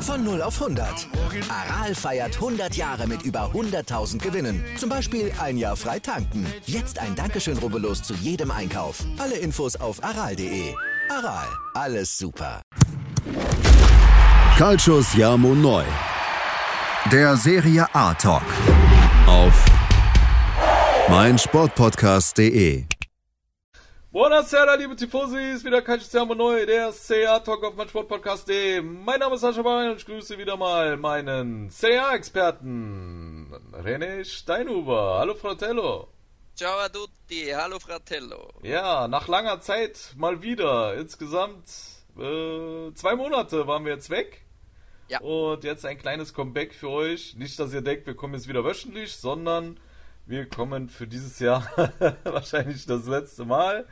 Von 0 auf 100. Aral feiert 100 Jahre mit über 100.000 Gewinnen. Zum Beispiel ein Jahr frei tanken. Jetzt ein Dankeschön, rubbellos zu jedem Einkauf. Alle Infos auf aral.de. Aral, alles super. Calcius Jamo Neu. Der Serie A Talk. Auf meinsportpodcast.de. Buonasera, liebe Tifosis, wieder kein Siamo neu, der CA Talk auf mein Sportpodcast.de. Mein Name ist Sascha Bein und ich grüße wieder mal meinen CA-Experten, René Steinhuber. Hallo, Fratello. Ciao a tutti, hallo Fratello. Ja, nach langer Zeit mal wieder. Insgesamt äh, zwei Monate waren wir jetzt weg. Ja. Und jetzt ein kleines Comeback für euch. Nicht, dass ihr denkt, wir kommen jetzt wieder wöchentlich, sondern wir kommen für dieses Jahr wahrscheinlich das letzte Mal.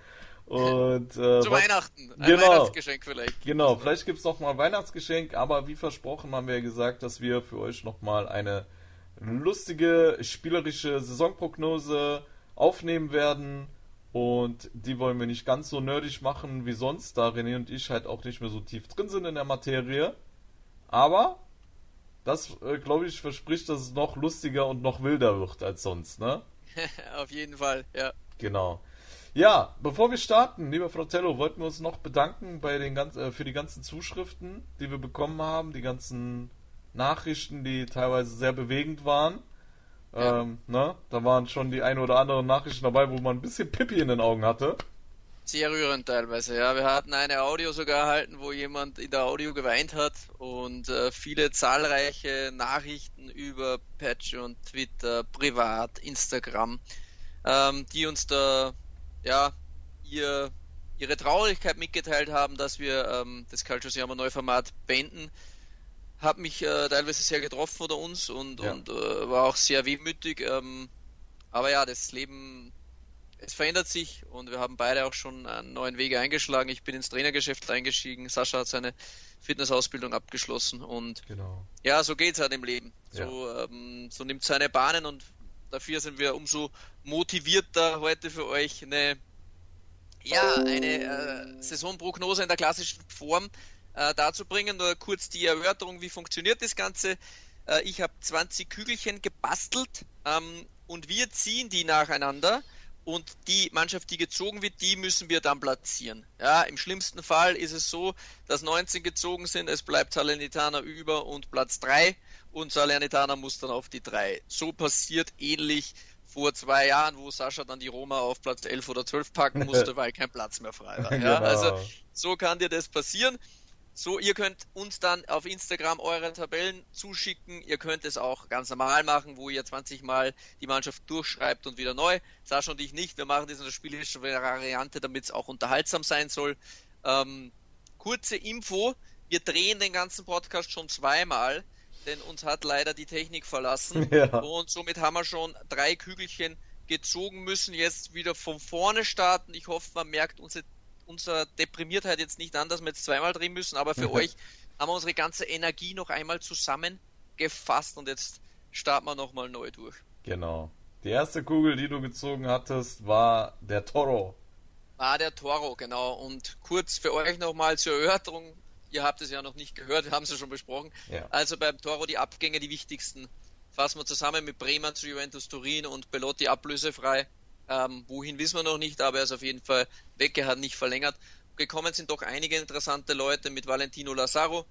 Und, äh, Zu Weihnachten. Ein Genau. Weihnachtsgeschenk vielleicht. Genau, vielleicht gibt es noch mal ein Weihnachtsgeschenk, aber wie versprochen haben wir ja gesagt, dass wir für euch noch mal eine lustige, spielerische Saisonprognose aufnehmen werden. Und die wollen wir nicht ganz so nerdig machen wie sonst, da René und ich halt auch nicht mehr so tief drin sind in der Materie. Aber das, äh, glaube ich, verspricht, dass es noch lustiger und noch wilder wird als sonst, ne? Auf jeden Fall, ja. Genau. Ja, bevor wir starten, lieber Fratello, wollten wir uns noch bedanken bei den ganz, äh, für die ganzen Zuschriften, die wir bekommen haben, die ganzen Nachrichten, die teilweise sehr bewegend waren. Ja. Ähm, ne? Da waren schon die ein oder anderen Nachrichten dabei, wo man ein bisschen Pippi in den Augen hatte. Sehr rührend teilweise, ja. Wir hatten eine Audio sogar erhalten, wo jemand in der Audio geweint hat und äh, viele zahlreiche Nachrichten über Patreon, Twitter, Privat, Instagram, ähm, die uns da, ja, ihr, ihre Traurigkeit mitgeteilt haben, dass wir ähm, das Cultures Jammer Neuformat beenden. Hat mich äh, teilweise sehr getroffen oder uns und, Ja. und äh, war auch sehr wehmütig. Ähm, aber ja, das Leben es verändert sich und wir haben beide auch schon einen neuen Weg eingeschlagen. Ich bin ins Trainergeschäft eingestiegen, Sascha hat seine Fitnessausbildung abgeschlossen und Genau. ja, so geht's halt im Leben. So, ähm, so nimmt seine Bahnen und dafür sind wir umso motivierter heute für euch eine ja, eine äh, Saisonprognose in der klassischen Form äh, darzubringen. Nur kurz die Erörterung, wie funktioniert das Ganze. Äh, ich habe 20 Kügelchen gebastelt ähm, und wir ziehen die nacheinander und die Mannschaft, die gezogen wird, die müssen wir dann platzieren. Ja, im schlimmsten Fall ist es so, dass 19 gezogen sind, es bleibt Salernitana über und Platz 3 und Salernitana muss dann auf die 3. So passiert ähnlich vor zwei Jahren, wo Sascha dann die Roma auf Platz 11 oder 12 packen musste, weil kein Platz mehr frei war. Ja, Genau. also so kann dir das passieren. So, ihr könnt uns dann auf Instagram eure Tabellen zuschicken. Ihr könnt es auch ganz normal machen, wo ihr 20 Mal die Mannschaft durchschreibt und wieder neu. Sascha und ich nicht. Wir machen das in der spielerischen Variante, damit es auch unterhaltsam sein soll. Ähm, kurze Info. Wir drehen den ganzen Podcast schon zweimal, denn uns hat leider die Technik verlassen. Ja. Und somit haben wir schon drei Kügelchen gezogen, müssen jetzt wieder von vorne starten. Ich hoffe, man merkt unsere, unsere Deprimiertheit jetzt nicht an, dass wir jetzt zweimal drehen müssen, aber für euch haben wir unsere ganze Energie noch einmal zusammengefasst und jetzt starten wir nochmal neu durch. Genau. Die erste Kugel, die du gezogen hattest, war der Toro. War der Toro, genau. Und kurz für euch nochmal zur Erörterung. Ihr habt es ja noch nicht gehört, wir haben es ja schon besprochen. Ja. Also beim Toro die Abgänge, die wichtigsten, fassen wir zusammen mit Bremen zu Juventus Turin und Belotti ablösefrei. Ähm, wohin wissen wir noch nicht, aber er ist auf jeden Fall weg, hat nicht verlängert. Gekommen sind doch einige interessante Leute mit Valentino Lazaro,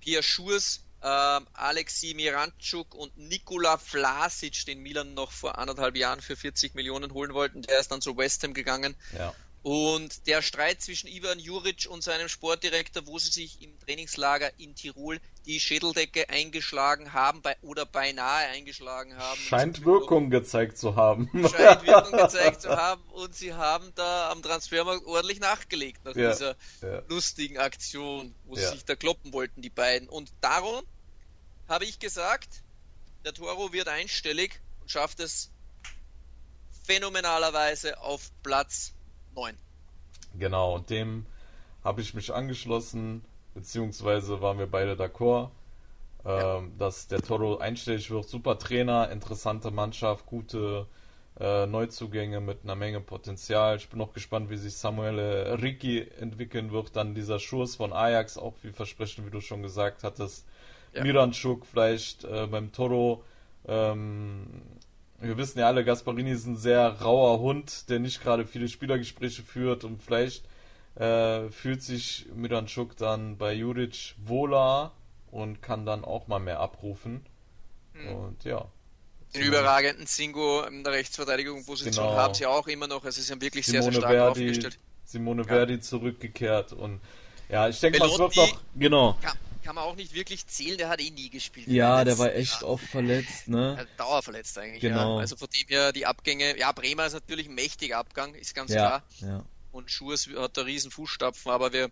Pierre Schurs, ähm, Alexi Miranchuk und Nikola Vlasic, den Milan noch vor anderthalb Jahren für 40 Millionen holen wollten. Der ist dann zu West Ham gegangen. Ja. Und der Streit zwischen Ivan Juric und seinem Sportdirektor, wo sie sich im Trainingslager in Tirol die Schädeldecke eingeschlagen haben bei, oder beinahe eingeschlagen haben. Scheint Wirkung gezeigt zu haben. Scheint Wirkung gezeigt zu haben und sie haben da am Transfermarkt ordentlich nachgelegt nach Ja, dieser ja. lustigen Aktion, wo Ja. sie sich da kloppen wollten, die beiden. Und darum habe ich gesagt, der Toro wird einstellig und schafft es phänomenalerweise auf Platz 9. Genau, und dem habe ich mich angeschlossen, beziehungsweise waren wir beide d'accord, ähm, dass der Toro einstellig wird. Super Trainer, interessante Mannschaft, gute äh, Neuzugänge mit einer Menge Potenzial. Ich bin noch gespannt, wie sich Samuel Ricci entwickeln wird. Dann dieser Schuss von Ajax, auch wie versprechen, wie du schon gesagt hattest. Ja. Miranchuk vielleicht äh, beim Toro. Ähm, wir wissen ja alle, Gasparini ist ein sehr rauer Hund, der nicht gerade viele Spielergespräche führt und vielleicht äh, fühlt sich Miranchuk dann bei Juric wohler und kann dann auch mal mehr abrufen. Mhm. Und ja. Den überragenden Singo in der Rechtsverteidigungsposition genau. haben sie auch immer noch. Also sie sind wirklich Simone sehr, sehr stark Verdi, aufgestellt. Simone ja. Verdi zurückgekehrt und ja, ich denke, was wird noch. Genau. Kann, kann, man auch nicht wirklich zählen, der hat eh nie gespielt. Ja, der war echt ja. oft verletzt, ne? Dauerverletzt eigentlich, genau. Ja. Also von dem her die Abgänge. Ja, Bremer ist natürlich ein mächtiger Abgang, ist ganz ja. klar. Ja. Und Schurs hat da riesen Fußstapfen, aber wir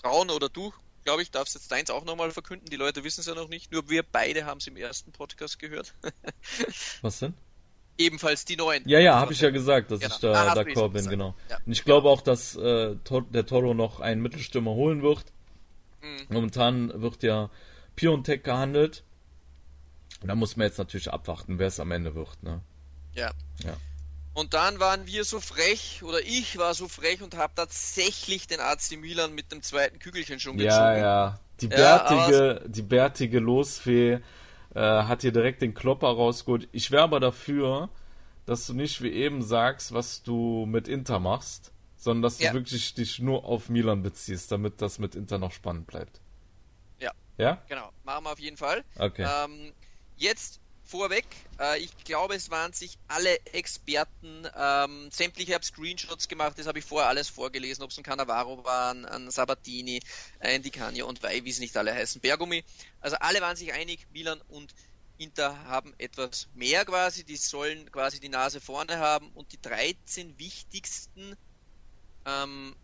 trauen oder du glaube ich, darfst jetzt deins auch nochmal verkünden. Die Leute wissen es ja noch nicht. Nur wir beide haben es im ersten Podcast gehört. Was denn? Ebenfalls die neuen. Ja, ja, habe ich ja gesagt, dass genau. ich da ah, d'accord bin, genau. Ja. Und ich glaube auch, dass äh, der Toro noch einen Mittelstürmer holen wird. Mhm. Momentan wird ja Piontek gehandelt. Und da muss man jetzt natürlich abwarten, wer es am Ende wird, ne? Ja. Ja. Und dann waren wir so frech, oder ich war so frech und habe tatsächlich den AC Milan mit dem zweiten Kügelchen schon gezogen. Ja, ja. Die bärtige, ja, die bärtige Losfee äh, hat hier direkt den Klopper rausgeholt. Ich wäre aber dafür, dass du nicht wie eben sagst, was du mit Inter machst, sondern dass du ja. wirklich dich nur auf Milan beziehst, damit das mit Inter noch spannend bleibt. Ja. Ja? Genau. Machen wir auf jeden Fall. Okay. Ähm, jetzt vorweg, äh, ich glaube, es waren sich alle Experten, ähm, sämtliche haben Screenshots gemacht, das habe ich vorher alles vorgelesen, ob es ein Cannavaro war, ein Sabatini, ein Di Canio und Wei, wie sie nicht alle heißen, Bergumi. Also alle waren sich einig, Milan und Inter haben etwas mehr quasi, die sollen quasi die Nase vorne haben und die 13 wichtigsten ähm,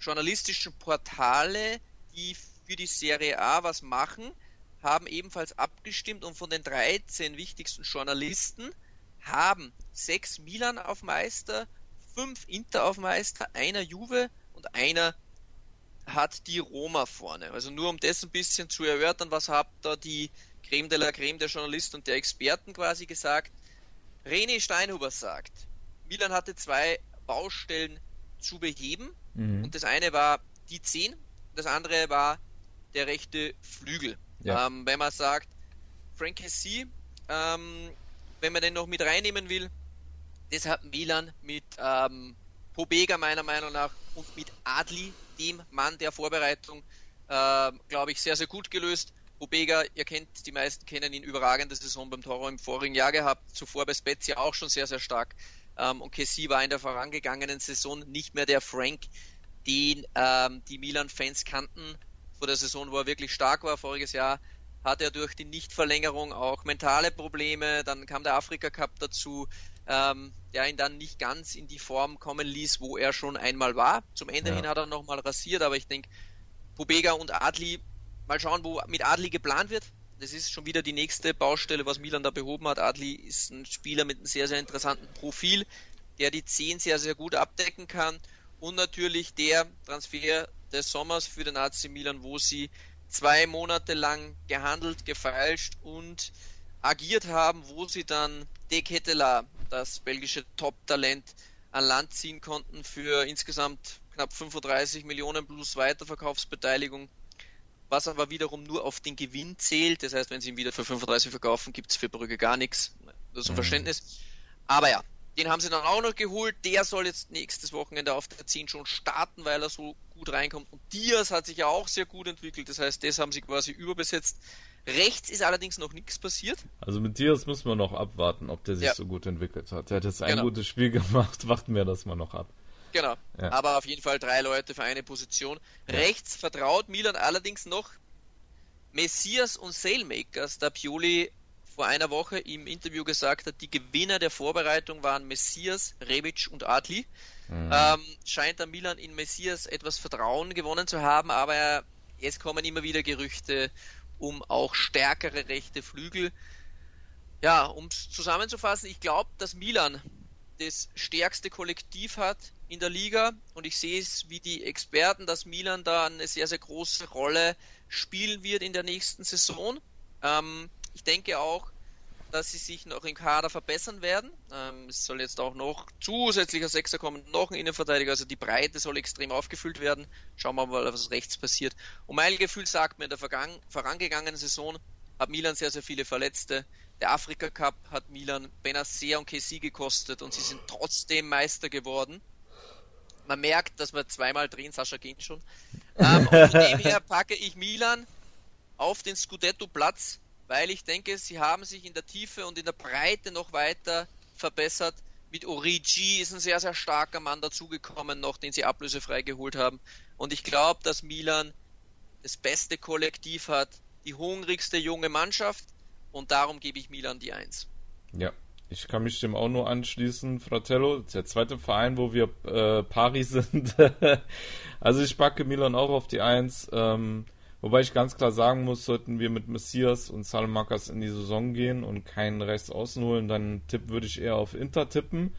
journalistischen Portale, die für die Serie A was machen, haben ebenfalls abgestimmt und von den 13 wichtigsten Journalisten haben sechs Milan auf Meister, fünf Inter auf Meister, einer Juve und einer hat die Roma vorne. Also nur um das ein bisschen zu erörtern, was hat da die Creme de la Creme der Journalisten und der Experten quasi gesagt. René Steinhuber sagt, Milan hatte zwei Baustellen zu beheben mhm. und das eine war die 10, das andere war der rechte Flügel. Ja. Ähm, wenn man sagt, Frankie C., ähm, wenn man den noch mit reinnehmen will, das hat Milan mit ähm, Pobega meiner Meinung nach und mit Adli, dem Mann der Vorbereitung, äh, glaube ich, sehr, sehr gut gelöst. Pobega, ihr kennt, die meisten kennen ihn, überragende Saison beim Toro im vorigen Jahr gehabt, zuvor bei Spezia auch schon sehr, sehr stark. Ähm, und Kessi war in der vorangegangenen Saison nicht mehr der Frank, den ähm, die Milan-Fans kannten vor der Saison, wo er wirklich stark war. Voriges Jahr hatte er durch die Nichtverlängerung auch mentale Probleme. Dann kam der Afrika Cup dazu, ähm, der ihn dann nicht ganz in die Form kommen ließ, wo er schon einmal war. Zum Ende ja. hin hat er nochmal rasiert, aber ich denke, Pobega und Adli, mal schauen, wo mit Adli geplant wird. Das ist schon wieder die nächste Baustelle, was Milan da behoben hat. Adli ist ein Spieler mit einem sehr, sehr interessanten Profil, der die 10 sehr, sehr gut abdecken kann. Und natürlich der Transfer des Sommers für den AC Milan, wo sie zwei Monate lang gehandelt, gefeilscht und agiert haben, wo sie dann De Ketela, das belgische Top-Talent, an Land ziehen konnten für insgesamt knapp 35 Millionen plus Weiterverkaufsbeteiligung, was aber wiederum nur auf den Gewinn zählt. Das heißt, wenn sie ihn wieder für 35 verkaufen, gibt es für Brügge gar nichts. Das ist ein mhm. Verständnis. Aber ja, den haben sie dann auch noch geholt. Der soll jetzt nächstes Wochenende auf der 10 schon starten, weil er so gut reinkommt. Und Diaz hat sich ja auch sehr gut entwickelt. Das heißt, das haben sie quasi überbesetzt. Rechts ist allerdings noch nichts passiert. Also mit Diaz müssen wir noch abwarten, ob der sich ja. so gut entwickelt hat. Er hat jetzt ein genau. gutes Spiel gemacht. Warten wir das mal noch ab. Genau. Ja. Aber auf jeden Fall drei Leute für eine Position. Ja. Rechts vertraut Milan allerdings noch Messias und Sailmakers, da Pioli vor einer Woche im Interview gesagt hat, die Gewinner der Vorbereitung waren Messias, Rebic und Adli. Mhm. Ähm, scheint der Milan in Messias etwas Vertrauen gewonnen zu haben, aber es kommen immer wieder Gerüchte um auch stärkere rechte Flügel. Ja, um es zusammenzufassen, ich glaube, dass Milan das stärkste Kollektiv hat in der Liga und ich sehe es wie die Experten, dass Milan da eine sehr, sehr große Rolle spielen wird in der nächsten Saison. Ähm, ich denke auch, dass sie sich noch im Kader verbessern werden. Ähm, es soll jetzt auch noch zusätzlicher Sechser kommen, noch ein Innenverteidiger, also die Breite soll extrem aufgefüllt werden. Schauen wir mal, was rechts passiert. Und mein Gefühl sagt mir, in der vorangegangenen Saison hat Milan sehr, sehr viele Verletzte. Der Afrika Cup hat Milan Benacer und Kessi gekostet und sie sind trotzdem Meister geworden. Man merkt, dass wir zweimal drehen, Sascha gehen schon. Ähm, und von dem her packe ich Milan auf den Scudetto-Platz weil ich denke, sie haben sich in der Tiefe und in der Breite noch weiter verbessert. Mit Origi ist ein sehr, sehr starker Mann dazugekommen noch, den sie ablösefrei geholt haben. Und ich glaube, dass Milan das beste Kollektiv hat, die hungrigste junge Mannschaft und darum gebe ich Milan die Eins. Ja, ich kann mich dem auch nur anschließen, Fratello. Der zweite Verein, wo wir äh, Paris sind. also ich packe Milan auch auf die Eins. Ähm, Wobei ich ganz klar sagen muss, sollten wir mit Messias und Salamakas in die Saison gehen und keinen rechts außen holen, dann tipp würde ich eher auf Inter tippen.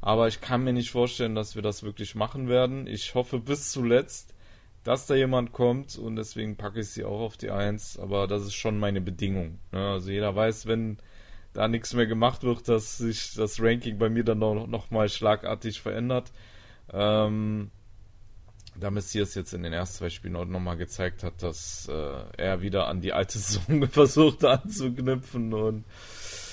Aber ich kann mir nicht vorstellen, dass wir das wirklich machen werden. Ich hoffe bis zuletzt, dass da jemand kommt und deswegen packe ich sie auch auf die Eins. Aber das ist schon meine Bedingung. Ne? Also jeder weiß, wenn da nichts mehr gemacht wird, dass sich das Ranking bei mir dann noch, noch mal schlagartig verändert. Ähm, da Messias jetzt in den ersten zwei Spielen auch nochmal gezeigt hat, dass äh, er wieder an die alte Saison versucht anzuknüpfen und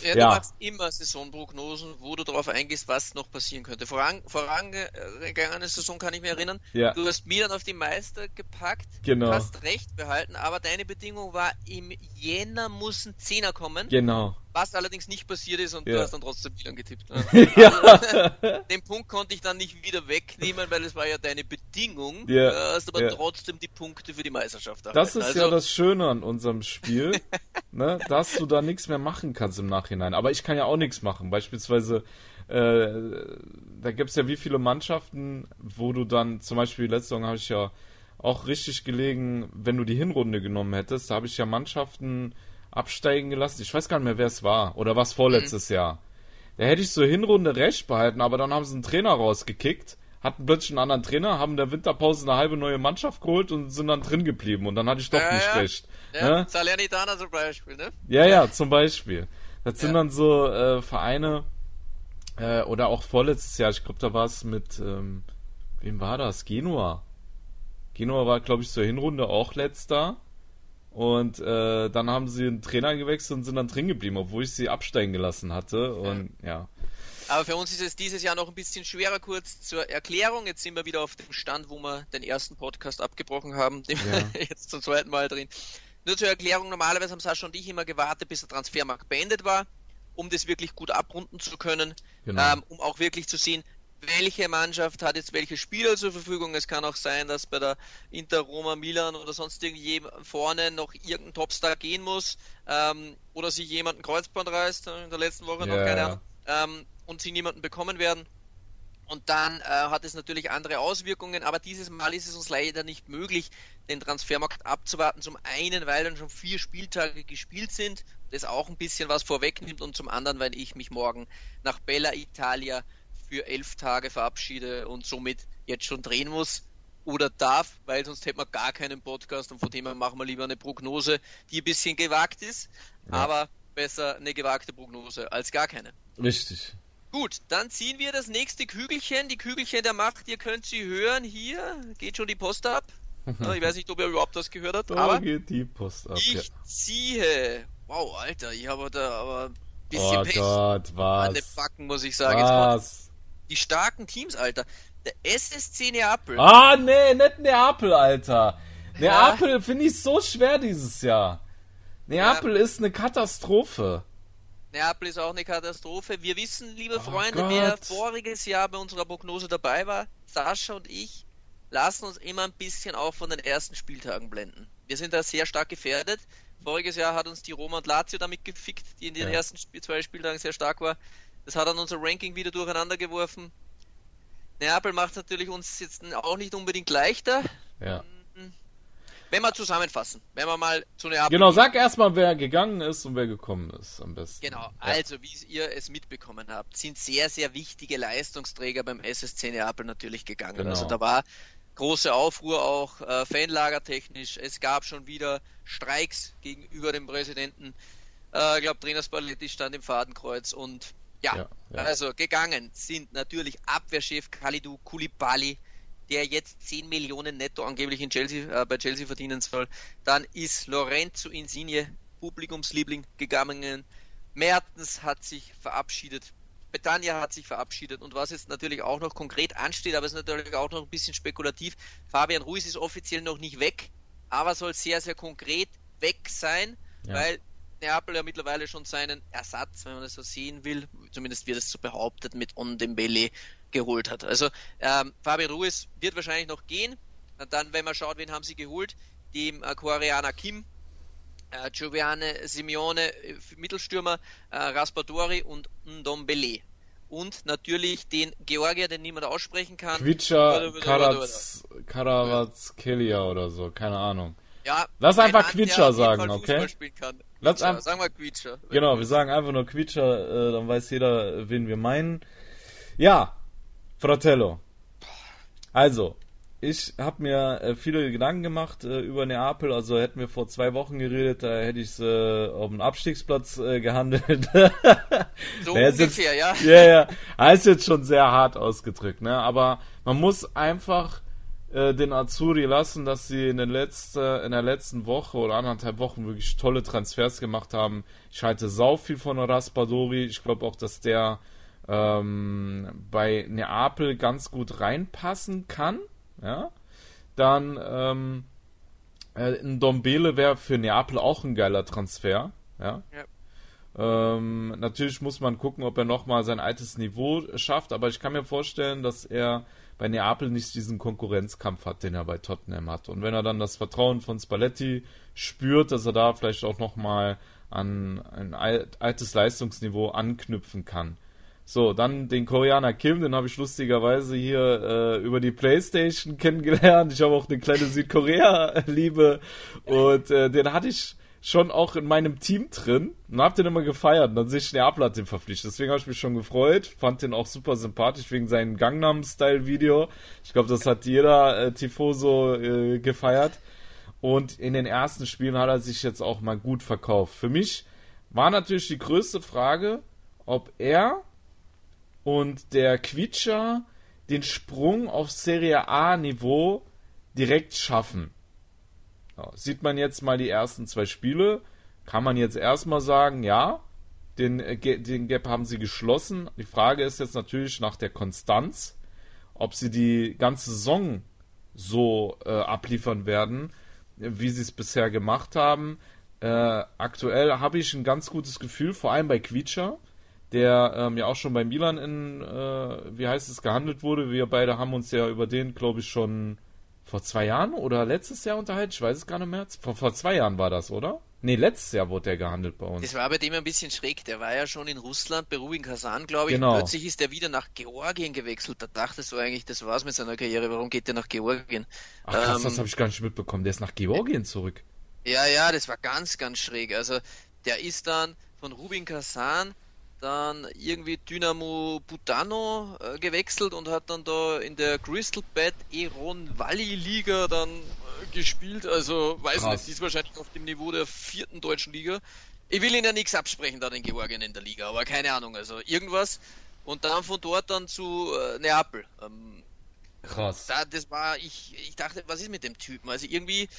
ja, du ja. machst immer Saisonprognosen, wo du darauf eingehst, was noch passieren könnte. Voran, vorangegangene Saison kann ich mich erinnern, ja. du hast Milan auf die Meister gepackt, genau. hast recht behalten, aber deine Bedingung war, im Jänner muss ein Zehner kommen. Genau. Was allerdings nicht passiert ist und ja. du hast dann trotzdem Milan getippt. Ne? ja. Also, den Punkt konnte ich dann nicht wieder wegnehmen, weil es war ja deine Bedingung. Ja. Du hast aber trotzdem die Punkte für die Meisterschaft erhalten. Das ist also, ja das Schöne an unserem Spiel, ne? dass du da nichts mehr machen kannst im Nachhinein. Aber ich kann ja auch nichts machen. Beispielsweise, äh, da gibt es ja wie viele Mannschaften, wo du dann, zum Beispiel letzte Saison habe ich ja auch richtig gelegen, wenn du die Hinrunde genommen hättest, da habe ich ja Mannschaften absteigen gelassen. Ich weiß gar nicht mehr, wer es war. Oder was vorletztes mhm. Jahr. Da hätte ich so Hinrunde recht behalten, aber dann haben sie einen Trainer rausgekickt, hatten plötzlich einen anderen Trainer, haben in der Winterpause eine halbe neue Mannschaft geholt und sind dann drin geblieben. Und dann hatte ich doch ja, nicht ja. recht. Ja, ne? Salernitana zum Beispiel, ne? Ja, ja, zum Beispiel. Das sind dann so äh, Vereine, äh, oder auch vorletztes Jahr, ich glaube, da war es mit, ähm, wem war das? Genua. Genua war, glaube ich, zur Hinrunde auch letzter. Und äh, dann haben sie einen Trainer gewechselt und sind dann drin geblieben, obwohl ich sie absteigen gelassen hatte. Und ja. Aber für uns ist es dieses Jahr noch ein bisschen schwerer. Kurz zur Erklärung. Jetzt sind wir wieder auf dem Stand, wo wir den ersten Podcast abgebrochen haben, den ja. wir jetzt zum zweiten Mal drin. Nur zur Erklärung, normalerweise haben Sascha und ich immer gewartet, bis der Transfermarkt beendet war, um das wirklich gut abrunden zu können, genau. ähm, um auch wirklich zu sehen, welche Mannschaft hat jetzt welche Spieler zur Verfügung. Es kann auch sein, dass bei der Inter, Roma, Milan oder sonst irgendwie vorne noch irgendein Topstar gehen muss ähm, oder sich jemand ein Kreuzband reißt, in der letzten Woche noch, keine Ahnung, ähm, und sie niemanden bekommen werden. Und dann äh, hat es natürlich andere Auswirkungen, aber dieses Mal ist es uns leider nicht möglich, den Transfermarkt abzuwarten. Zum einen, weil dann schon vier Spieltage gespielt sind, das auch ein bisschen was vorwegnimmt, und zum anderen, weil ich mich morgen nach Bella Italia für elf Tage verabschiede und somit jetzt schon drehen muss oder darf, weil sonst hätten wir gar keinen Podcast und von dem her machen wir lieber eine Prognose, die ein bisschen gewagt ist, ja. aber besser eine gewagte Prognose als gar keine. Richtig. Gut, dann ziehen wir das nächste Kügelchen, die Kügelchen der Macht, ihr könnt sie hören, hier geht schon die Post ab. Ich weiß nicht, ob ihr überhaupt das gehört habt, da aber geht die Post ab, ich ja. ziehe. Wow, Alter, ich habe da aber ein bisschen oh Pech Gott, was? an den Backen, muss ich sagen. Was? Die starken Teams, Alter. Der SSC Neapel. Ah, nee, nicht Neapel, Alter. Neapel ja. finde ich so schwer dieses Jahr. Neapel ja. ist eine Katastrophe. Neapel ist auch eine Katastrophe. Wir wissen, liebe oh Freunde, Gott. wer voriges Jahr bei unserer Prognose dabei war, Sascha und ich, lassen uns immer ein bisschen auch von den ersten Spieltagen blenden. Wir sind da sehr stark gefährdet. Voriges Jahr hat uns die Roma und Lazio damit gefickt, die in den ja. ersten zwei Spieltagen sehr stark war. Das hat dann unser Ranking wieder durcheinander geworfen. Neapel macht natürlich uns jetzt auch nicht unbedingt leichter. Ja. Wenn wir zusammenfassen, wenn wir mal zu Neapel. Genau, sag erstmal, wer gegangen ist und wer gekommen ist, am besten. Genau, ja. also wie ihr es mitbekommen habt, sind sehr, sehr wichtige Leistungsträger beim SSC Neapel natürlich gegangen. Genau. Also da war große Aufruhr auch äh, Fanlagertechnisch. Es gab schon wieder Streiks gegenüber dem Präsidenten Äh, ich glaube, Trainer Spalletti stand im Fadenkreuz und ja, ja, ja, also gegangen sind natürlich Abwehrchef Khalidou Koulibaly, der jetzt 10 Millionen netto angeblich in Chelsea, äh, bei Chelsea verdienen soll. Dann ist Lorenzo Insigne, Publikumsliebling, gegangen. Mertens hat sich verabschiedet. Betania hat sich verabschiedet und was jetzt natürlich auch noch konkret ansteht, aber es ist natürlich auch noch ein bisschen spekulativ. Fabian Ruiz ist offiziell noch nicht weg, aber soll sehr, sehr konkret weg sein, ja. weil Neapel ja mittlerweile schon seinen Ersatz, wenn man es so sehen will, zumindest wird es so behauptet, mit Ondembele geholt hat. Also ähm, Fabian Ruiz wird wahrscheinlich noch gehen. Und dann, wenn man schaut, wen haben sie geholt, dem äh, Koreaner Kim, äh, Giovanni Simeone, äh, Mittelstürmer, äh, Raspadori und Ndombele. Und natürlich den Georgier, den niemand aussprechen kann. Quitscha Karazkelia oder so, keine Ahnung. Ja, Lass einfach Quitscher sagen, okay? Lass einfach. Sagen wir Quitscher. Genau, wir sagen einfach nur Quitscher, äh, dann weiß jeder, wen wir meinen. Ja, Fratello. Also, ich habe mir äh, viele Gedanken gemacht äh, über Neapel. Also hätten wir vor zwei Wochen geredet, da hätte ich es äh, auf den Abstiegsplatz äh, gehandelt. so naja, ungefähr, jetzt, ja. Ja, ja. Ist jetzt schon sehr hart ausgedrückt, ne? Aber man muss einfach äh, den Azuri lassen, dass sie in, den letzte, in der letzten Woche oder anderthalb Wochen wirklich tolle Transfers gemacht haben. Ich halte sau viel von Raspadori. Ich glaube auch, dass der ähm, bei Neapel ganz gut reinpassen kann. Ja? Dann ähm, äh, ein Dombele wäre für Neapel auch ein geiler Transfer. Ja. ja. Ähm, natürlich muss man gucken, ob er nochmal sein altes Niveau schafft, aber ich kann mir vorstellen, dass er bei Neapel nicht diesen Konkurrenzkampf hat, den er bei Tottenham hat. Und wenn er dann das Vertrauen von Spalletti spürt, dass er da vielleicht auch nochmal an ein altes Leistungsniveau anknüpfen kann, so, dann den Koreaner Kim, den habe ich lustigerweise hier äh, über die Playstation kennengelernt. Ich habe auch eine kleine Südkorea-Liebe und äh, den hatte ich schon auch in meinem Team drin und hab den immer gefeiert. Und dann sehe ich Neapel hat den verpflichtet. Deswegen habe ich mich schon gefreut. Fand den auch super sympathisch wegen seinem Gangnam-Style-Video. Ich glaube, das hat jeder äh, Tifoso äh, gefeiert. Und in den ersten Spielen hat er sich jetzt auch mal gut verkauft. Für mich war natürlich die größte Frage, ob er und der Quietscher den Sprung auf Serie A-Niveau direkt schaffen. Ja, sieht man jetzt mal die ersten zwei Spiele, kann man jetzt erstmal sagen, ja, den, äh, den Gap haben sie geschlossen. Die Frage ist jetzt natürlich nach der Konstanz, ob sie die ganze Saison so äh, abliefern werden, wie sie es bisher gemacht haben. Äh, aktuell habe ich ein ganz gutes Gefühl, vor allem bei Quietscher der ähm, ja auch schon bei Milan in, äh, wie heißt es, gehandelt wurde. Wir beide haben uns ja über den, glaube ich, schon vor zwei Jahren oder letztes Jahr unterhalten. Ich weiß es gar nicht mehr. Vor, vor zwei Jahren war das, oder? Nee, letztes Jahr wurde der gehandelt bei uns. Das war bei dem ein bisschen schräg. Der war ja schon in Russland, bei Rubin Kazan, glaube ich. Genau. Und plötzlich ist er wieder nach Georgien gewechselt. Da dachtest du eigentlich, das war's mit seiner Karriere. Warum geht der nach Georgien? Ach krass, ähm, das habe ich gar nicht mitbekommen. Der ist nach Georgien zurück. Ja, ja, das war ganz, ganz schräg. Also, der ist dann von Rubin Kazan dann irgendwie Dynamo Butano äh, gewechselt und hat dann da in der Crystal Bed Eron Valley Liga dann äh, gespielt. Also weiß Krass. nicht, die ist wahrscheinlich auf dem Niveau der vierten deutschen Liga. Ich will ihnen ja nichts absprechen da den Georgien in der Liga, aber keine Ahnung, also irgendwas. Und dann von dort dann zu äh, Neapel. Ähm, Krass. Da, das war, ich, ich dachte, was ist mit dem Typen? Also irgendwie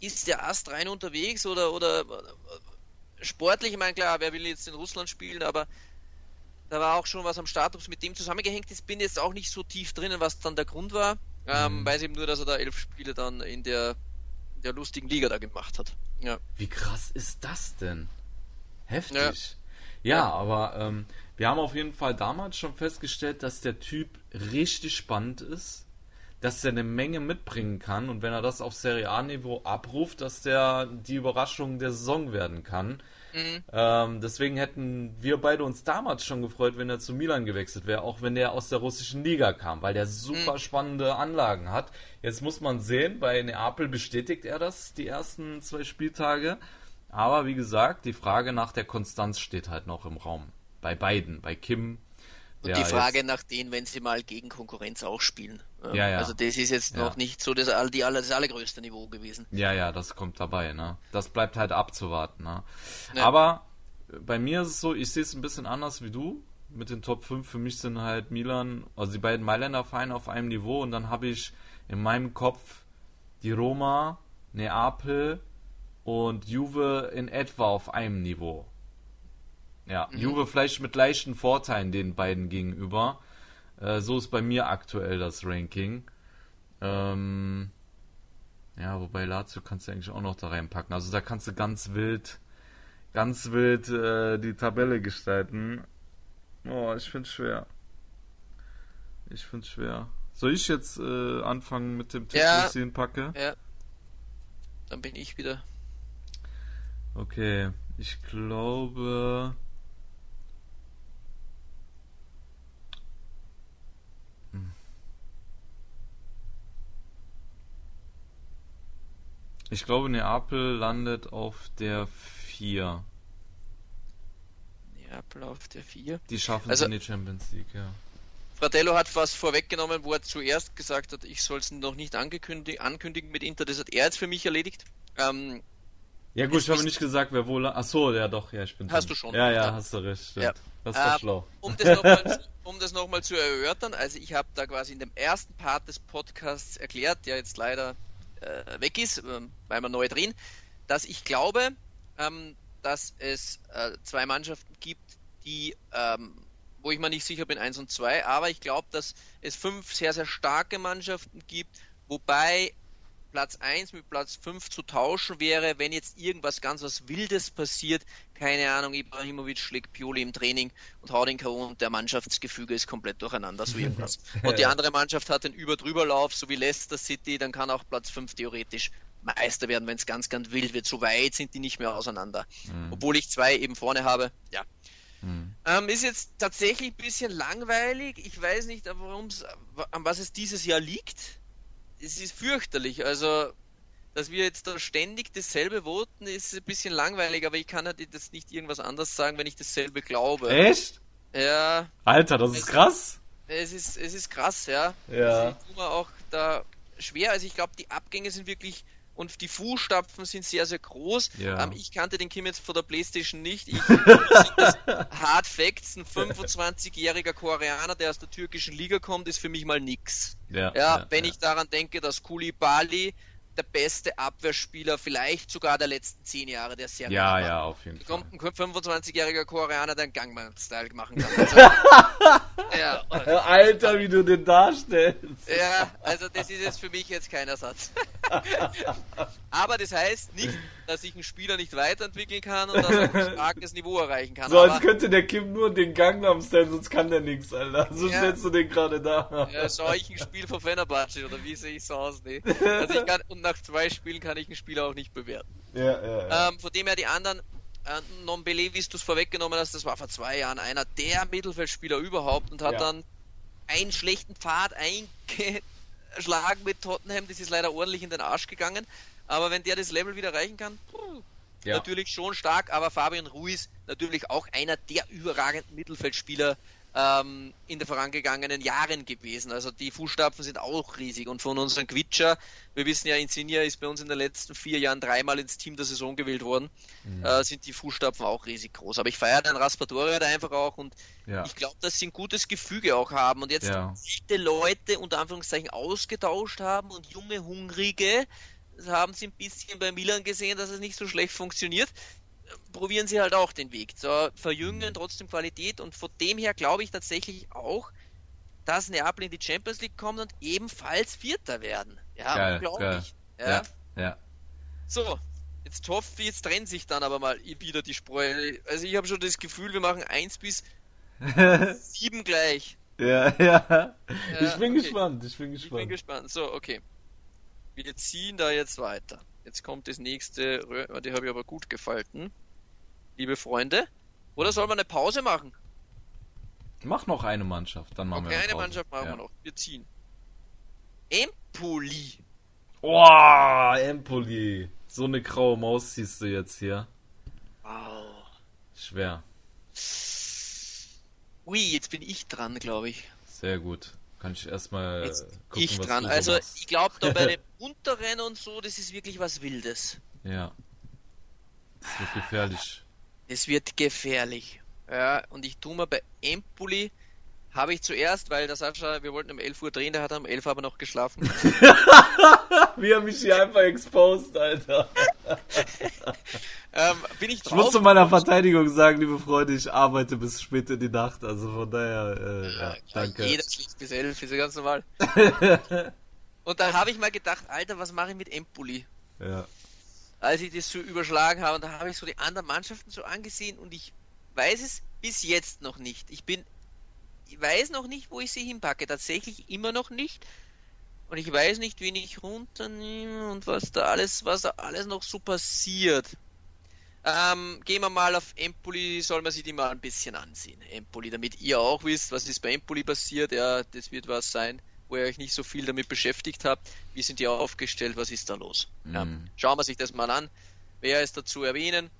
ist der Ast rein unterwegs oder, oder sportlich, ich meine, klar, wer will jetzt in Russland spielen, aber da war auch schon was am Status mit dem zusammengehängt ist. Bin jetzt auch nicht so tief drinnen, was dann der Grund war. Ähm, mhm. Weiß eben nur, dass er da elf Spiele dann in der, in der lustigen Liga da gemacht hat. Ja. Wie krass ist das denn? Heftig. Ja, ja aber ähm, wir haben auf jeden Fall damals schon festgestellt, dass der Typ richtig spannend ist dass er eine Menge mitbringen kann und wenn er das auf Serie A-Niveau abruft, dass der die Überraschung der Saison werden kann. Mhm. Ähm, deswegen hätten wir beide uns damals schon gefreut, wenn er zu Milan gewechselt wäre, auch wenn er aus der russischen Liga kam, weil der super mhm. spannende Anlagen hat. Jetzt muss man sehen, bei Neapel bestätigt er das die ersten zwei Spieltage. Aber wie gesagt, die Frage nach der Konstanz steht halt noch im Raum. Bei beiden, bei Kim Und ja, die Frage jetzt. nach denen, wenn sie mal gegen Konkurrenz auch spielen. Ja, ja. Also das ist jetzt noch nicht so das, die, das allergrößte Niveau gewesen. Ja, ja, das kommt dabei, ne? Das bleibt halt abzuwarten, ne? Aber bei mir ist es so, ich sehe es ein bisschen anders wie du. Mit den Top 5 für mich sind halt Milan, also die beiden Mailänder Vereine auf einem Niveau und dann habe ich in meinem Kopf die Roma, Neapel und Juve in etwa auf einem Niveau. Ja, mhm. Juve vielleicht mit leichten Vorteilen den beiden gegenüber. Äh, so ist bei mir aktuell das Ranking. Ähm, ja, wobei Lazio kannst du eigentlich auch noch da reinpacken. Also da kannst du ganz wild, ganz wild äh, die Tabelle gestalten. Oh, ich find's schwer. Ich find's schwer. Soll ich jetzt äh, anfangen mit dem Tipp, ja, ich ihn packe? Ja. Dann bin ich wieder. Okay, ich glaube. Ich glaube, Neapel landet auf der 4. Neapel auf der 4. Die schaffen also, es in die Champions League, ja. Fratello hat was vorweggenommen, wo er zuerst gesagt hat, ich soll es noch nicht ankündigen mit Inter. Das hat er jetzt für mich erledigt. Ähm, ja gut, ich habe nicht gesagt, wer wohl... Achso, ja doch, ja, ich bin Hast drin. du schon. Ja, ja, hast du recht, stimmt. Ja. Das war äh, schlau. Um das nochmal um noch zu erörtern, also ich habe da quasi in dem ersten Part des Podcasts erklärt, der jetzt leider äh, weg ist, äh, weil wir neu drehen, dass ich glaube, ähm, dass es äh, zwei Mannschaften gibt, die, ähm, wo ich mir nicht sicher bin, eins und zwei, aber ich glaube, dass es fünf sehr, sehr starke Mannschaften gibt, wobei Platz 1 mit Platz 5 zu tauschen wäre, wenn jetzt irgendwas ganz was Wildes passiert. Keine Ahnung, Ibrahimovic schlägt Pioli im Training und haut den K.O. und der Mannschaftsgefüge ist komplett durcheinander, so irgendwas. Und die andere Mannschaft hat den Überdrüberlauf, so wie Leicester City, dann kann auch Platz 5 theoretisch Meister werden, wenn es ganz, ganz wild wird. So weit sind die nicht mehr auseinander. Mhm. Obwohl ich zwei eben vorne habe, ja. Mhm. Ähm, ist jetzt tatsächlich ein bisschen langweilig. Ich weiß nicht, warum an was es dieses Jahr liegt es ist fürchterlich. Also, dass wir jetzt da ständig dasselbe voten, ist ein bisschen langweilig, aber ich kann halt das nicht irgendwas anderes sagen, wenn ich dasselbe glaube. Echt? Ja. Alter, das ist krass. Es ist, es ist krass, ja. Ja. Ich tue mir auch da schwer. Also ich glaube, die Abgänge sind wirklich und die Fußstapfen sind sehr, sehr groß. Ja. Ähm, ich kannte den Kim jetzt von der Playstation nicht. Ich das Hard Facts, ein 25-jähriger Koreaner, der aus der türkischen Liga kommt, ist für mich mal nix. Ja, ja, ja wenn ich daran denke, dass Koulibaly der beste Abwehrspieler vielleicht sogar der letzten zehn Jahre der Serie. Ja, ja, auf jeden Fall. Kommt ein 25-jähriger Koreaner, der einen Gangman-Style machen kann. Also, ja. Alter, wie du den darstellst. Ja, also das ist jetzt für mich jetzt kein Ersatz. Aber das heißt nicht, dass ich einen Spieler nicht weiterentwickeln kann und dass er ein starkes Niveau erreichen kann. So als könnte der Kim nur den Gangnam Style, sonst kann der nichts, Alter. So ja. stellst du den gerade da. Ja, schau ich ein Spiel von Fenerbahce oder wie sehe ich so aus? Nee. Also ich kann, und nach zwei Spielen kann ich einen Spieler auch nicht bewerten. Ja, ja, ja. Ähm, von dem her die anderen, äh, Nombele, wie du es vorweggenommen hast, das war vor zwei Jahren einer der Mittelfeldspieler überhaupt und hat ja. dann einen schlechten Pfad eingeschlagen mit Tottenham. Das ist leider ordentlich in den Arsch gegangen. Aber wenn der das Level wieder erreichen kann, ja. natürlich schon stark. Aber Fabian Ruiz natürlich auch einer der überragenden Mittelfeldspieler ähm, in den vorangegangenen Jahren gewesen. Also die Fußstapfen sind auch riesig. Und von unserem Quitscher, wir wissen ja, Insignia ist bei uns in den letzten vier Jahren dreimal ins Team der Saison gewählt worden, mhm. äh, sind die Fußstapfen auch riesig groß. Aber ich feiere den Raspadori halt einfach auch und ja. ich glaube, dass sie ein gutes Gefüge auch haben. Und jetzt ja. Leute unter Anführungszeichen ausgetauscht haben und junge, hungrige, haben sie ein bisschen bei Milan gesehen, dass es nicht so schlecht funktioniert probieren sie halt auch den Weg. So, verjüngen mhm. trotzdem Qualität und von dem her glaube ich tatsächlich auch, dass Neapel in die Champions League kommt und ebenfalls Vierter werden. Ja, unglaublich. Ja. ja. ja. So, jetzt hoffe ich, jetzt trennt sich dann aber mal wieder die Spreu. Also ich habe schon das Gefühl, wir machen 1 bis 7 gleich. Ja, ja. ja ich bin okay. gespannt, ich bin gespannt. Ich bin gespannt. So, okay. Wir ziehen da jetzt weiter. Jetzt kommt das nächste, die habe ich aber gut gefalten liebe Freunde. Oder soll man eine Pause machen? Mach noch eine Mannschaft, dann machen okay, wir eine, eine Mannschaft machen ja. wir noch. Wir ziehen. Empoli. Boah, Empoli. So eine graue Maus siehst du jetzt hier. Wow. Schwer. Ui, jetzt bin ich dran, glaube ich. Sehr gut. Kann ich erstmal gucken, ich was dran. Du so also machst. ich glaube da bei dem Unterrennen und so, das ist wirklich was Wildes. Ja. Das wird gefährlich. Es wird gefährlich. Ja, und ich tue mir bei Empoli habe ich zuerst, weil der Sascha, wir wollten um 11 Uhr drehen, der hat um 11 Uhr aber noch geschlafen. Wie er mich hier einfach exposed, Alter. ähm, bin ich drauf? Ich muss zu meiner Verteidigung sagen, liebe Freunde, ich arbeite bis spät in die Nacht, also von daher, äh, ja, ja, danke. Jeder schläft bis 11, ist ja ganz normal. Und da habe ich mal gedacht, Alter, was mache ich mit Empoli? Ja. Als ich das so überschlagen habe, da habe ich so die anderen Mannschaften so angesehen und ich weiß es bis jetzt noch nicht. Ich bin ich weiß noch nicht, wo ich sie hinpacke. Tatsächlich immer noch nicht. Und ich weiß nicht, wen ich runternehme und was da alles, was da alles noch so passiert. Ähm, gehen wir mal auf Empoli, soll man sich die mal ein bisschen ansehen. Empoli, damit ihr auch wisst, was ist bei Empoli passiert. Ja, das wird was sein, wo ihr euch nicht so viel damit beschäftigt habt. Wie sind die aufgestellt? Was ist da los? Mhm. Ja, schauen wir sich das mal an. Wer ist dazu erwähnen?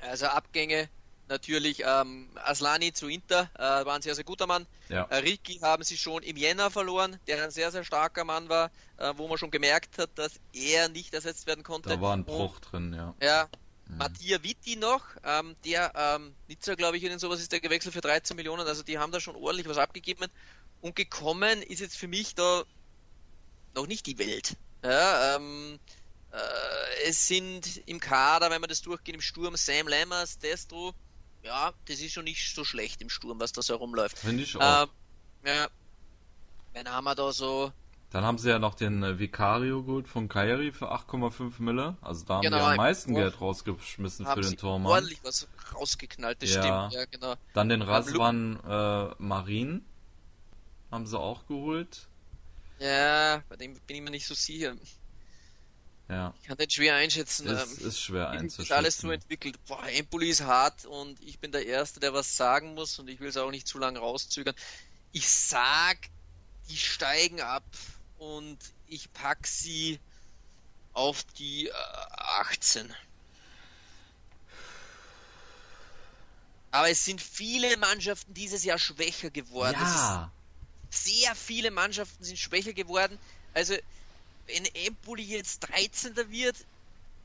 Also Abgänge, natürlich ähm, Aslani zu Inter, äh, war ein sehr, sehr guter Mann. Ja. Äh, Ricky haben sie schon im Jänner verloren, der ein sehr, sehr starker Mann war, äh, wo man schon gemerkt hat, dass er nicht ersetzt werden konnte. Da war ein Bruch Und, drin, ja. Ja. Mhm. Mattia Vitti noch, ähm, der ähm, Nizza, glaube ich, in sowas ist der gewechselt für 13 Millionen, also die haben da schon ordentlich was abgegeben. Und gekommen ist jetzt für mich da noch nicht die Welt. Ja, ähm, äh, es sind im Kader, wenn man das durchgeht, im Sturm Sam Lammers, Destro, ja, das ist schon nicht so schlecht im Sturm, was da so herumläuft. Finde ich auch. Ähm, ja. Dann haben wir da so. Dann haben sie ja noch den äh, Vicario geholt von Kairi für 8,5 Mille. Also da haben genau, die am meisten Geld rausgeschmissen für den Tormann. ordentlich was rausgeknallt, das ja. stimmt. Ja, genau. Dann den Raswan äh, Marin haben sie auch geholt. Ja, bei dem bin ich mir nicht so sicher. Ja. Ich kann das schwer einschätzen. Es ähm, ist schwer einzuschätzen. Ist alles so entwickelt. Boah, Empoli ist hart und ich bin der Erste, der was sagen muss und ich will es auch nicht zu lange rauszögern. Ich sag, die steigen ab und ich pack sie auf die äh, 18. Aber es sind viele Mannschaften dieses Jahr schwächer geworden. Ja. Sehr viele Mannschaften sind schwächer geworden. Also wenn Empoli jetzt 13. wird,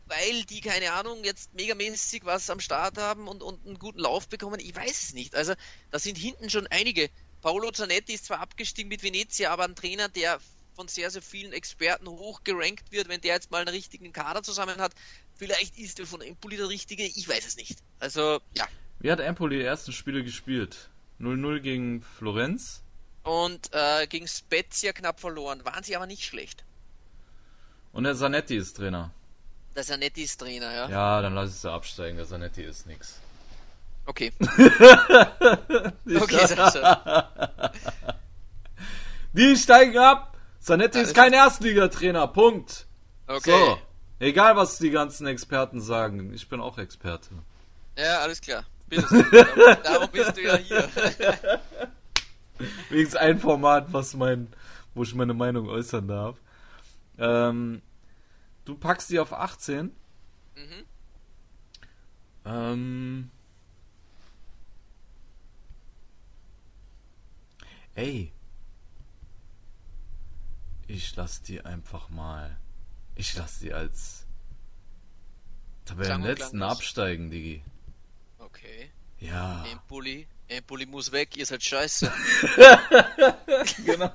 weil die, keine Ahnung, jetzt megamäßig was am Start haben und, und einen guten Lauf bekommen, ich weiß es nicht. Also da sind hinten schon einige. Paolo Zanetti ist zwar abgestiegen mit Venezia, aber ein Trainer, der von sehr, sehr vielen Experten hoch gerankt wird, wenn der jetzt mal einen richtigen Kader zusammen hat, vielleicht ist er von Empoli der richtige, ich weiß es nicht. Also, ja. Wie hat Empoli die ersten Spiele gespielt? 0-0 gegen Florenz? Und äh, gegen Spezia knapp verloren. Waren sie aber nicht schlecht. Und der Zanetti ist Trainer. Der Zanetti ist Trainer, ja. Ja, dann lass ich sie absteigen. Der Zanetti ist nix. Okay. okay, Sascha. Die steigen ab. Zanetti ist kein Erstligatrainer. Punkt. Okay. So. Egal, was die ganzen Experten sagen. Ich bin auch Experte. Ja, alles klar. Bitte. Darum bist du ja hier. Wenigstens ein Format, was mein, wo ich meine Meinung äußern darf. Ähm, du packst die auf 18. Mhm. Ähm. Ey. Ich lass die einfach mal. Ich lass die als Tabellenletzten absteigen, Digi. Okay. Ja. Empoli, Empoli muss weg, ihr seid scheiße. genau.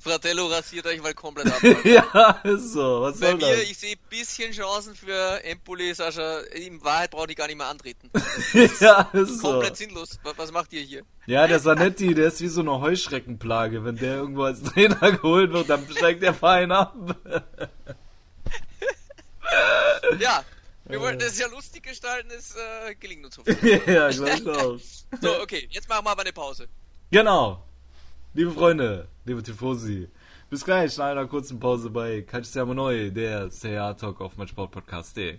Fratello rasiert euch mal komplett ab. ja, so. Was Bei mir, das? ich sehe ein bisschen Chancen für Empoli, Sascha. In Wahrheit brauche ich gar nicht mehr antreten. ja, ist so. Komplett sinnlos. Was macht ihr hier? Ja, der Sanetti, der ist wie so eine Heuschreckenplage. Wenn der irgendwo als Trainer geholt wird, dann steigt der Verein ab. ja, wir wollten es ja lustig gestalten, es äh, gelingt uns so. ja, gleich auch. so, okay, jetzt machen wir aber eine Pause. Genau. Liebe Freunde, liebe Tifosi, bis gleich nach einer kurzen Pause bei Calciamo Neu, der CA Talk auf meinsportpodcast.de.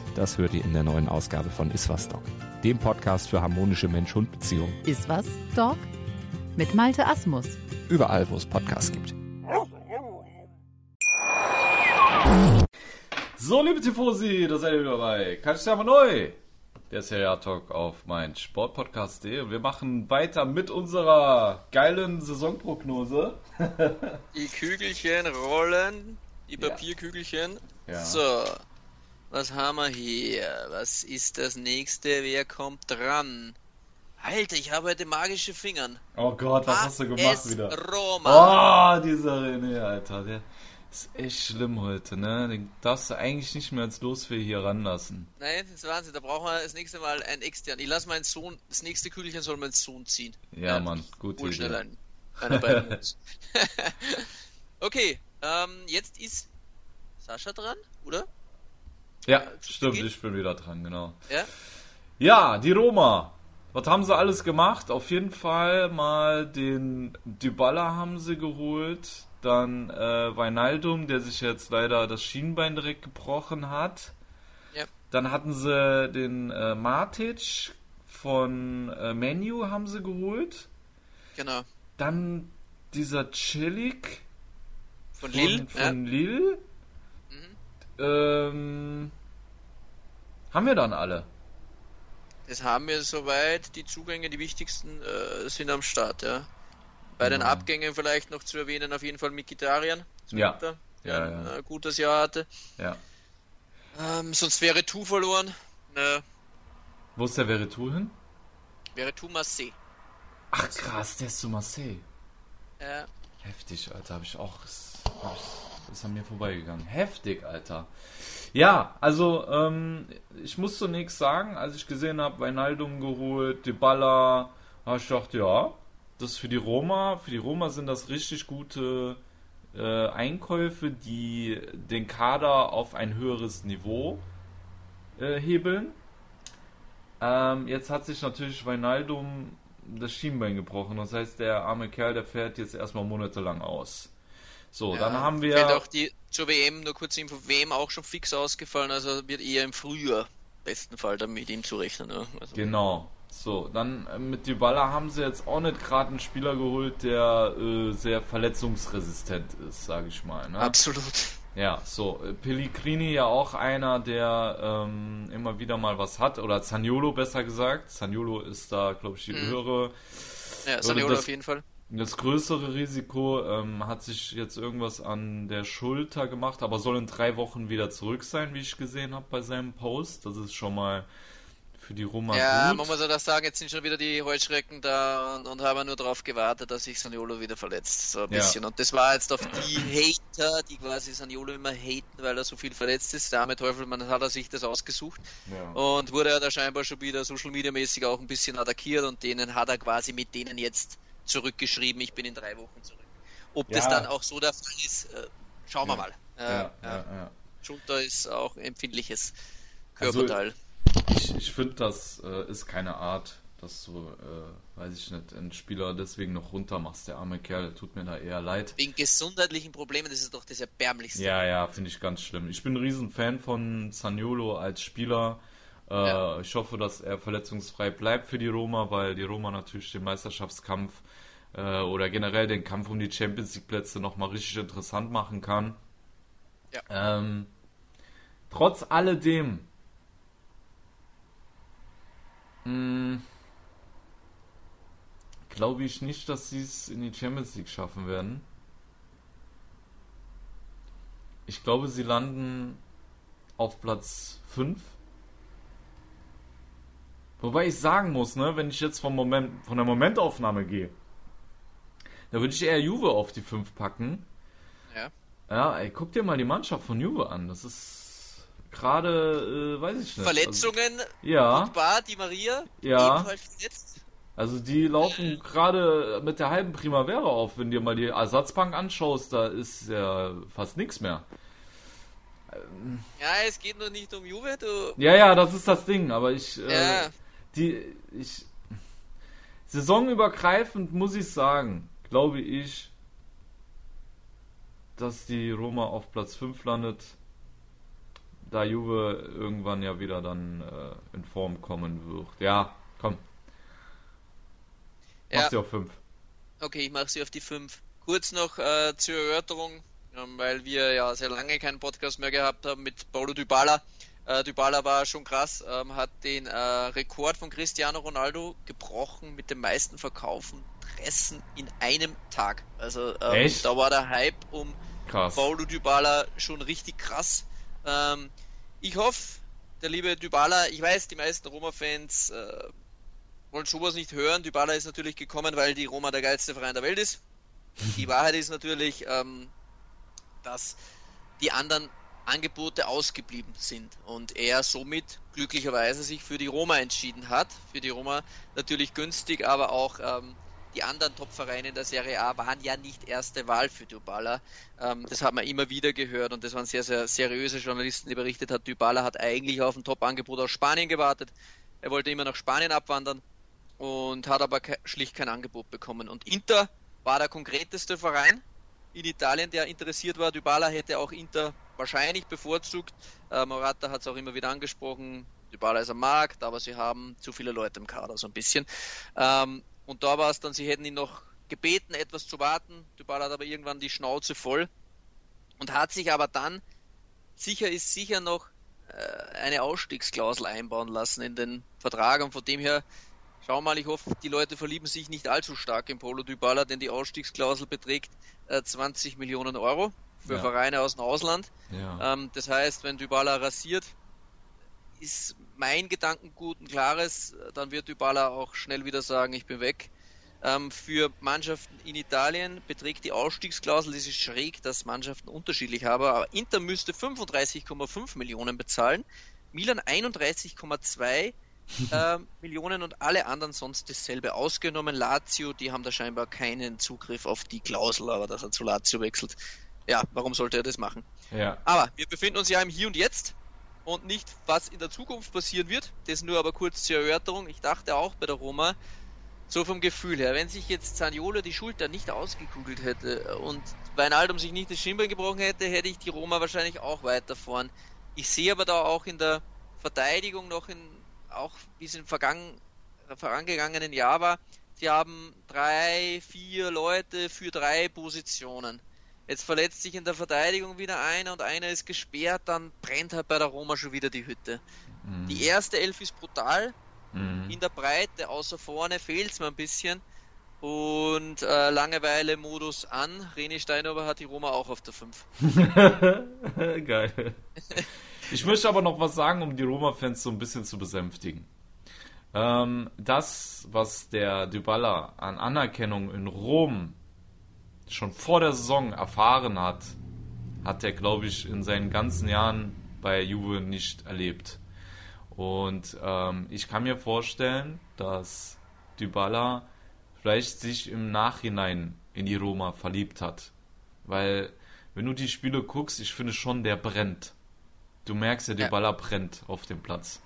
das hört ihr in der neuen Ausgabe von Iswas Dog, dem Podcast für harmonische Mensch-Hund-Beziehungen. Iswas Dog? Mit Malte Asmus. Überall, wo es Podcasts gibt. So, liebe Tifosi, da seid ihr wieder dabei. Kannst du aber neu? Der Serie Talk auf mein Sportpodcast.de und wir machen weiter mit unserer geilen Saisonprognose. die Kügelchen rollen, die Papierkügelchen. Ja. So, was haben wir hier? Was ist das nächste? Wer kommt dran? Alter, ich habe heute magische Fingern. Oh Gott, was hast du gemacht wieder? Roma. Oh, dieser René, Alter. Der, ist echt schlimm heute, ne? Den darfst du eigentlich nicht mehr als Losfee hier ranlassen. Nein, das ist Wahnsinn. Da brauchen wir das nächste Mal einen extern. Ich lasse meinen Sohn, das nächste Kügelchen soll mein Sohn ziehen. Ja, ja Mann, gut. Hol schnell einen. Okay, ähm, jetzt ist Sascha dran, oder? Ja, stimmt, ich bin wieder dran, genau. Ja? Ja, die Roma. Was haben sie alles gemacht? Auf jeden Fall mal den Dybala haben sie geholt dann äh, Weinaldum, der sich jetzt leider das Schienbein direkt gebrochen hat. Ja. Dann hatten sie den äh, Matic von äh, Menu haben sie geholt. Genau. Dann dieser Chilik von, von Lille. Von ja. Lille. Mhm. Ähm, haben wir dann alle? Das haben wir soweit. Die Zugänge, die wichtigsten, äh, sind am Start, ja. Bei den genau. Abgängen vielleicht noch zu erwähnen, auf jeden Fall Mikitarian. Ja. der ja, ein ja. Äh, gutes Jahr hatte. Ja. Ähm, sonst wäre Tu verloren. Ne. Wo ist der wäre Tu hin? Wäre Tu Marseille. Ach krass, der ist zu Marseille. Ja. Heftig, Alter, habe ich auch. Ist, ist an mir vorbeigegangen. Heftig, Alter. Ja, also ähm, ich muss zunächst sagen, als ich gesehen habe, Weinaldum geholt, Dybala, habe ich gedacht, ja, das für die Roma, für die Roma sind das richtig gute äh, Einkäufe, die den Kader auf ein höheres Niveau äh, hebeln. Ähm, jetzt hat sich natürlich Weinaldum das Schienbein gebrochen. Das heißt, der arme Kerl, der fährt jetzt erstmal monatelang aus. So, ja, dann haben wir. Wird auch die zur WM, nur kurz Info, WM auch schon fix ausgefallen, also wird eher im Frühjahr besten Fall dann mit ihm zu rechnen. Ja. Also genau. So, dann äh, mit Dybala haben sie jetzt auch nicht gerade einen Spieler geholt, der äh, sehr verletzungsresistent ist, sage ich mal. Ne? Absolut. Ja, so. Äh, Pellegrini ja auch einer, der ähm, immer wieder mal was hat, oder Zaniolo besser gesagt. Zaniolo ist da, glaube ich, die mhm. höhere. Ja, Zaniolo auf jeden Fall. Das größere Risiko ähm, hat sich jetzt irgendwas an der Schulter gemacht, aber soll in drei Wochen wieder zurück sein, wie ich gesehen habe bei seinem Post. Das ist schon mal für die Roma ja, gut. man muss ja das sagen, jetzt sind schon wieder die Heuschrecken da und, und haben nur darauf gewartet, dass sich Saniolo wieder verletzt, so ein bisschen. Und das war jetzt auf die Hater, die quasi Saniolo immer haten, weil er so viel verletzt ist. Der arme Teufel, man hat er sich das ausgesucht ja. und wurde ja da scheinbar schon wieder Social Media mäßig auch ein bisschen attackiert und denen hat er quasi mit denen jetzt zurückgeschrieben, ich bin in drei Wochen zurück. Ob ja. das dann auch so der Fall ist, äh, schauen wir mal. Äh, Schulter ist auch ein empfindliches also Körperteil. Also, ich, ich finde, das äh, ist keine Art, dass du, äh, weiß ich nicht, einen Spieler deswegen noch runter machst. Der arme Kerl, tut mir da eher leid. Wegen gesundheitlichen Problemen, das ist doch das Erbärmlichste. Ja, ja, finde ich ganz schlimm. Ich bin ein Riesenfan von Saniolo als Spieler. Äh, ja. Ich hoffe, dass er verletzungsfrei bleibt für die Roma, weil die Roma natürlich den Meisterschaftskampf äh, oder generell den Kampf um die Champions League Plätze nochmal richtig interessant machen kann. Ja. Ähm, trotz alledem hm, Glaube ich nicht, dass sie es in die Champions League schaffen werden. Ich glaube, sie landen auf Platz 5. Wobei ich sagen muss, ne, wenn ich jetzt vom Moment, von der Momentaufnahme gehe, da würde ich eher Juve auf die 5 packen. Ja. Ja, ey, guck dir mal die Mannschaft von Juve an. Das ist gerade, äh, weiß ich nicht. Verletzungen? Also, ja. Bar, die Maria? Ja. Verletzt. Also die laufen gerade mit der halben Primavera auf. Wenn dir mal die Ersatzbank anschaust, da ist ja fast nichts mehr. Ja, es geht nur nicht um Juve, du. Ja, ja, das ist das Ding, aber ich. Äh, ja. Äh, die. Ich. Saisonübergreifend muss ich sagen, glaube ich, dass die Roma auf Platz 5 landet da Juve irgendwann ja wieder dann äh, in Form kommen wird. Ja, komm. Mach ja. sie auf 5. Okay, ich mache sie auf die 5. Kurz noch äh, zur Erörterung, ähm, weil wir ja sehr lange keinen Podcast mehr gehabt haben mit Paulo Dybala. Äh, Dybala war schon krass, ähm, hat den äh, Rekord von Cristiano Ronaldo gebrochen mit den meisten Verkaufen Dressen in einem Tag. Also ähm, da war der Hype um krass. Paulo Dybala schon richtig krass. Ähm, ich hoffe, der liebe Dybala, ich weiß, die meisten Roma-Fans äh, wollen sowas nicht hören. Dybala ist natürlich gekommen, weil die Roma der geilste Verein der Welt ist. Die Wahrheit ist natürlich, ähm, dass die anderen Angebote ausgeblieben sind und er somit glücklicherweise sich für die Roma entschieden hat. Für die Roma natürlich günstig, aber auch ähm, die anderen Top-Vereine in der Serie A waren ja nicht erste Wahl für Dybala. Ähm, das hat man immer wieder gehört und das waren sehr, sehr seriöse Journalisten, die berichtet hat, Dybala hat eigentlich auf ein Top-Angebot aus Spanien gewartet. Er wollte immer nach Spanien abwandern und hat aber ke schlicht kein Angebot bekommen. Und Inter war der konkreteste Verein in Italien, der interessiert war. Dybala hätte auch Inter wahrscheinlich bevorzugt. Äh, Morata hat es auch immer wieder angesprochen. Dybala ist am Markt, aber sie haben zu viele Leute im Kader, so ein bisschen. Ähm, und da war es dann, sie hätten ihn noch gebeten, etwas zu warten. Dybala hat aber irgendwann die Schnauze voll und hat sich aber dann, sicher ist sicher noch, äh, eine Ausstiegsklausel einbauen lassen in den Vertrag. Und von dem her, schau mal, ich hoffe, die Leute verlieben sich nicht allzu stark in Polo Dybala, denn die Ausstiegsklausel beträgt 20 äh, Millionen Euro für ja. Vereine aus dem Ausland. Ja. Ähm, das heißt, wenn Dybala rasiert, ist mein Gedankengut ein klares, dann wird Dybala auch schnell wieder sagen, ich bin weg. Ähm, für Mannschaften in Italien beträgt die Ausstiegsklausel, das ist schräg, dass Mannschaften unterschiedlich haben, aber Inter müsste 35,5 Millionen bezahlen, Milan 31,2 äh, Millionen und alle anderen sonst dasselbe ausgenommen. Lazio, die haben da scheinbar keinen Zugriff auf die Klausel, aber dass er zu Lazio wechselt. Ja, warum sollte er das machen? Ja. Aber wir befinden uns ja im Hier und Jetzt und nicht, was in der Zukunft passieren wird. Das nur aber kurz zur Erörterung. Ich dachte auch bei der Roma, so vom Gefühl her, wenn sich jetzt Zaniolo die Schulter nicht ausgekugelt hätte und Weinaldum sich nicht das Schienbein gebrochen hätte, hätte ich die Roma wahrscheinlich auch weiter vorn. Ich sehe aber da auch in der Verteidigung noch in, auch wie es im vorangegangenen Jahr war, sie haben drei, vier Leute für drei Positionen. Jetzt verletzt sich in der Verteidigung wieder einer und einer ist gesperrt, dann brennt halt bei der Roma schon wieder die Hütte. Mhm. Die erste Elf ist brutal. Mhm. In der Breite, außer vorne, fehlt es mir ein bisschen. Und äh, Langeweile-Modus an. René Steinhuber hat die Roma auch auf der 5. Geil. Ich möchte aber noch was sagen, um die Roma-Fans so ein bisschen zu besänftigen. Ähm, das, was der Dybala an Anerkennung in Rom schon vor der Saison erfahren hat, hat er, glaube ich, in seinen ganzen Jahren bei Juve nicht erlebt. Und ähm, ich kann mir vorstellen, dass Dybala vielleicht sich im Nachhinein in die Roma verliebt hat. Weil, wenn du die Spiele guckst, ich finde schon, der brennt. Du merkst ja, Dybala ja. brennt auf dem Platz.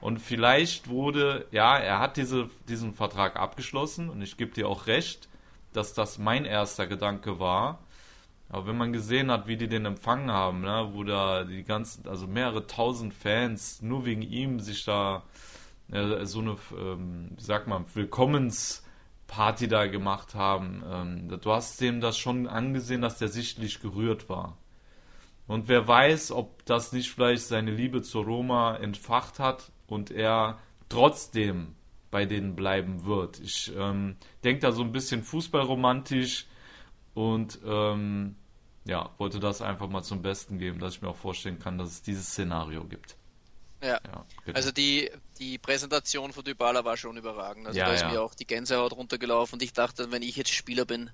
Und vielleicht wurde, ja, er hat diese, diesen Vertrag abgeschlossen und ich gebe dir auch recht, dass das mein erster Gedanke war. Aber wenn man gesehen hat, wie die den empfangen haben, ne, wo da die ganzen, also mehrere tausend Fans nur wegen ihm sich da äh, so eine, ähm, wie sagt man, Willkommensparty da gemacht haben, ähm, du hast dem das schon angesehen, dass der sichtlich gerührt war. Und wer weiß, ob das nicht vielleicht seine Liebe zur Roma entfacht hat und er trotzdem bei denen bleiben wird. Ich ähm, denke da so ein bisschen fußballromantisch und ähm, ja, wollte das einfach mal zum Besten geben, dass ich mir auch vorstellen kann, dass es dieses Szenario gibt. Ja, ja also die, die Präsentation von Dybala war schon überragend. Also ja, da ist ja. mir auch die Gänsehaut runtergelaufen und ich dachte, wenn ich jetzt Spieler bin,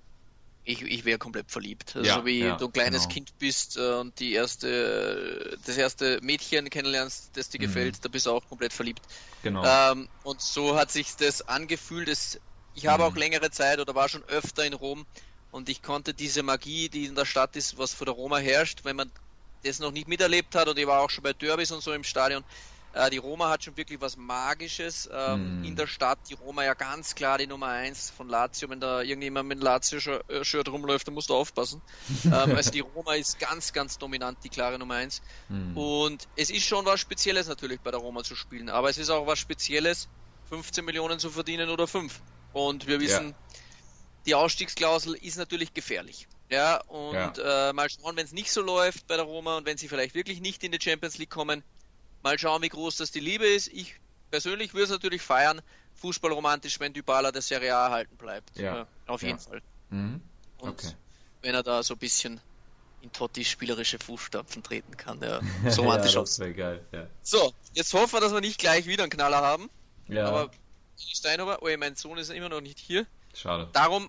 Ich, ich wäre komplett verliebt. Also ja, wie ja, du ein kleines genau. Kind bist äh, und die erste, das erste Mädchen kennenlernst, das dir mhm. gefällt, da bist du auch komplett verliebt. Genau. Ähm, und so hat sich das angefühlt. Das, ich habe mhm. auch längere Zeit oder war schon öfter in Rom und ich konnte diese Magie, die in der Stadt ist, was vor der Roma herrscht, wenn man das noch nicht miterlebt hat und ich war auch schon bei Derbys und so im Stadion, äh, die Roma hat schon wirklich was Magisches ähm, mm. in der Stadt. Die Roma ja ganz klar die Nummer 1 von Lazio. Wenn da irgendjemand mit Lazio-Shirt rumläuft, dann musst du aufpassen. ähm, also die Roma ist ganz, ganz dominant, die klare Nummer 1. Mm. Und es ist schon was Spezielles natürlich bei der Roma zu spielen. Aber es ist auch was Spezielles, 15 Millionen zu verdienen oder 5. Und wir wissen, ja. die Ausstiegsklausel ist natürlich gefährlich. Ja, und ja. Äh, mal schauen, wenn es nicht so läuft bei der Roma und wenn sie vielleicht wirklich nicht in die Champions League kommen, Mal schauen, wie groß das die Liebe ist. Ich persönlich würde es natürlich feiern, fußballromantisch, wenn Dybala der Serie A erhalten bleibt. Ja. Äh, auf jeden ja. Fall. Mhm. Und okay. wenn er da so ein bisschen in Tottis spielerische Fußstapfen treten kann. Ja, so romantisch ja, das wäre geil. Ja. So, jetzt hoffen wir, dass wir nicht gleich wieder einen Knaller haben. Ja. Aber Steinhuber, oh, mein Sohn ist immer noch nicht hier. Schade. Darum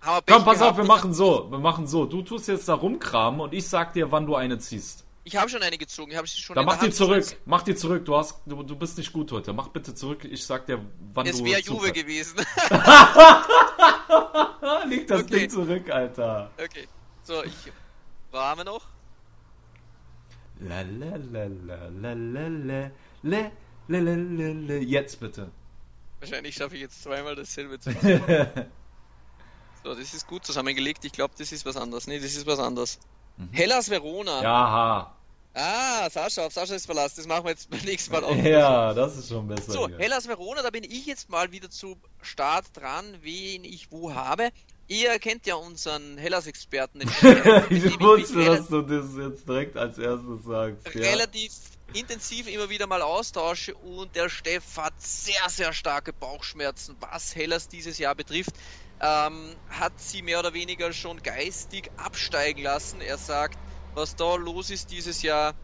haben wir Pech Komm, pass auf, wir machen so. Wir machen so. Du tust jetzt da rumkramen und ich sag dir, wann du eine ziehst. Ich habe schon eine gezogen. Ich habe sie schon. Dann mach die zurück. Mach die zurück. Du hast, du, du bist nicht gut heute. Mach bitte zurück. Ich sag dir, wann es du. Es wäre Juve gewesen. Leg das okay. Ding zurück, Alter. Okay. So, ich. Wir noch? La la la la la la la la la la la la Jetzt bitte. Wahrscheinlich schaffe ich jetzt zweimal dasselbe zu. so, das ist gut zusammengelegt. Ich glaube, das ist was anderes. Nee, das ist was anderes. Mhm. Hellas Verona. Ja. Ah, Sascha, auf Sascha ist Verlass. Das machen wir jetzt beim nächsten Mal auch. Ja, das ist schon besser. So, ja. Hellas Verona, da bin ich jetzt mal wieder zu Start dran, wen ich wo habe. Ihr kennt ja unseren Hellas-Experten. ich wusste, dass du das jetzt direkt als erstes sagst. Relativ ja. intensiv immer wieder mal austausche und der Steff hat sehr, sehr starke Bauchschmerzen, was Hellas dieses Jahr betrifft ähm, hat sie mehr oder weniger schon geistig absteigen lassen. Er sagt, was da los ist dieses Jahr,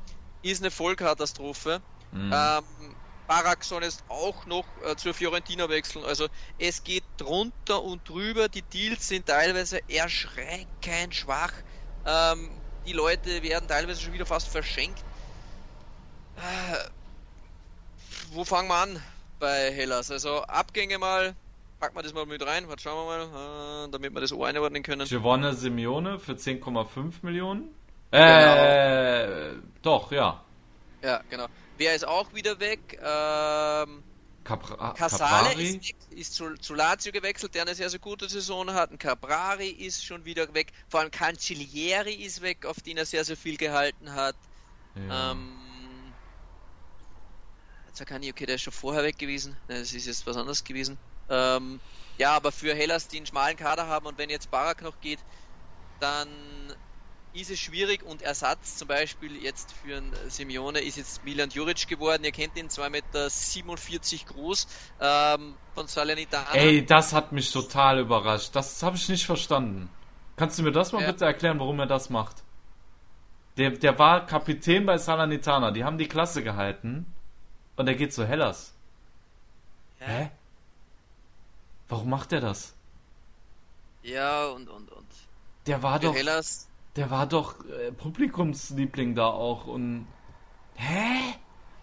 ist eine Vollkatastrophe. Mhm. Ähm, Barak soll jetzt auch noch äh, zur Fiorentina wechseln. Also es geht drunter und drüber. Die Deals sind teilweise erschreckend schwach. Ähm, die Leute werden teilweise schon wieder fast verschenkt. Äh, wo fangen wir an bei Hellas? Also Abgänge mal packen wir das mal mit rein. Was schauen wir mal, äh, damit wir das auch einordnen können. Giovanna Simeone für 10,5 Millionen. Äh, genau. doch, ja. Ja, genau. Wer ist auch wieder weg? Ähm, Capra Casale ist, weg, ist zu, zu, Lazio gewechselt, der eine sehr, sehr gute Saison hat. Ein Caprari ist schon wieder weg. Vor allem Cancellieri ist weg, auf den er sehr, sehr viel gehalten hat. Ja. Ähm, Zakani, okay, der ist schon vorher weg gewesen. Das ist jetzt was anderes gewesen. Ähm, ja, aber für Hellas, die einen schmalen Kader haben und wenn jetzt Barak noch geht, dann ist es schwierig und Ersatz zum Beispiel jetzt für einen Simeone ist jetzt Milan Juric geworden. Ihr kennt ihn, 2,47 Meter groß ähm, von Salernitana. Ey, das hat mich total überrascht. Das habe ich nicht verstanden. Kannst du mir das mal ja. bitte erklären, warum er das macht? Der, der war Kapitän bei Salernitana. Die haben die Klasse gehalten. Und er geht zu Hellas. Ja. Hä? Warum macht er das? Ja, und, und, und. Der war doch. Hellas. Der war doch äh, Publikumsliebling da auch und. Hä?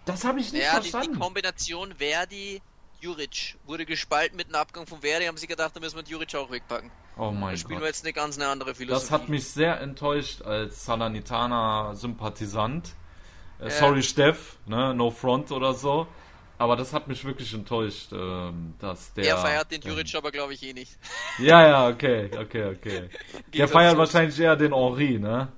Das habe ich nicht ja, verstanden. Die, die Kombination Verdi. Juric wurde gespalten mit dem Abgang von Verdi, haben sie gedacht, da müssen wir Juric auch wegpacken. Oh mein da spielen wir jetzt eine ganz eine andere Philosophie. Das hat mich sehr enttäuscht als Salernitana-Sympathisant. Äh, ja. Sorry, Steff, ne? No Front oder so. Aber das hat mich wirklich enttäuscht, ähm, dass der. Der feiert den Juric ähm, aber, glaube ich, eh nicht. Ja, ja, okay, okay, okay. der feiert so. wahrscheinlich eher den Henri, ne?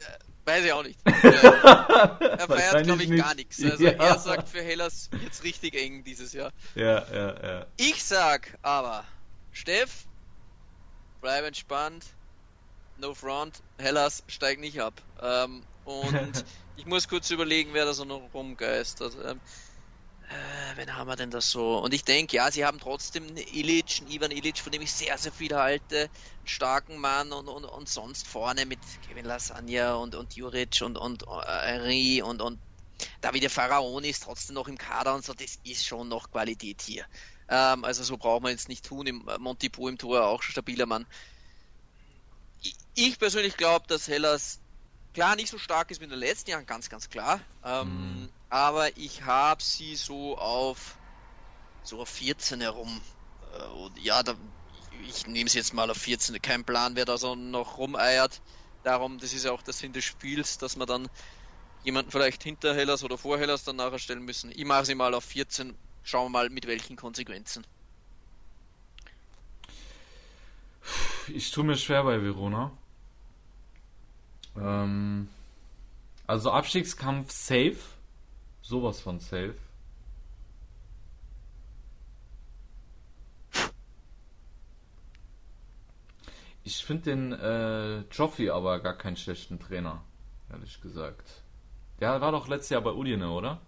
Äh, weiß ich auch nicht. er feiert, glaube ich, nicht. gar nichts. Also ja. er sagt für Hellas jetzt richtig eng dieses Jahr. Ja, ja, ja. Ich sag aber, Steff, bleib entspannt, no front, Hellas steigt nicht ab. Ähm, und ich muss kurz überlegen, wer da so noch rumgeistert. Ähm, äh, wen haben wir denn das so? Und ich denke, ja, sie haben trotzdem einen Illich, einen Ivan Illich, von dem ich sehr, sehr viel halte, einen starken Mann und, und, und sonst vorne mit Kevin Lasagna und, und Juric und, und äh, und, und Davide Pharaon ist trotzdem noch im Kader und so, das ist schon noch Qualität hier. Ähm, also so braucht man jetzt nicht tun, im Montipo im Tor auch stabiler Mann. ich persönlich glaube, dass Hellas klar nicht so stark ist wie in den letzten Jahren, ganz, ganz klar. Ähm, mhm. Aber ich habe sie so auf so auf 14 herum. Äh, und ja, da, ich nehme es jetzt mal auf 14. Kein Plan, wer da so noch rumeiert. Darum, das ist ja auch der Sinn des Spiels, dass man dann jemanden vielleicht hinter Hellas oder vor Hellas dann nachher stellen müssen. Ich mache sie mal auf 14. Schauen wir mal mit welchen Konsequenzen. Ich tue mir schwer bei Verona. Ähm, also Abstiegskampf safe. Sowas von safe. Ich finde den äh, Joffi aber gar keinen schlechten Trainer, ehrlich gesagt. Der war doch letztes Jahr bei Udine, oder?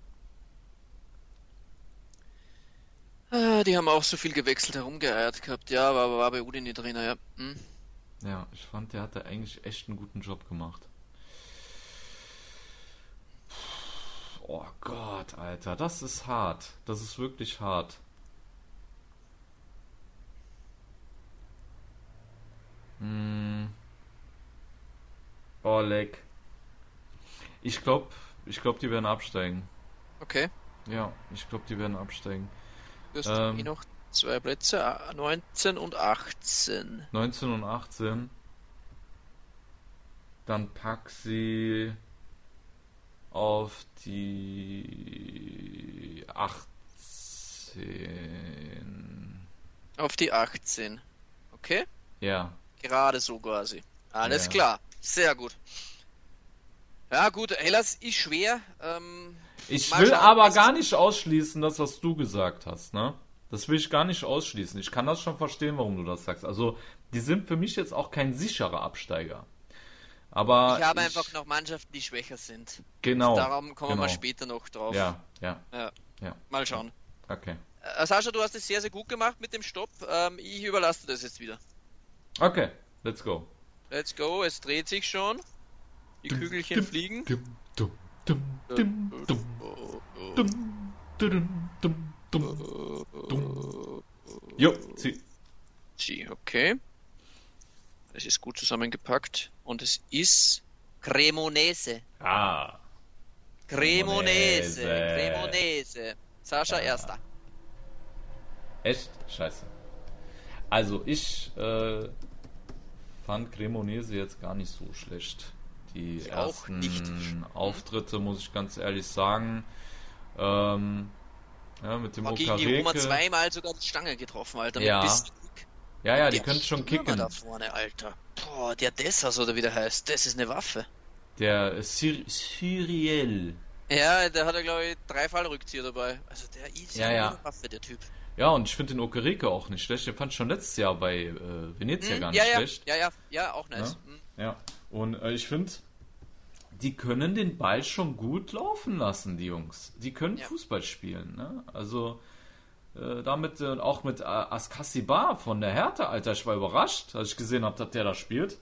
Ah, die haben auch so viel gewechselt herumgeeiert gehabt, ja, aber war bei Udine Trainer, ja. Hm. Ja, ich fand, der hatte eigentlich echt einen guten Job gemacht. Oh Gott, Alter, das ist hart. Das ist wirklich hart. Hm. Oh, leck. Ich glaube, ich glaube, die werden absteigen. Okay. Ja, ich glaube, die werden absteigen. Du hast ähm, eh noch zwei Plätze, 19 und 18. 19 und 18. Dann pack sie auf die 18. Auf die 18. Okay? Ja. Gerade so quasi. Alles ja. klar. Sehr gut. Ja, gut, Hellas ist schwer. Ähm, ich will schauen, aber gar nicht ausschließen, das, was du gesagt hast, ne? Das will ich gar nicht ausschließen. Ich kann das schon verstehen, warum du das sagst. Also, die sind für mich jetzt auch kein sicherer Absteiger. Aber ich habe ich, einfach noch Mannschaften, die schwächer sind. Genau. Darum kommen genau. wir später noch drauf. Ja, ja. ja. ja. Mal schauen. Okay. Äh, Sascha, du hast es sehr, sehr gut gemacht mit dem Stopp. Ähm, ich überlasse das jetzt wieder. Okay, let's go. Let's go, es dreht sich schon. Die dum, Kügelchen dum, fliegen. Jo, zieh. Zieh, okay. Es ist gut zusammengepackt und es ist Cremonese. Ah. Cremonese. Cremonese. Sascha, ah. erster. Echt? Scheiße. Also ich äh, fand Cremonese jetzt gar nicht so schlecht. Die ich ersten Auftritte, muss ich ganz ehrlich sagen. Ähm, ja, mit dem War gegen die Roma zweimal sogar die Stange getroffen, Alter. Ja. Ja, ja, die können schon kicken. da vorne, Alter. Boah, der Dessas oder wie der heißt, das ist eine Waffe. Der Syr Syriel. Ja, der hat ja, glaube ich, drei Fallrückzieher dabei. Also der ist ja, ja. eine Waffe, der Typ. Ja, und ich finde den Okereke auch nicht schlecht. Den fand ich schon letztes Jahr bei äh, Venezia hm, gar nicht ja, schlecht. Ja, ja, ja, auch nice. Ja, hm. ja. und äh, ich finde, die können den Ball schon gut laufen lassen, die Jungs. Die können ja. Fußball spielen. Ne? Also äh, damit äh, auch mit äh, Askasibar von der Härte, Alter. Ich war überrascht, als ich gesehen habe, dass der da spielt.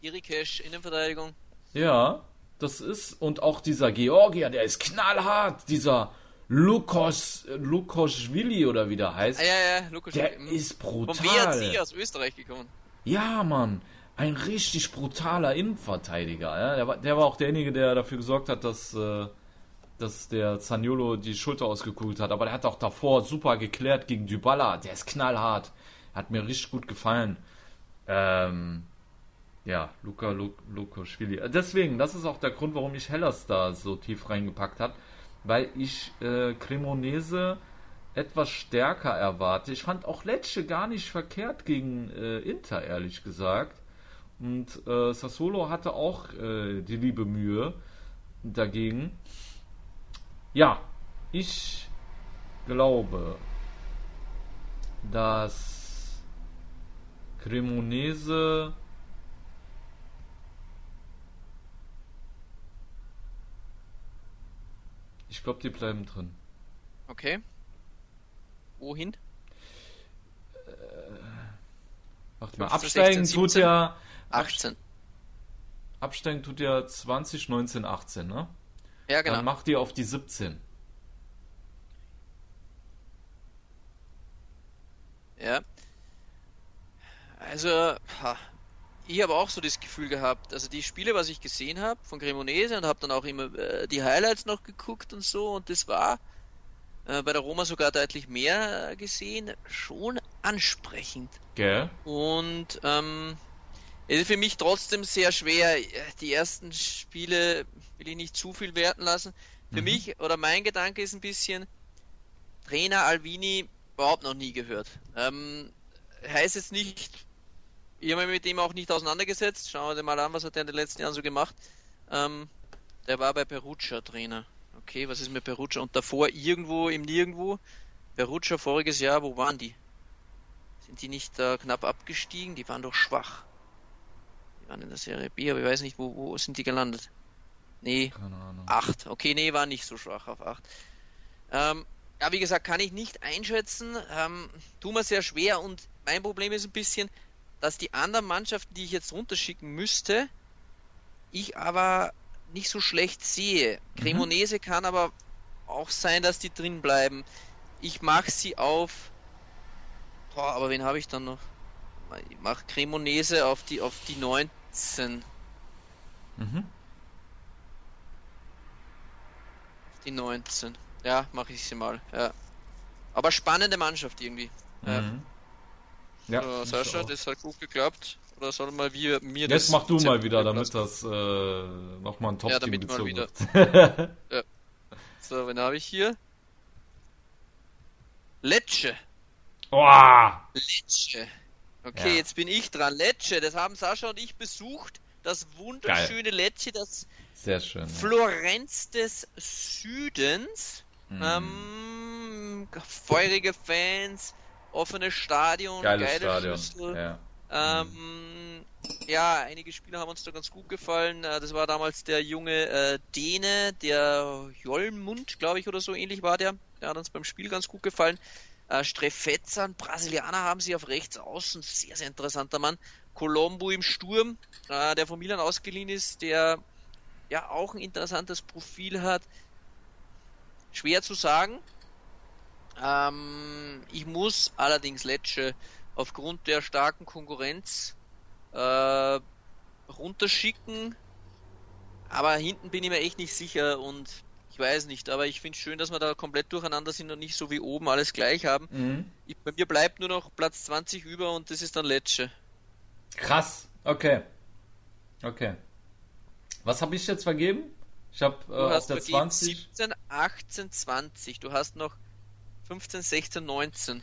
Irikesh, Innenverteidigung. Ja, das ist, und auch dieser Georgier, der ist knallhart, dieser Lukos, Lukoschwili oder wie der heißt. Ah, ja, ja, Lukoschwili. Der ist brutal. Vom WRC aus Österreich gekommen. Ja, Mann. Ein richtig brutaler Innenverteidiger. Ja? Der, war, der war auch derjenige, der dafür gesorgt hat, dass, äh, dass der Zaniolo die Schulter ausgekugelt hat. Aber der hat auch davor super geklärt gegen Dybala. Der ist knallhart. Hat mir richtig gut gefallen. Ähm, ja, Luca Lukoschwili. Deswegen, das ist auch der Grund, warum ich Hellas da so tief reingepackt habe weil ich äh, Cremonese etwas stärker erwarte. Ich fand auch Lecce gar nicht verkehrt gegen äh, Inter, ehrlich gesagt. Und äh, Sassolo hatte auch äh, die liebe Mühe dagegen. Ja, ich glaube, dass Cremonese Ich glaube, die bleiben drin. Okay. Wohin? Äh, warte mal, absteigen 16, tut ja. 18. Absteigen tut ja 20, 19, 18, ne? Ja, genau. Dann macht ihr auf die 17. Ja. Also, ha, ich habe auch so das Gefühl gehabt, also die Spiele, was ich gesehen habe von Cremonese und habe dann auch immer äh, die Highlights noch geguckt und so und das war äh, bei der Roma sogar deutlich mehr gesehen, schon ansprechend. Gell? Und ähm, es ist für mich trotzdem sehr schwer. Die ersten Spiele will ich nicht zu viel werten lassen. Für mhm. mich oder mein Gedanke ist ein bisschen, Trainer Alvini überhaupt noch nie gehört. Ähm, heißt jetzt nicht, ich habe mich mit dem auch nicht auseinandergesetzt. Schauen wir mal an, was hat er in den letzten Jahren so gemacht. Ähm, der war bei Perugia Trainer. Okay, was ist mit Perugia? Und davor irgendwo im Nirgendwo. Perugia voriges Jahr, wo waren die? Sind die nicht äh, knapp abgestiegen? Die waren doch schwach. Waren in der Serie B, aber ich weiß nicht, wo, wo sind die gelandet? Nee, Keine Ahnung. 8. Okay, nee, war nicht so schwach auf 8. Ähm, ja, wie gesagt, kann ich nicht einschätzen. Ähm, tu mir sehr schwer und mein Problem ist ein bisschen, dass die anderen Mannschaften, die ich jetzt runterschicken müsste, ich aber nicht so schlecht sehe. Mhm. Cremonese kann aber auch sein, dass die drin bleiben. Ich mache sie auf. Boah, aber wen habe ich dann noch? Ich mache Cremonese auf die auf die 19. Mhm. Die 19. Ja, mache ich sie mal. Ja. Aber spannende Mannschaft irgendwie. Mhm. Ja. Ja, Sascha, das hat gut geklappt. Oder soll mal wir mir Jetzt mach du mal wieder, damit das äh, nochmal ein Top-Team ja, gezogen wird. ja. So, wen habe ich hier? Lecce. Oh! Lecce. Okay, ja. jetzt bin ich dran. Lecce, das haben Sascha und ich besucht. Das wunderschöne Geil. Lecce, das Sehr schön, Florenz des Südens. Mhm. Ähm, feurige Fans, offenes Stadion, Geiles geile Stadion. Schlüssel. Ja. Ähm, ja, einige Spieler haben uns da ganz gut gefallen. Äh, das war damals der junge äh, Däne, der Jolmund, glaube ich, oder so ähnlich war der. Der hat uns beim Spiel ganz gut gefallen. Äh, Strefetzer, ein Brasilianer haben sie auf rechts außen, sehr, sehr interessanter Mann. Colombo im Sturm, äh, der von Milan ausgeliehen ist, der ja auch ein interessantes Profil hat. Schwer zu sagen. Ähm, ich muss allerdings Lecce aufgrund der starken Konkurrenz äh, runterschicken. Aber hinten bin ich mir echt nicht sicher und ich weiß nicht, aber ich finde es schön, dass wir da komplett durcheinander sind und nicht so wie oben alles gleich haben. Mhm. Ich, bei mir bleibt nur noch Platz 20 über und das ist dann Lecce. Krass, okay. Okay. Was habe ich jetzt vergeben? Ich habe äh, auf der 20. 17, 18, 20. Du hast noch 15, 16, 19.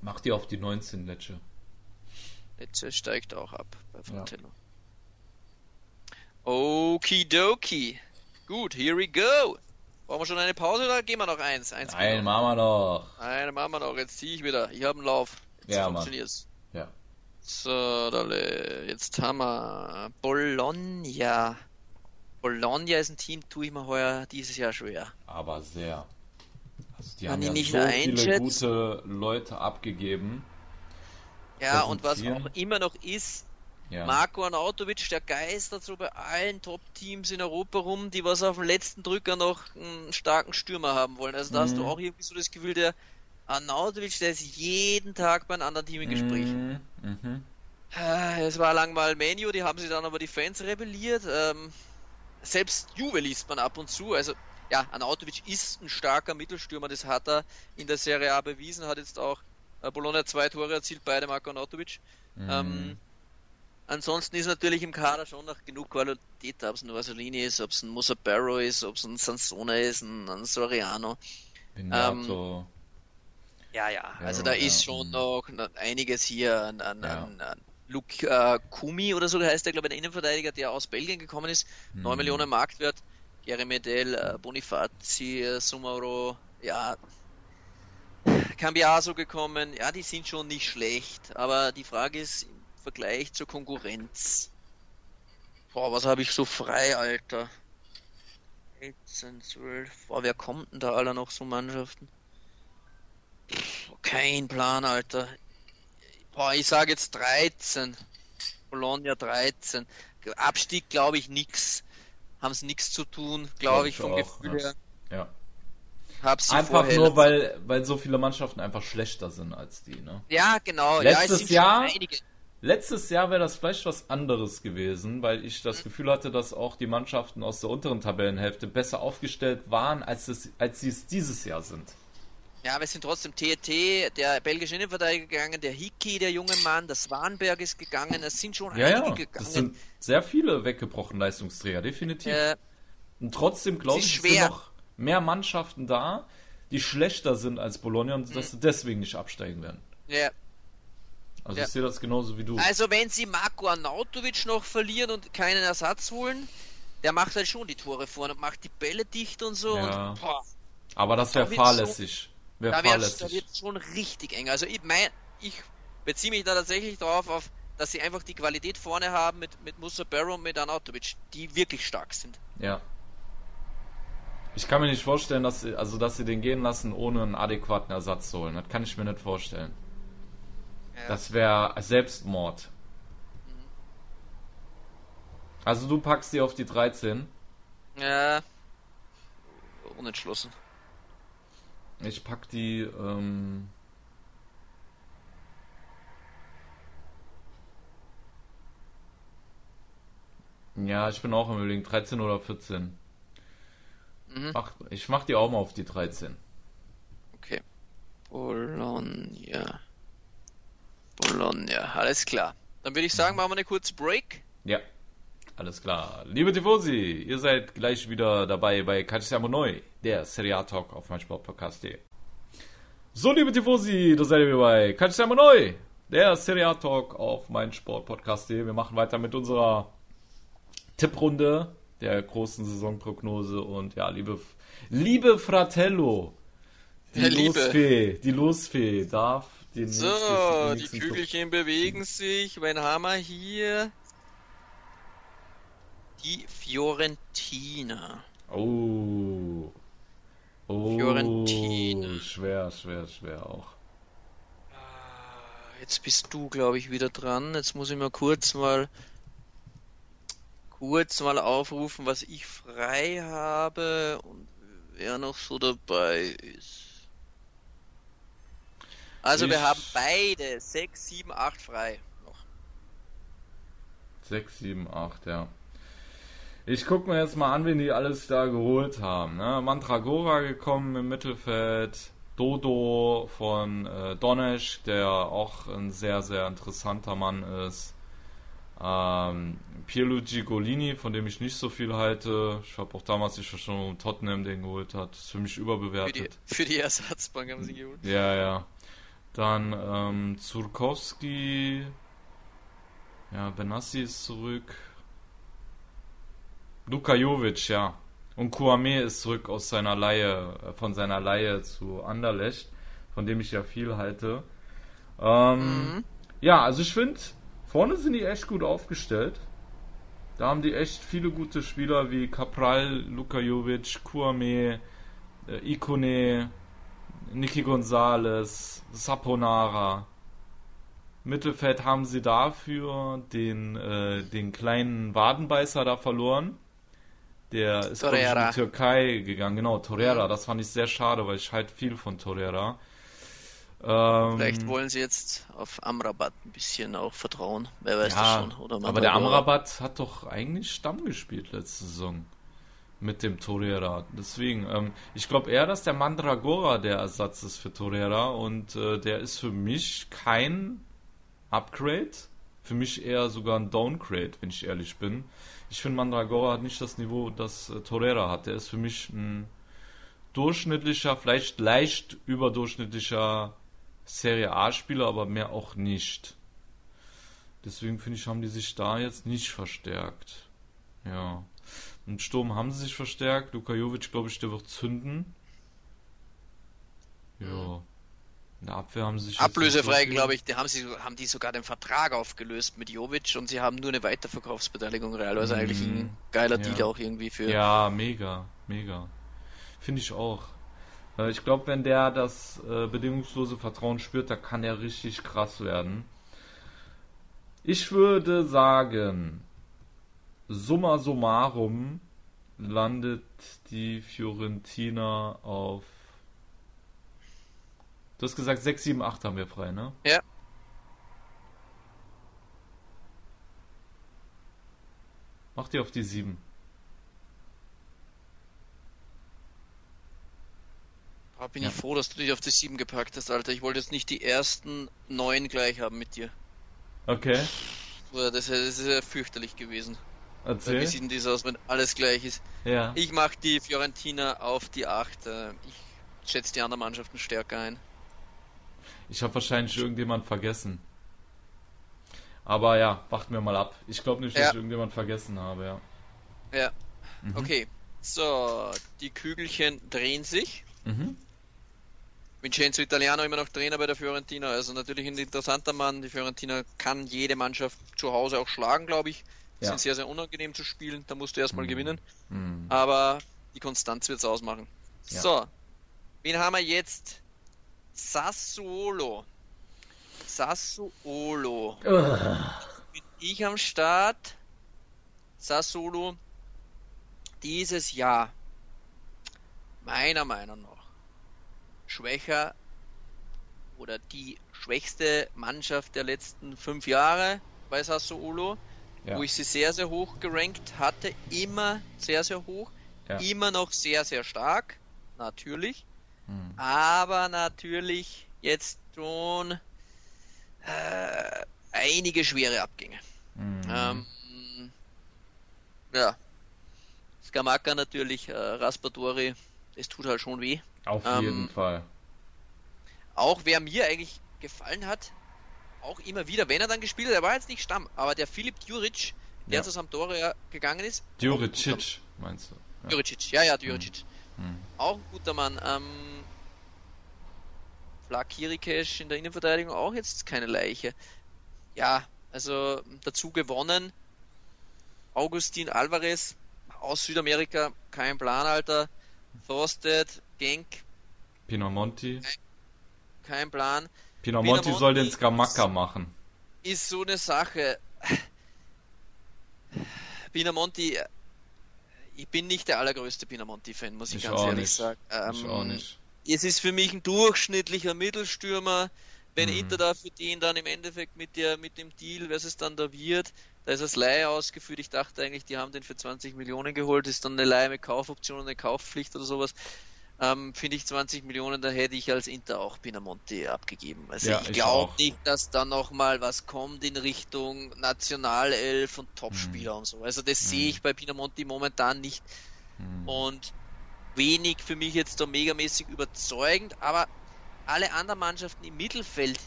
Mach die auf die 19, Lecce. Lecce steigt auch ab bei Fratello. Ja. Okidoki. Gut, here we go. Brauchen wir schon eine Pause oder gehen wir noch eins? eins Nein, machen wir noch. Nein, machen wir noch. Jetzt ziehe ich wieder. Ich habe einen Lauf. Jetzt ja, funktioniert's. Ja. So, dale. jetzt haben wir Bologna. Bologna ist ein Team, tue ich mir heuer dieses Jahr schwer. Aber sehr. Also die Kann haben ja nicht so viele gute Leute abgegeben. Ja, und was auch immer noch ist, ja. Marco Arnautovic, der geistert so bei allen Top-Teams in Europa rum, die was auf dem letzten Drücker noch einen starken Stürmer haben wollen. Also da mhm. hast du mhm. auch irgendwie so das Gefühl, der Arnautovic, der ist jeden Tag bei einem anderen Team im Gespräch. Mhm. Mhm. Ah, es war lang mal Menu, die haben sich dann aber die Fans rebelliert. Ähm, selbst Juve liest man ab und zu. Also ja, Anautovic ist ein starker Mittelstürmer, das hat er in der Serie A bewiesen, hat jetzt auch äh, Bologna zwei Tore erzielt, beide Marco Anautovic. Mhm. Ähm, ansonsten ist natürlich im Kader schon noch genug Qualität, ob es ein Orsolini ist, ob es ein Musa Barrow ist, ob es ein Sansona ist, ein, ein Soriano. Ähm, ja, ja, also da ja, ist schon noch einiges hier an, an, ja. an, an Luke äh, Kumi oder so heißt der, glaube ich, der Innenverteidiger, der aus Belgien gekommen ist, mhm. 9 Millionen Marktwert. Gary Medel, äh, Bonifazi, äh, Sumaro, ja, Cambiaso gekommen, ja, die sind schon nicht schlecht, aber die Frage ist Vergleich zur Konkurrenz. Boah, was habe ich so frei, Alter? 13, 12, boah, wer kommt denn da alle noch so Mannschaften? kein Plan, Alter. Boah, ich sage jetzt 13. Bologna 13. Abstieg glaube ich nix haben sie nichts zu tun, glaube ich, vom auch, Gefühl her. Ja. einfach nur, weil, weil so viele Mannschaften einfach schlechter sind als die, ne? Ja, genau. Letztes ja, Jahr, Letztes Jahr wäre das vielleicht was anderes gewesen, weil ich das Gefühl hatte, dass auch die Mannschaften aus der unteren Tabellenhälfte besser aufgestellt waren, als, es, als sie es dieses Jahr sind. Ja, wir sind trotzdem TET, der belgische Innenverteidiger gegangen, der Hickey, der junge Mann, das Swanberg ist gegangen, es sind schon ja, einige ja, gegangen. Es sind sehr viele weggebrochene Leistungsträger, definitiv. Äh, Und trotzdem glaube ich, sind noch mehr Mannschaften da, die schlechter sind als Bologna und mhm. dass sie deswegen nicht absteigen werden. Ja, also ja. ich sehe das genauso wie du. Also wenn sie Marco Arnautovic noch verlieren und keinen Ersatz holen, der macht halt schon die Tore vorne und macht die Bälle dicht und so. Ja. Und, Aber das wäre fahrlässig. Wär da, fahrlässig. da wird schon richtig eng. Also ich mein, ich beziehe mich da tatsächlich darauf, auf, dass sie einfach die Qualität vorne haben mit, mit Musa Barrow und mit Arnautovic, die wirklich stark sind. Ja. Ich kann mir nicht vorstellen, dass sie, also dass sie den gehen lassen, ohne einen adäquaten Ersatz zu holen. Das kann ich mir nicht vorstellen. Das wäre Selbstmord. Mhm. Also du packst die auf die 13? Ja. Unentschlossen. Ich pack die, ähm... Ja, ich bin auch im Überlegen, 13 oder 14. Mhm. Ich mach die auch mal auf die 13. Okay. Bologna. Bologna, alles klar. Dann würde ich sagen, machen wir eine kurze Break. Ja, alles klar. Liebe Tifosi, ihr seid gleich wieder dabei bei Calciamo Neu, der Serie A Talk auf mein Sportpodcast.de. So, liebe Tifosi, da seid ihr wieder bei Calciamo Neu, der Serie A Talk auf mein Sportpodcast.de. Wir machen weiter mit unserer Tipprunde der großen Saisonprognose und ja, liebe, liebe Fratello, die ja, Losfee, die Losfee darf den so, die Kügelchen bewegen sich. Wen haben wir hier? Die Fiorentina. Oh. Oh. Fiorentina. Schwer, schwer, schwer auch. Ah, jetzt bist du, glaube ich, wieder dran. Jetzt muss ich mal kurz mal kurz mal aufrufen, was ich frei habe und wer noch so dabei ist. Also ich... wir haben beide 6, 7, 8 frei noch. 6, 7, 8, ja. Ich gucke mir jetzt mal an, wen die alles da geholt haben. Ne? Mantragora gekommen im Mittelfeld. Dodo von äh, Donesch, der auch ein sehr, sehr interessanter Mann ist. Ähm, Pierluigi Golini, von dem ich nicht so viel halte. Ich habe auch damals nicht schon Tottenham den geholt hat. Ist für mich überbewertet. Für die, für die Ersatzbank haben sie geholt. Ja, ja. Dann ähm, Zurkowski. Ja, Benassi ist zurück. Luka Jovic, ja. Und Kuame ist zurück aus seiner Laie, äh, von seiner Laie zu Anderlecht, von dem ich ja viel halte. Ähm, mhm. Ja, also ich finde, vorne sind die echt gut aufgestellt. Da haben die echt viele gute Spieler wie Capral, Luka Jovic, Kuame, äh, Ikone, Niki Gonzalez, Saponara. Mittelfeld haben sie dafür den, äh, den kleinen Wadenbeißer da verloren. Der ist in die Türkei gegangen. Genau, Torreira. Das fand ich sehr schade, weil ich halt viel von Torreira. Ähm, Vielleicht wollen sie jetzt auf Amrabat ein bisschen auch vertrauen. Wer weiß ja, das schon. Oder aber der Amrabat hat doch eigentlich Stamm gespielt letzte Saison mit dem Torreira. Deswegen, ähm, ich glaube eher, dass der Mandragora der Ersatz ist für Torreira und äh, der ist für mich kein Upgrade. Für mich eher sogar ein Downgrade, wenn ich ehrlich bin. Ich finde, Mandragora hat nicht das Niveau, das äh, Torreira hat. Der ist für mich ein durchschnittlicher, vielleicht leicht überdurchschnittlicher Serie A-Spieler, aber mehr auch nicht. Deswegen finde ich, haben die sich da jetzt nicht verstärkt. Ja. Im Sturm haben sie sich verstärkt. Luka Jovic, glaube ich, der wird zünden. Ja. In der Abwehr haben sie sich. Ablösefrei, glaube ich, die haben, sie, haben die sogar den Vertrag aufgelöst mit Jovic und sie haben nur eine Weiterverkaufsbeteiligung real. Also mm, eigentlich ein geiler ja. Deal auch irgendwie für. Ja, mega, mega. Finde ich auch. Äh, ich glaube, wenn der das äh, bedingungslose Vertrauen spürt, da kann er richtig krass werden. Ich würde sagen, summa summarum landet die Fiorentina auf. Du hast gesagt, 6, 7, 8 haben wir frei, ne? Ja. Mach die auf die 7. Oh, bin ja. ich froh, dass du dich auf die 7 gepackt hast, Alter. Ich wollte jetzt nicht die ersten 9 gleich haben mit dir. Okay. Das ist ja fürchterlich gewesen. Erzähl. Wie sieht denn das aus, wenn alles gleich ist? Ja. Ich mache die Fiorentina auf die 8. Äh, ich schätze die anderen Mannschaften stärker ein. Ich habe wahrscheinlich irgendjemand vergessen. Aber ja, warten wir mal ab. Ich glaube nicht, dass ja. ich irgendjemand vergessen habe, ja. Ja. Mhm. Okay. So, die Kügelchen drehen sich. Mhm. Vincenzo Italiano immer noch Trainer bei der Fiorentina, also natürlich ein interessanter Mann. Die Fiorentina kann jede Mannschaft zu Hause auch schlagen, glaube ich. Ja. Sind sehr, sehr unangenehm zu spielen, da musst du erstmal mhm. gewinnen. Mhm. Aber die Konstanz wird es ausmachen. Ja. So, wen haben wir jetzt? Sassuolo. Sassuolo. Bin ich am Start. Sassuolo dieses Jahr meiner Meinung nach schwächer oder die schwächste Mannschaft der letzten fünf Jahre bei Sassuolo, ja. wo ich sie sehr, sehr hoch gerankt hatte, immer sehr, sehr hoch, ja. immer noch sehr, sehr stark, natürlich, hm. aber natürlich jetzt schon äh, einige schwere Abgänge. Hm. Ähm, ja, Skamaka natürlich, äh, Raspadori, es tut halt schon weh. Auf ähm, jeden Fall. Auch wer mir eigentlich gefallen hat, auch immer wieder, wenn er dann gespielt hat, er war jetzt nicht Stamm, aber der Philipp Djuric, der ja. zu Sampdoria gegangen ist. Djuricic, meinst du? Ja. Djuricic, ja, ja, Djuricic. Hm. hm. Auch ein guter Mann. Ähm, Flak Kirikesh in der Innenverteidigung auch jetzt keine Leiche. Ja, also dazu gewonnen. Augustin Alvarez aus Südamerika, kein Plan, Alter. Frosted, Genk. Pinamonti. Kein, kein Plan. Pinamonti, soll den Skamaka machen. Ist so eine Sache. Pinamonti, ich bin nicht der allergrößte Pinamonti-Fan, muss ich, ich ganz ehrlich nicht. sagen. Ähm, ich auch nicht. Es ist für mich ein durchschnittlicher Mittelstürmer. Wenn mhm. Inter da für den dann im Endeffekt mit, der, mit dem Deal, was es dann da wird, da ist das Leihe ausgeführt. Ich dachte eigentlich, die haben den für 20 Millionen geholt. Ist dann eine Leihe mit Kaufoption und eine Kaufpflicht oder sowas. Ähm, Finde ich 20 Millionen, da hätte ich als Inter auch Pinamonti abgegeben. Also ja, ich glaube nicht, dass da nochmal was kommt in Richtung Nationalelf und Topspieler mhm. und so. Also das mhm. sehe ich bei Pinamonti momentan nicht. Mhm. Und wenig für mich jetzt da megamäßig überzeugend, aber alle anderen Mannschaften im Mittelfeld,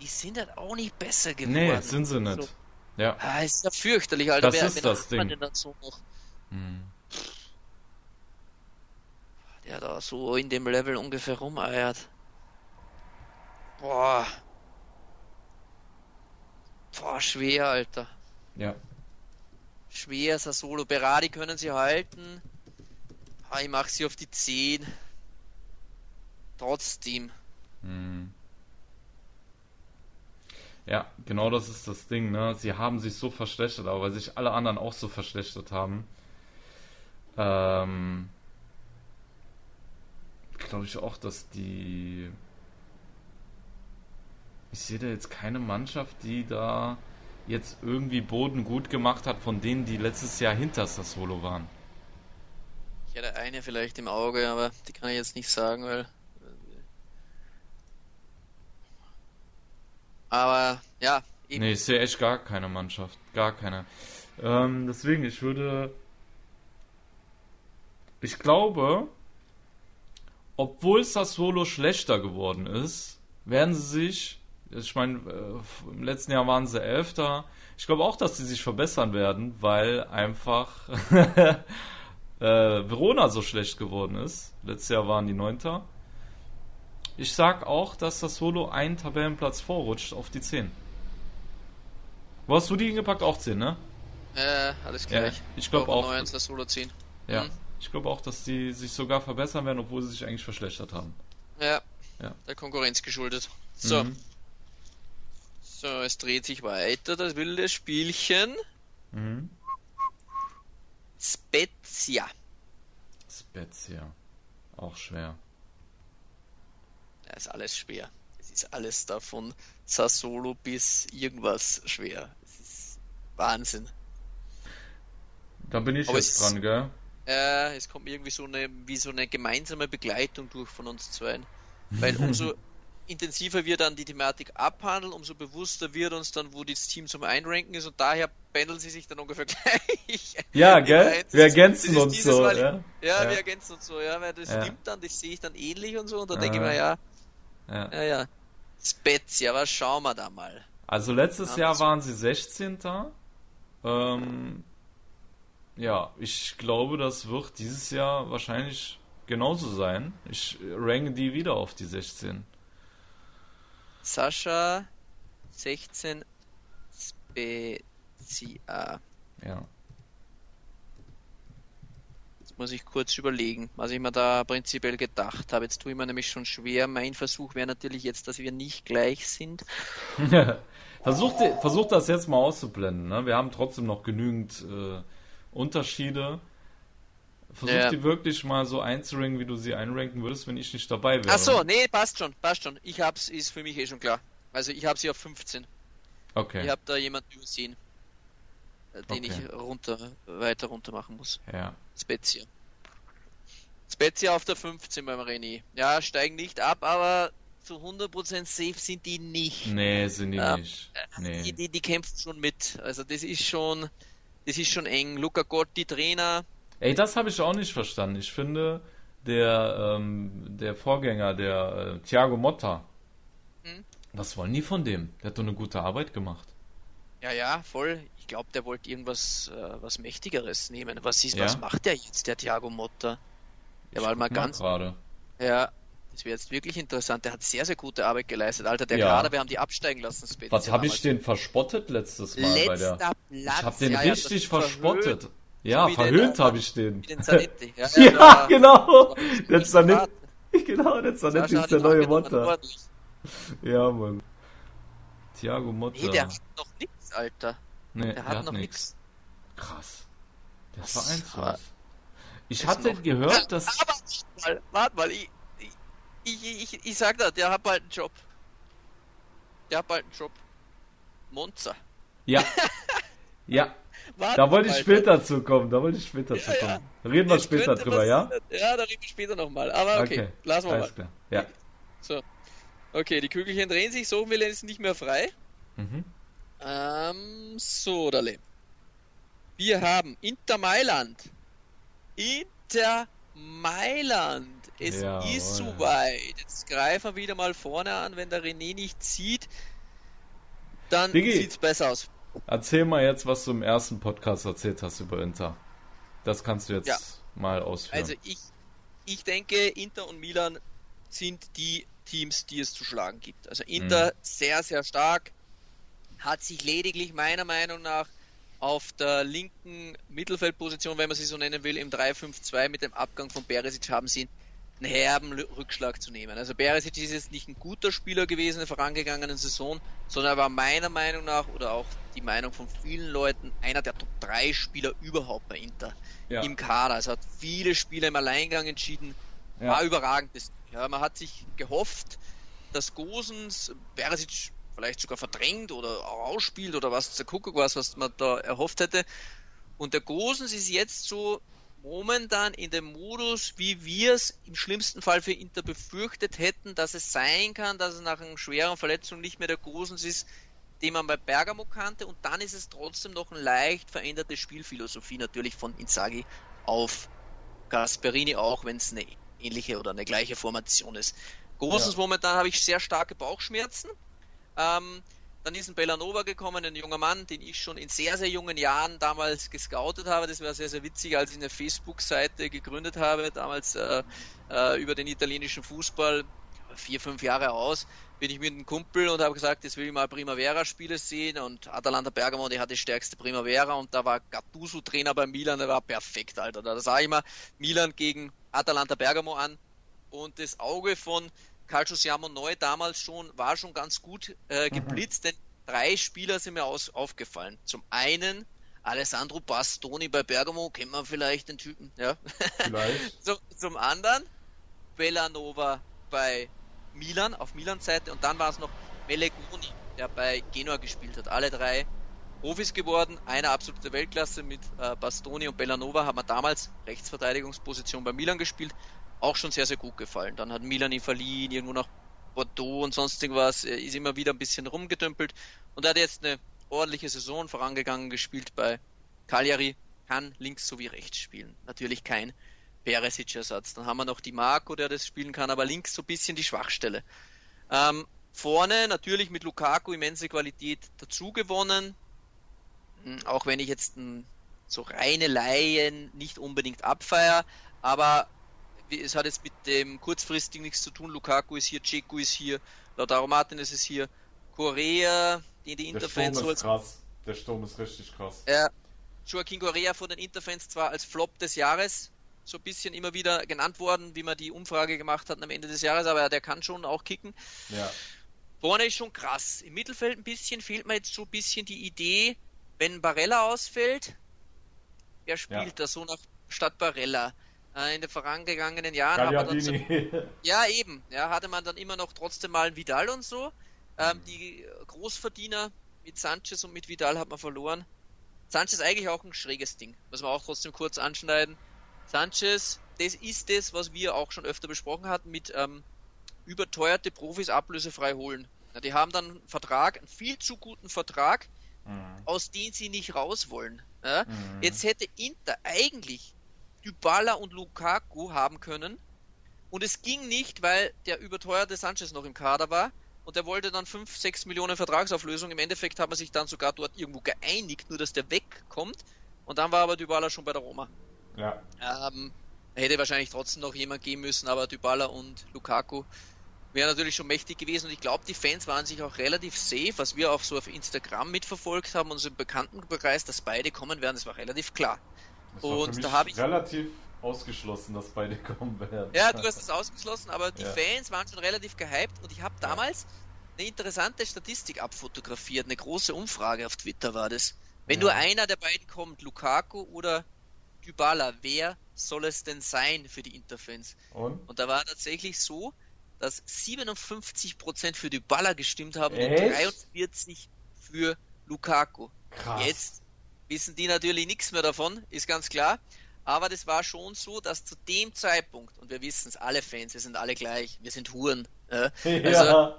die sind halt auch nicht besser geworden. Nee, sind sie nicht. So. Ja. Ah, ist ja fürchterlich, Alter. Das Wer, ist das Ding. denn dann so noch? Hm. Der da so in dem Level ungefähr rumeiert. Boah. Boah, schwer, Alter. Ja. Schwer, Solo. Berardi können sie halten. Ah, ich mach sie auf die 10. Trotzdem. Hm. Ja, genau das ist das Ding, ne? Sie haben sich so verschlechtert, aber weil sich alle anderen auch so verschlechtert haben, ähm, glaube ich auch, dass die. Ich sehe da jetzt keine Mannschaft, die da jetzt irgendwie Boden gut gemacht hat, von denen, die letztes Jahr hinter Solo waren. Ich hätte eine vielleicht im Auge, aber die kann ich jetzt nicht sagen, weil Aber ja. Eben. Nee, ich sehe echt gar keine Mannschaft. Gar keine. Ähm, deswegen, ich würde. Ich glaube, obwohl Sassuolo schlechter geworden ist, werden sie sich. Ich meine, äh, im letzten Jahr waren sie Elfter. Ich glaube auch, dass sie sich verbessern werden, weil einfach äh, Verona so schlecht geworden ist. Letztes Jahr waren die Neunter. Ich sag auch, dass das Solo einen Tabellenplatz vorrutscht auf die 10. Wo hast du die hingepackt? Auch 10, ne? Äh, alles gleich. Ja, ich glaube auch. das Solo 10. Ja, mhm. Ich glaube auch, dass die sich sogar verbessern werden, obwohl sie sich eigentlich verschlechtert haben. Ja, ja. der Konkurrenz geschuldet. So. Mhm. So, es dreht sich weiter, das wilde Spielchen. Mhm. Spezia. Spezia. Auch schwer. Ja, ist alles schwer. Es ist alles davon Sassolo bis irgendwas schwer. Es ist Wahnsinn. Da bin ich Aber jetzt dran, gell? Äh, es kommt irgendwie so eine, wie so eine gemeinsame Begleitung durch von uns zwei. Weil umso intensiver wir dann die Thematik abhandeln, umso bewusster wird uns dann, wo das Team zum Einranken ist und daher pendeln sie sich dann ungefähr gleich. Ja, gell? Wir ergänzen uns so. Mal, ja? ja, wir ergänzen uns so, ja, weil das ja. nimmt dann, das sehe ich dann ähnlich und so und da denke ich mir, ja, ja, ja, ja. Spezia, was schauen wir da mal. Also letztes Jahr waren sie 16. Ähm, ja, ich glaube, das wird dieses Jahr wahrscheinlich genauso sein. Ich ranke die wieder auf die 16. Sascha 16 Spezia. Ja. Jetzt muss ich kurz überlegen, was ich mir da prinzipiell gedacht habe. Jetzt tue ich mir nämlich schon schwer. Mein Versuch wäre natürlich jetzt, dass wir nicht gleich sind. versucht, versucht das jetzt mal auszublenden. Ne? Wir haben trotzdem noch genügend äh, Unterschiede. Versuch ja. die wirklich mal so einzuranken, wie du sie einranken würdest, wenn ich nicht dabei wäre. Ach so, nee, passt schon, passt schon. Ich hab's, ist für mich eh schon klar. Also ich habe sie auf 15. Okay. Ich habe da jemanden übersehen, äh, den okay. ich runter, weiter runter machen muss. Ja. Spezia. Spezia auf der 15 beim René. Ja, steigen nicht ab, aber zu 100% safe sind die nicht. Nee, sind die ähm, nicht. Nee. Die, die, die kämpfen schon mit. Also das ist schon, das ist schon eng. Luca Gotti, Trainer, Ey, das habe ich auch nicht verstanden. Ich finde, der, ähm, der Vorgänger, der äh, Thiago Motta, hm? was wollen die von dem? Der hat doch eine gute Arbeit gemacht. Ja, ja, voll. Ich glaube, der wollte irgendwas äh, was Mächtigeres nehmen. Was, ist, ja? was macht der jetzt, der Thiago Motta? Der ich war mal ganz. Gerade. Ja, das wäre jetzt wirklich interessant. Der hat sehr, sehr gute Arbeit geleistet. Alter, der ja. Kader, wir haben die absteigen lassen. Was habe ich den verspottet letztes Mal Letzter bei der. Platz. Ich habe den ja, richtig verspottet. Verhöht. Ja, so verhöhnt habe ich den. den Zanetti. Ja, ja, ja genau. Der Zanetti. Genau, der Zanetti ist der neue Motta. Ja, Mann. Thiago Motta. Nee, der hat noch nix, Alter. Nee, der, der hat, hat noch nix. Krass. Der ist vereinslos. Ich hatte gehört, dass... Aber, mal, warte mal, ich, ich, ich, ich sag da, der hat bald einen Job. Der hat bald einen Job. Monza. Ja. ja, Warten da wollte ich später zu kommen, da wollte ich später ja, zu kommen. Ja. Reden wir später drüber, was, ja? Ja, da reden wir später nochmal. Aber okay, okay. lassen wir Alles mal. Ja. So. Okay, die Kügelchen drehen sich, so will ist nicht mehr frei. Mhm. Ähm, so, Dale. Wir haben Inter Mailand. Inter Mailand. Es ja, ist soweit. Jetzt greifen wir wieder mal vorne an. Wenn der René nicht zieht, dann sieht es besser aus. Erzähl mal jetzt, was du im ersten Podcast erzählt hast über Inter. Das kannst du jetzt ja. mal ausführen. Also ich, ich denke, Inter und Milan sind die Teams, die es zu schlagen gibt. Also Inter mhm. sehr, sehr stark, hat sich lediglich meiner Meinung nach auf der linken Mittelfeldposition, wenn man sie so nennen will, im 3-5-2 mit dem Abgang von Beresic haben sie einen herben Rückschlag zu nehmen. Also Beresic ist jetzt nicht ein guter Spieler gewesen in der vorangegangenen Saison, sondern er war meiner Meinung nach oder auch die Meinung von vielen Leuten einer der Top 3 Spieler überhaupt bei Inter ja. im Kader. Also hat viele Spiele im Alleingang entschieden, ja. war überragend. Ja, man hat sich gehofft, dass Gosens Beresic vielleicht sogar verdrängt oder ausspielt oder was der Kuckuck was, was man da erhofft hätte. Und der Gosens ist jetzt so momentan in dem Modus, wie wir es im schlimmsten Fall für Inter befürchtet hätten, dass es sein kann, dass es nach einer schweren Verletzung nicht mehr der Gosens ist, den man bei Bergamo kannte und dann ist es trotzdem noch eine leicht veränderte Spielphilosophie natürlich von Inzaghi auf Gasperini, auch wenn es eine ähnliche oder eine gleiche Formation ist. Gosens ja. momentan habe ich sehr starke Bauchschmerzen. Ähm, dann ist ein Bellanova gekommen, ein junger Mann, den ich schon in sehr, sehr jungen Jahren damals gescoutet habe. Das war sehr, sehr witzig, als ich eine Facebook-Seite gegründet habe, damals äh, äh, über den italienischen Fußball, vier, fünf Jahre aus, bin ich mit einem Kumpel und habe gesagt, jetzt will ich mal Primavera-Spiele sehen und Atalanta Bergamo, die hat die stärkste Primavera und da war Gattuso Trainer bei Milan, der war perfekt, Alter. Da sah ich mal Milan gegen Atalanta Bergamo an und das Auge von Calcio Siamo Neu damals schon, war schon ganz gut äh, geblitzt, mhm. denn drei Spieler sind mir aus, aufgefallen. Zum einen Alessandro Bastoni bei Bergamo, kennt man vielleicht den Typen, ja. Vielleicht. so, zum anderen Bellanova bei Milan, auf Milan Seite und dann war es noch Melegoni, der bei Genua gespielt hat. Alle drei Profis geworden, eine absolute Weltklasse mit äh, Bastoni und Bellanova haben wir damals Rechtsverteidigungsposition bei Milan gespielt, auch schon sehr, sehr gut gefallen. Dann hat Milan ihn verliehen, irgendwo nach Bordeaux und sonst irgendwas, er ist immer wieder ein bisschen rumgedümpelt und er hat jetzt eine ordentliche Saison vorangegangen gespielt bei Cagliari, kann links sowie rechts spielen. Natürlich kein Peresic-Ersatz. Dann haben wir noch die Marco, der das spielen kann, aber links so ein bisschen die Schwachstelle. Ähm, vorne natürlich mit Lukaku immense Qualität dazu gewonnen. Hm, auch wenn ich jetzt hm, so reine Laien nicht unbedingt abfeier, aber es hat jetzt mit dem kurzfristigen nichts zu tun. Lukaku ist hier, Ceku ist hier, Lautaro Martinez ist hier, Korea, den die Interfans Der Sturm ist krass. Der Sturm ist richtig krass. Ja, Joaquin Korea von den Interfans zwar als Flop des Jahres so ein bisschen immer wieder genannt worden, wie man die Umfrage gemacht hat am Ende des Jahres, aber der kann schon auch kicken. Ja. Vorne ist schon krass. Im Mittelfeld ein bisschen fehlt mir jetzt so ein bisschen die Idee, wenn Barella ausfällt, wer spielt ja. da so nach statt Barella? Äh, in den vorangegangenen Jahren hat man dann so, ja eben, ja, hatte man dann immer noch trotzdem mal Vidal und so. Ähm, mhm. Die Großverdiener mit Sanchez und mit Vidal hat man verloren. Sanchez eigentlich auch ein schräges Ding, muss man auch trotzdem kurz anschneiden. Sanchez, das ist das, was wir auch schon öfter besprochen hatten, mit ähm, überteuerte Profis ablösefrei holen. Ja, die haben dann einen Vertrag, einen viel zu guten Vertrag, mhm. aus dem sie nicht raus wollen. Ja? Mhm. Jetzt hätte Inter eigentlich Dybala und Lukaku haben können und es ging nicht, weil der überteuerte Sanchez noch im Kader war und der wollte dann 5, 6 Millionen Vertragsauflösung. Im Endeffekt hat man sich dann sogar dort irgendwo geeinigt, nur dass der wegkommt und dann war aber Dybala schon bei der Roma. Ja. Ähm, hätte wahrscheinlich trotzdem noch jemand gehen müssen, aber Dybala und Lukaku wären natürlich schon mächtig gewesen und ich glaube, die Fans waren sich auch relativ safe, was wir auch so auf Instagram mitverfolgt haben, unseren Bekanntenkreis, dass beide kommen werden, das war relativ klar. Und da habe ich relativ ausgeschlossen, dass beide kommen werden. Ja, du hast es ausgeschlossen, aber die ja. Fans waren schon relativ gehypt und ich habe damals eine interessante Statistik abfotografiert, eine große Umfrage auf Twitter war das. Wenn ja. nur einer der beiden kommt, Lukaku oder Dybala, wer soll es denn sein für die Interfans? Und? Und da war tatsächlich so, dass 57% für Dybala gestimmt haben Echt? und 43% für Lukaku. Krass. Jetzt wissen die natürlich nichts mehr davon, ist ganz klar. Aber das war schon so, dass zu dem Zeitpunkt, und wir wissen es, alle Fans, wir sind alle gleich, wir sind Huren. Äh, ja. Also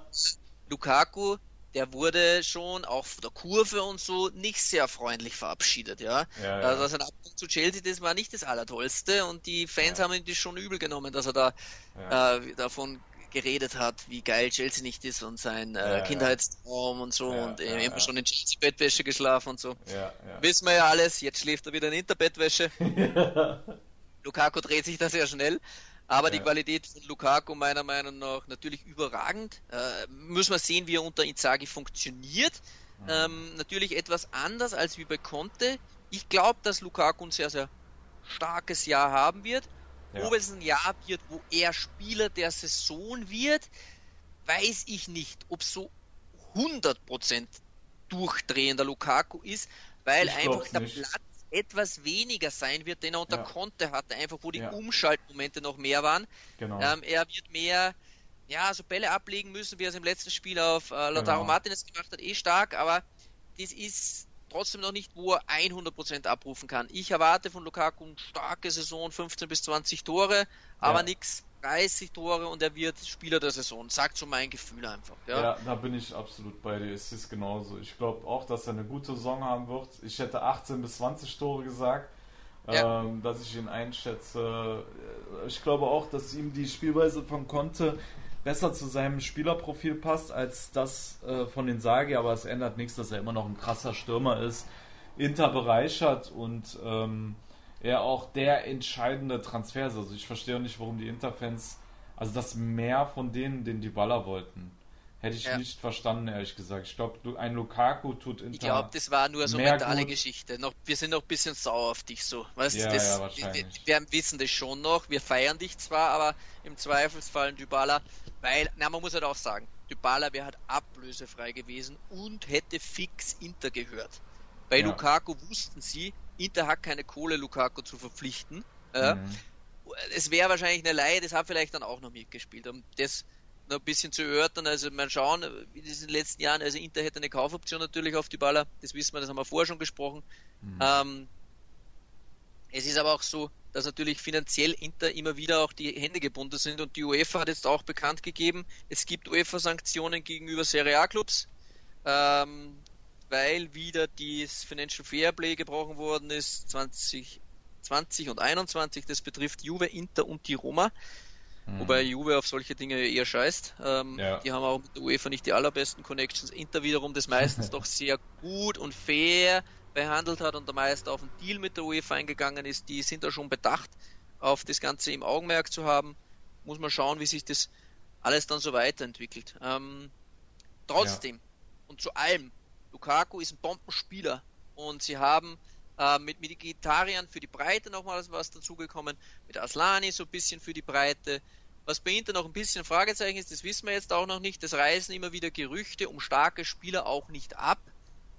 Lukaku der wurde schon auch von der Kurve und so nicht sehr freundlich verabschiedet, ja. ja, ja. Also sein Abgang zu Chelsea, das war nicht das Allertollste und die Fans ja. haben ihm das schon übel genommen, dass er da ja. äh, davon geredet hat, wie geil Chelsea nicht ist und sein äh, Kindheitstraum und so und äh, immer schon in Chelsea-Bettwäsche geschlafen und so. Wissen wir ja alles, jetzt schläft er wieder in Interbettwäsche. Lukaku dreht sich da sehr schnell. Aber ja. die Qualität von Lukaku meiner Meinung nach natürlich überragend. Äh, müssen wir sehen, wie er unter Inzaghi funktioniert. Mhm. Ähm, natürlich etwas anders als wie bei Conte. Ich glaube, dass Lukaku ein sehr, sehr starkes Jahr haben wird. Ja. Ob es ein Jahr wird, wo er Spieler der Saison wird, weiß ich nicht. Ob so 100% durchdrehender Lukaku ist, weil ich einfach der nicht. Platz etwas weniger sein wird, den er unter ja. Conte hatte, einfach wo die ja. Umschaltmomente noch mehr waren. Genau. Ähm, er wird mehr, ja, so Bälle ablegen müssen, wie er es im letzten Spiel auf äh, Lautaro genau. Martinez gemacht hat, eh stark, aber das ist trotzdem noch nicht, wo er 100% abrufen kann. Ich erwarte von Lukaku eine starke Saison, 15 bis 20 Tore, aber ja. nichts 30 Tore und er wird Spieler der Saison. Sagt so mein Gefühl einfach. Ja, ja da bin ich absolut bei dir. Es ist genauso. Ich glaube auch, dass er eine gute Saison haben wird. Ich hätte 18 bis 20 Tore gesagt, ja. ähm, dass ich ihn einschätze. Ich glaube auch, dass ihm die Spielweise von Conte besser zu seinem Spielerprofil passt als das äh, von den Sagi, aber es ändert nichts, dass er immer noch ein krasser Stürmer ist. Inter bereichert und ähm, er auch der entscheidende Transfer ist. Also ich verstehe auch nicht, warum die Interfans, also das mehr von denen, den die Baller wollten. Hätte ich ja. nicht verstanden, ehrlich gesagt. Ich glaube, ein Lukaku tut Inter. Ich glaube, das war nur so mentale gut. Geschichte. Noch, wir sind noch ein bisschen sauer auf dich so. Weißt ja, das, ja, wahrscheinlich. Wir, wir, wissen das schon noch. Wir feiern dich zwar, aber im Zweifelsfall Dybala, weil, na, man muss halt auch sagen, Dybala wäre halt ablösefrei gewesen und hätte fix Inter gehört. Bei ja. Lukaku wussten sie, Inter hat keine Kohle, Lukaku zu verpflichten. Äh, mhm. Es wäre wahrscheinlich eine Leihe, das hat vielleicht dann auch noch mitgespielt. Und das noch ein bisschen zu erörtern. Also mal schauen, wie das in den letzten Jahren, also Inter hätte eine Kaufoption natürlich auf die Baller, das wissen wir, das haben wir vorher schon gesprochen. Mhm. Ähm, es ist aber auch so, dass natürlich finanziell Inter immer wieder auch die Hände gebunden sind und die UEFA hat jetzt auch bekannt gegeben, es gibt UEFA-Sanktionen gegenüber Serie A-Clubs, ähm, weil wieder das Financial Fairplay gebrochen worden ist, 2020 und 21, das betrifft Juve, Inter und die Roma. Mhm. Wobei Juve auf solche Dinge eher scheißt. Ähm, ja. Die haben auch mit der UEFA nicht die allerbesten Connections. Inter wiederum das meistens doch sehr gut und fair behandelt hat und der Meister auf einen Deal mit der UEFA eingegangen ist. Die sind da schon bedacht, auf das Ganze im Augenmerk zu haben. Muss man schauen, wie sich das alles dann so weiterentwickelt. Ähm, trotzdem ja. und zu allem, Lukaku ist ein Bombenspieler und sie haben äh, mit Vegetariern für die Breite nochmal was dazugekommen, mit Aslani so ein bisschen für die Breite. Was bei Inter noch ein bisschen Fragezeichen ist, das wissen wir jetzt auch noch nicht. Das reißen immer wieder Gerüchte um starke Spieler auch nicht ab.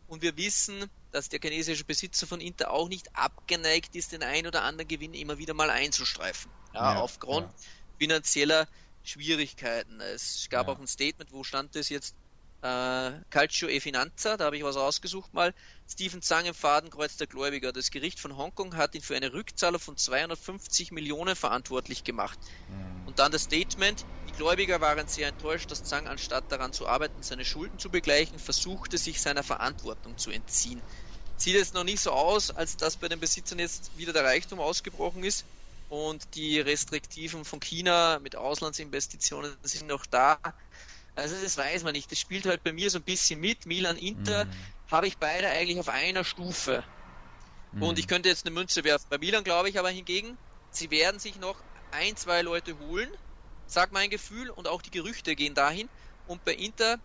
Und wir wissen, dass der chinesische Besitzer von Inter auch nicht abgeneigt ist, den ein oder anderen Gewinn immer wieder mal einzustreifen. Ja, ja aufgrund ja. finanzieller Schwierigkeiten. Es gab ja. auch ein Statement, wo stand das jetzt? Äh, Calcio e Finanza, da habe ich was rausgesucht mal. Stephen Zhang im Fadenkreuz der Gläubiger. Das Gericht von Hongkong hat ihn für eine Rückzahlung von 250 Millionen verantwortlich gemacht. Mhm. Und dann das Statement, die Gläubiger waren sehr enttäuscht, dass Zhang anstatt daran zu arbeiten, seine Schulden zu begleichen, versuchte sich seiner Verantwortung zu entziehen. Sieht es noch nicht so aus, als dass bei den Besitzern jetzt wieder der Reichtum ausgebrochen ist und die Restriktiven von China mit Auslandsinvestitionen sind noch da. Also das weiß man nicht. Das spielt halt bei mir so ein bisschen mit. Milan Inter mhm. habe ich beide eigentlich auf einer Stufe. Mhm. Und ich könnte jetzt eine Münze werfen. Bei Milan glaube ich aber hingegen, sie werden sich noch ein, zwei Leute holen, sagt mein Gefühl, und auch die Gerüchte gehen dahin. Und bei Inter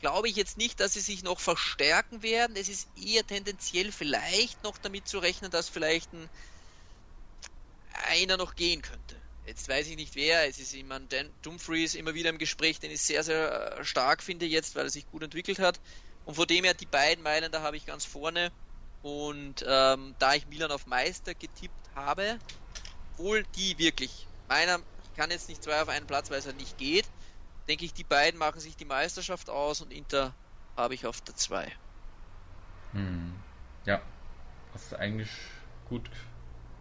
glaube ich jetzt nicht, dass sie sich noch verstärken werden. Es ist eher tendenziell vielleicht noch damit zu rechnen, dass vielleicht ein einer noch gehen könnte. Jetzt weiß ich nicht wer, es ist jemand, Dan Dumfries immer wieder im Gespräch, den ich sehr, sehr äh, stark finde jetzt, weil er sich gut entwickelt hat. Und vor dem her die beiden Meilen, da habe ich ganz vorne. Und ähm, da ich Milan auf Meister getippt habe, obwohl die wirklich, meiner, ich kann jetzt nicht zwei auf einen Platz, weil es halt nicht geht, denke ich, die beiden machen sich die Meisterschaft aus und Inter habe ich auf der 2. Hm. Ja, hast du eigentlich gut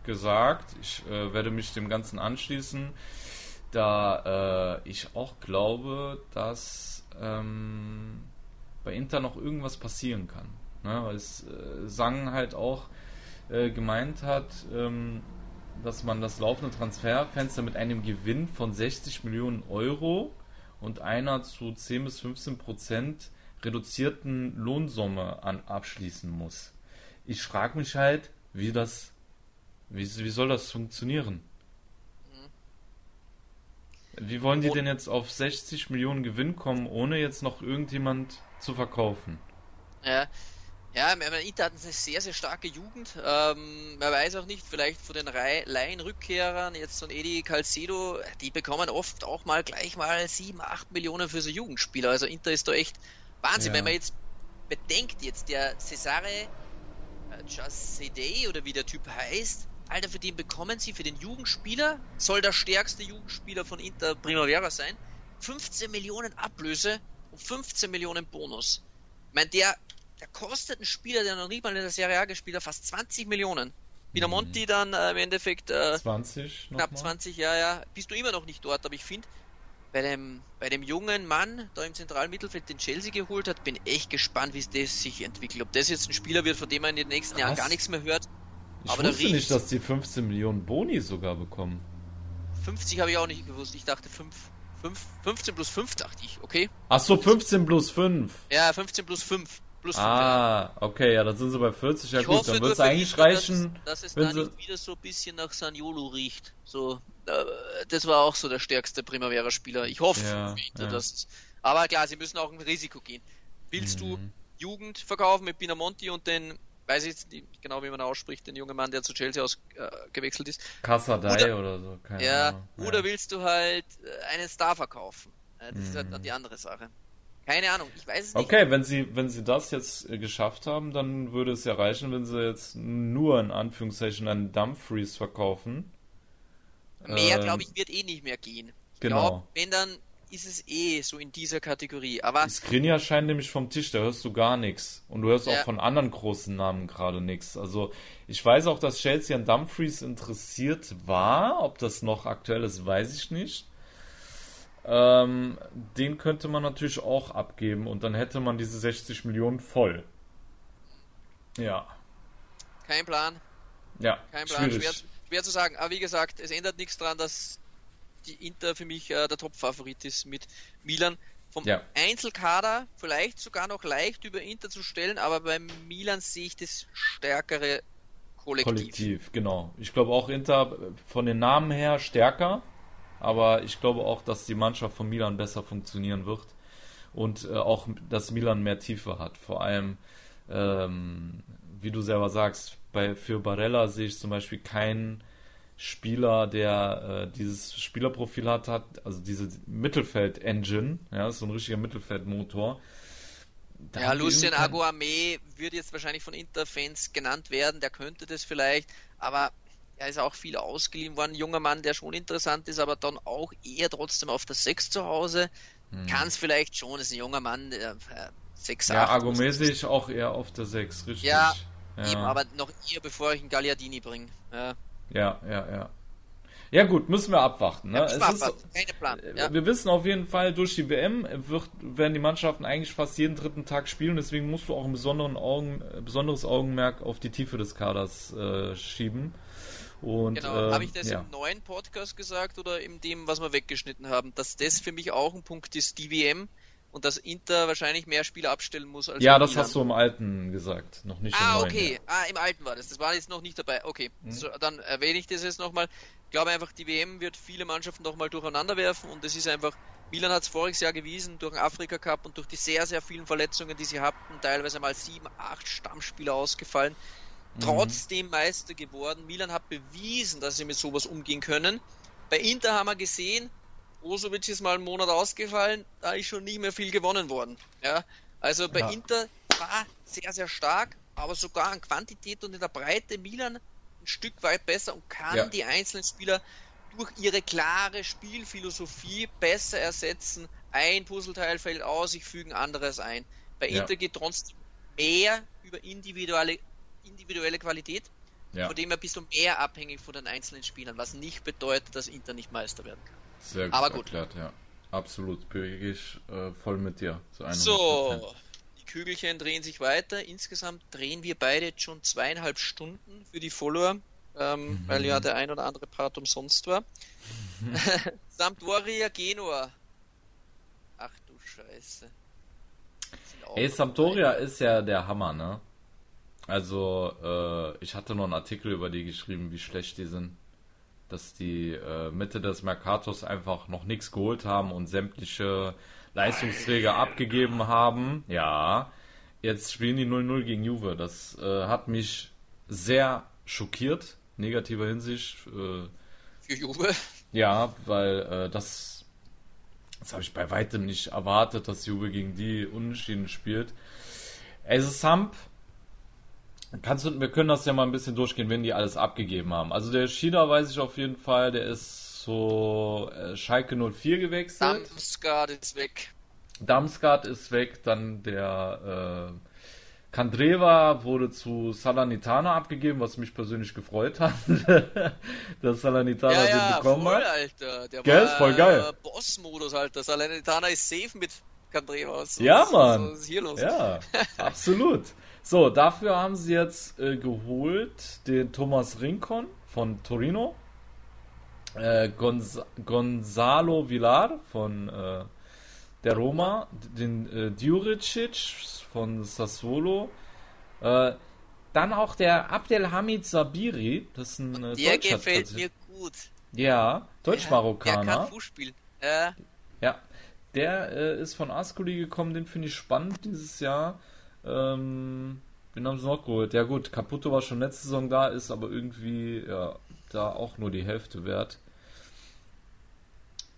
gesagt. Ich äh, werde mich dem Ganzen anschließen, da äh, ich auch glaube, dass ähm, bei Inter noch irgendwas passieren kann. Ne? Weil es äh, Sang halt auch äh, gemeint hat, ähm, dass man das laufende Transferfenster mit einem Gewinn von 60 Millionen Euro und einer zu 10 bis 15 Prozent reduzierten Lohnsumme an abschließen muss. Ich frage mich halt, wie das wie, wie soll das funktionieren? Wie wollen die denn jetzt auf 60 Millionen Gewinn kommen, ohne jetzt noch irgendjemand zu verkaufen? Ja, ja, Inter hat eine sehr, sehr starke Jugend. Ähm, man weiß auch nicht, vielleicht von den Laienrückkehrern, jetzt so ein Edi Calcedo, die bekommen oft auch mal gleich mal 7, 8 Millionen für so Jugendspieler. Also Inter ist da echt Wahnsinn. Ja. Wenn man jetzt bedenkt, jetzt der Cesare Chassidei oder wie der Typ heißt, Alter, für den bekommen sie, für den Jugendspieler, soll der stärkste Jugendspieler von Inter Primavera sein, 15 Millionen Ablöse und 15 Millionen Bonus. Ich meine, der, der kostet ein Spieler, der noch nicht mal in der Serie A gespielt hat, fast 20 Millionen. Pinamonti mhm. dann äh, im Endeffekt äh, 20 knapp mal. 20, ja, ja. Bist du immer noch nicht dort, aber ich finde, bei dem, bei dem jungen Mann da im zentralen Mittelfeld, den Chelsea geholt hat, bin echt gespannt, wie es das sich entwickelt. Ob das jetzt ein Spieler wird, von dem man in den nächsten Was? Jahren gar nichts mehr hört. Ich aber wusste nicht, dass die 15 Millionen Boni sogar bekommen. 50 habe ich auch nicht gewusst. Ich dachte 5, 5, 15 plus 5 dachte ich, okay? Ach so, 15 plus 5. Ja, 15 plus 5. Plus ah, 5, ja. okay, ja, dann sind sie bei 40. Ja ich gut, dann wird es eigentlich reichen. Dass, dass es da nicht wieder so ein bisschen nach Saniolo riecht. So, das war auch so der stärkste Primavera-Spieler. Ich hoffe, ja, ja. dass aber klar, sie müssen auch ein Risiko gehen. Willst mhm. du Jugend verkaufen mit Pinamonti und den weiß ich jetzt nicht genau, wie man ausspricht, den jungen Mann, der zu Chelsea ausgewechselt äh, ist. Kassadei oder, oder, so, keine ja, Ahnung. Oder ja. willst du halt äh, einen Star verkaufen? das mhm. ist halt dann die andere Sache. Keine Ahnung, ich weiß es nicht. Okay, wenn sie, wenn sie das jetzt äh, geschafft haben, dann würde es ja reichen, wenn sie jetzt nur in Anführungszeichen einen Dumfries verkaufen. Mehr, ähm, glaube ich, wird eh nicht mehr gehen. Ich genau. Glaub, wenn dann ist es eh so in dieser Kategorie. Aber Skriniar scheint nämlich vom Tisch, da hörst du gar nichts. Und du hörst ja. auch von anderen großen Namen gerade nichts. Also ich weiß auch, dass Chelsea an Dumfries interessiert war. Ob das noch aktuell ist, weiß ich nicht. Ähm, den könnte man natürlich auch abgeben und dann hätte man diese 60 Millionen voll. Ja. Kein Plan. Ja, Kein Plan. Schwer, schwer, zu sagen. Aber wie gesagt, es ändert nichts daran, dass die Inter für mich äh, der Top-Favorit ist mit Milan. Vom ja. Einzelkader vielleicht sogar noch leicht über Inter zu stellen, aber beim Milan sehe ich das stärkere Kollektiv. Kollektiv, genau. Ich glaube auch Inter von den Namen her stärker, aber ich glaube auch, dass die Mannschaft von Milan besser funktionieren wird und äh, auch, dass Milan mehr Tiefe hat. Vor allem, ähm, wie du selber sagst, bei, für Barella sehe ich zum Beispiel keinen Spieler, der äh, dieses Spielerprofil hat, hat, also diese Mittelfeld-Engine, ja, ist so ein richtiger Mittelfeldmotor. Da ja, Lucien Aguame wird jetzt wahrscheinlich von Interfans genannt werden, der könnte das vielleicht, aber er ist auch viel ausgeliehen worden. Junger Mann, der schon interessant ist, aber dann auch eher trotzdem auf der 6 zu Hause. Hm. Kann es vielleicht schon, ist ein junger Mann, der äh, 6 Ja, Aguame sehe ich auch eher auf der 6, richtig. Ja, ja, eben, aber noch eher bevor ich einen Gagliardini bringe. Ja. Ja, ja, ja. Ja gut, müssen wir abwarten. Ne? Ja, es. Ist, Plan. Ja. Wir wissen auf jeden Fall, durch die WM wird, werden die Mannschaften eigentlich fast jeden dritten Tag spielen. Deswegen musst du auch ein besonderen Augen, besonderes Augenmerk auf die Tiefe des Kaders äh, schieben. Und, genau, äh, habe ich das ja. im neuen Podcast gesagt oder in dem, was wir weggeschnitten haben, dass das für mich auch ein Punkt ist, die WM und dass Inter wahrscheinlich mehr Spieler abstellen muss als Ja, das Milan. hast du im alten gesagt, noch nicht ah, im neuen. Ah, okay. Ah, im alten war das. Das war jetzt noch nicht dabei. Okay. Mhm. So, dann erwähne ich das jetzt nochmal. Ich glaube einfach, die WM wird viele Mannschaften nochmal durcheinander werfen und es ist einfach, Milan hat es voriges Jahr gewiesen, durch den Afrika Cup und durch die sehr, sehr vielen Verletzungen, die sie hatten, teilweise mal sieben, acht Stammspieler ausgefallen, mhm. trotzdem Meister geworden. Milan hat bewiesen, dass sie mit sowas umgehen können. Bei Inter haben wir gesehen, Brozovic ist mal einen Monat ausgefallen, da ist schon nicht mehr viel gewonnen worden. Ja, also bei ja. Inter war sehr, sehr stark, aber sogar an Quantität und in der Breite Milan ein Stück weit besser und kann ja. die einzelnen Spieler durch ihre klare Spielphilosophie besser ersetzen. Ein Puzzleteil fällt aus, ich füge ein anderes ein. Bei ja. Inter geht trotzdem mehr über individuelle, individuelle Qualität. Ja. Von dem her bist du mehr abhängig von den einzelnen Spielern, was nicht bedeutet, dass Inter nicht Meister werden kann. Sehr gut Aber gut. erklärt, ja. Absolut, bin ich äh, voll mit dir. so, die Kügelchen drehen sich weiter. Insgesamt drehen wir beide jetzt schon zweieinhalb Stunden für die Follower, ähm, mhm. weil ja der ein oder andere Part umsonst war. Mhm. Sampdoria Genua. Ach du Scheiße. Ey, Sampdoria ist ja der Hammer, ne? Also, äh, ich hatte noch einen Artikel über die geschrieben, wie schlecht die sind dass die äh, Mitte des Mercatos einfach noch nichts geholt haben und sämtliche Leistungsträger abgegeben haben. Ja, jetzt spielen die 0-0 gegen Juve. Das äh, hat mich sehr schockiert, negativer Hinsicht. Äh, Für Juve? Ja, weil äh, das, das habe ich bei weitem nicht erwartet, dass Juve gegen die Unentschieden spielt. Es ist Samp Kannst du, wir können das ja mal ein bisschen durchgehen, wenn die alles abgegeben haben. Also der Shida weiß ich auf jeden Fall, der ist so äh, Schalke 04 gewechselt. Damsgaard ist weg. Damsgaard ist weg, dann der äh, Kandreva wurde zu Salernitana abgegeben, was mich persönlich gefreut hat, dass Salernitana ja, den bekommen voll, hat. Alter. Der Gell, war, voll geil. Boss-Modus, Alter. Salernitana ist safe mit Kandreva. Was, ja, Mann. Was ist hier los? Ja, absolut. So, dafür haben sie jetzt äh, geholt den Thomas Rincon von Torino, äh, Gonz Gonzalo Villar von äh, der Roma, den äh, Djuricic von Sassuolo, äh, dann auch der Abdelhamid Sabiri, das ist ein äh, Der gefällt mir gut. Ja, Deutsch-Marokkaner. Der kann Fußspiel. Äh. Ja, der äh, ist von Ascoli gekommen, den finde ich spannend dieses Jahr. Ähm, wen haben sie noch geholt? Ja gut, Caputo war schon letzte Saison da, ist aber irgendwie ja, da auch nur die Hälfte wert.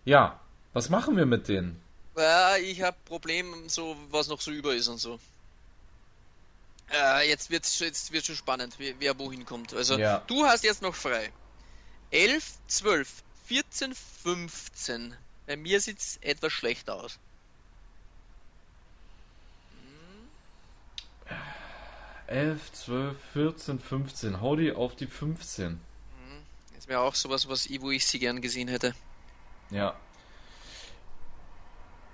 Ja, was machen wir mit denen? Ja, ich habe Probleme, so was noch so über ist und so. Äh, jetzt wird es jetzt wird's schon spannend, wer, wer wohin kommt. Also ja. du hast jetzt noch frei. 11, 12, 14, 15. Bei mir sieht es etwas schlechter aus. 11, 12, 14, 15. Hau die auf die 15. Das wäre auch sowas, was ich, wo ich sie gern gesehen hätte. Ja.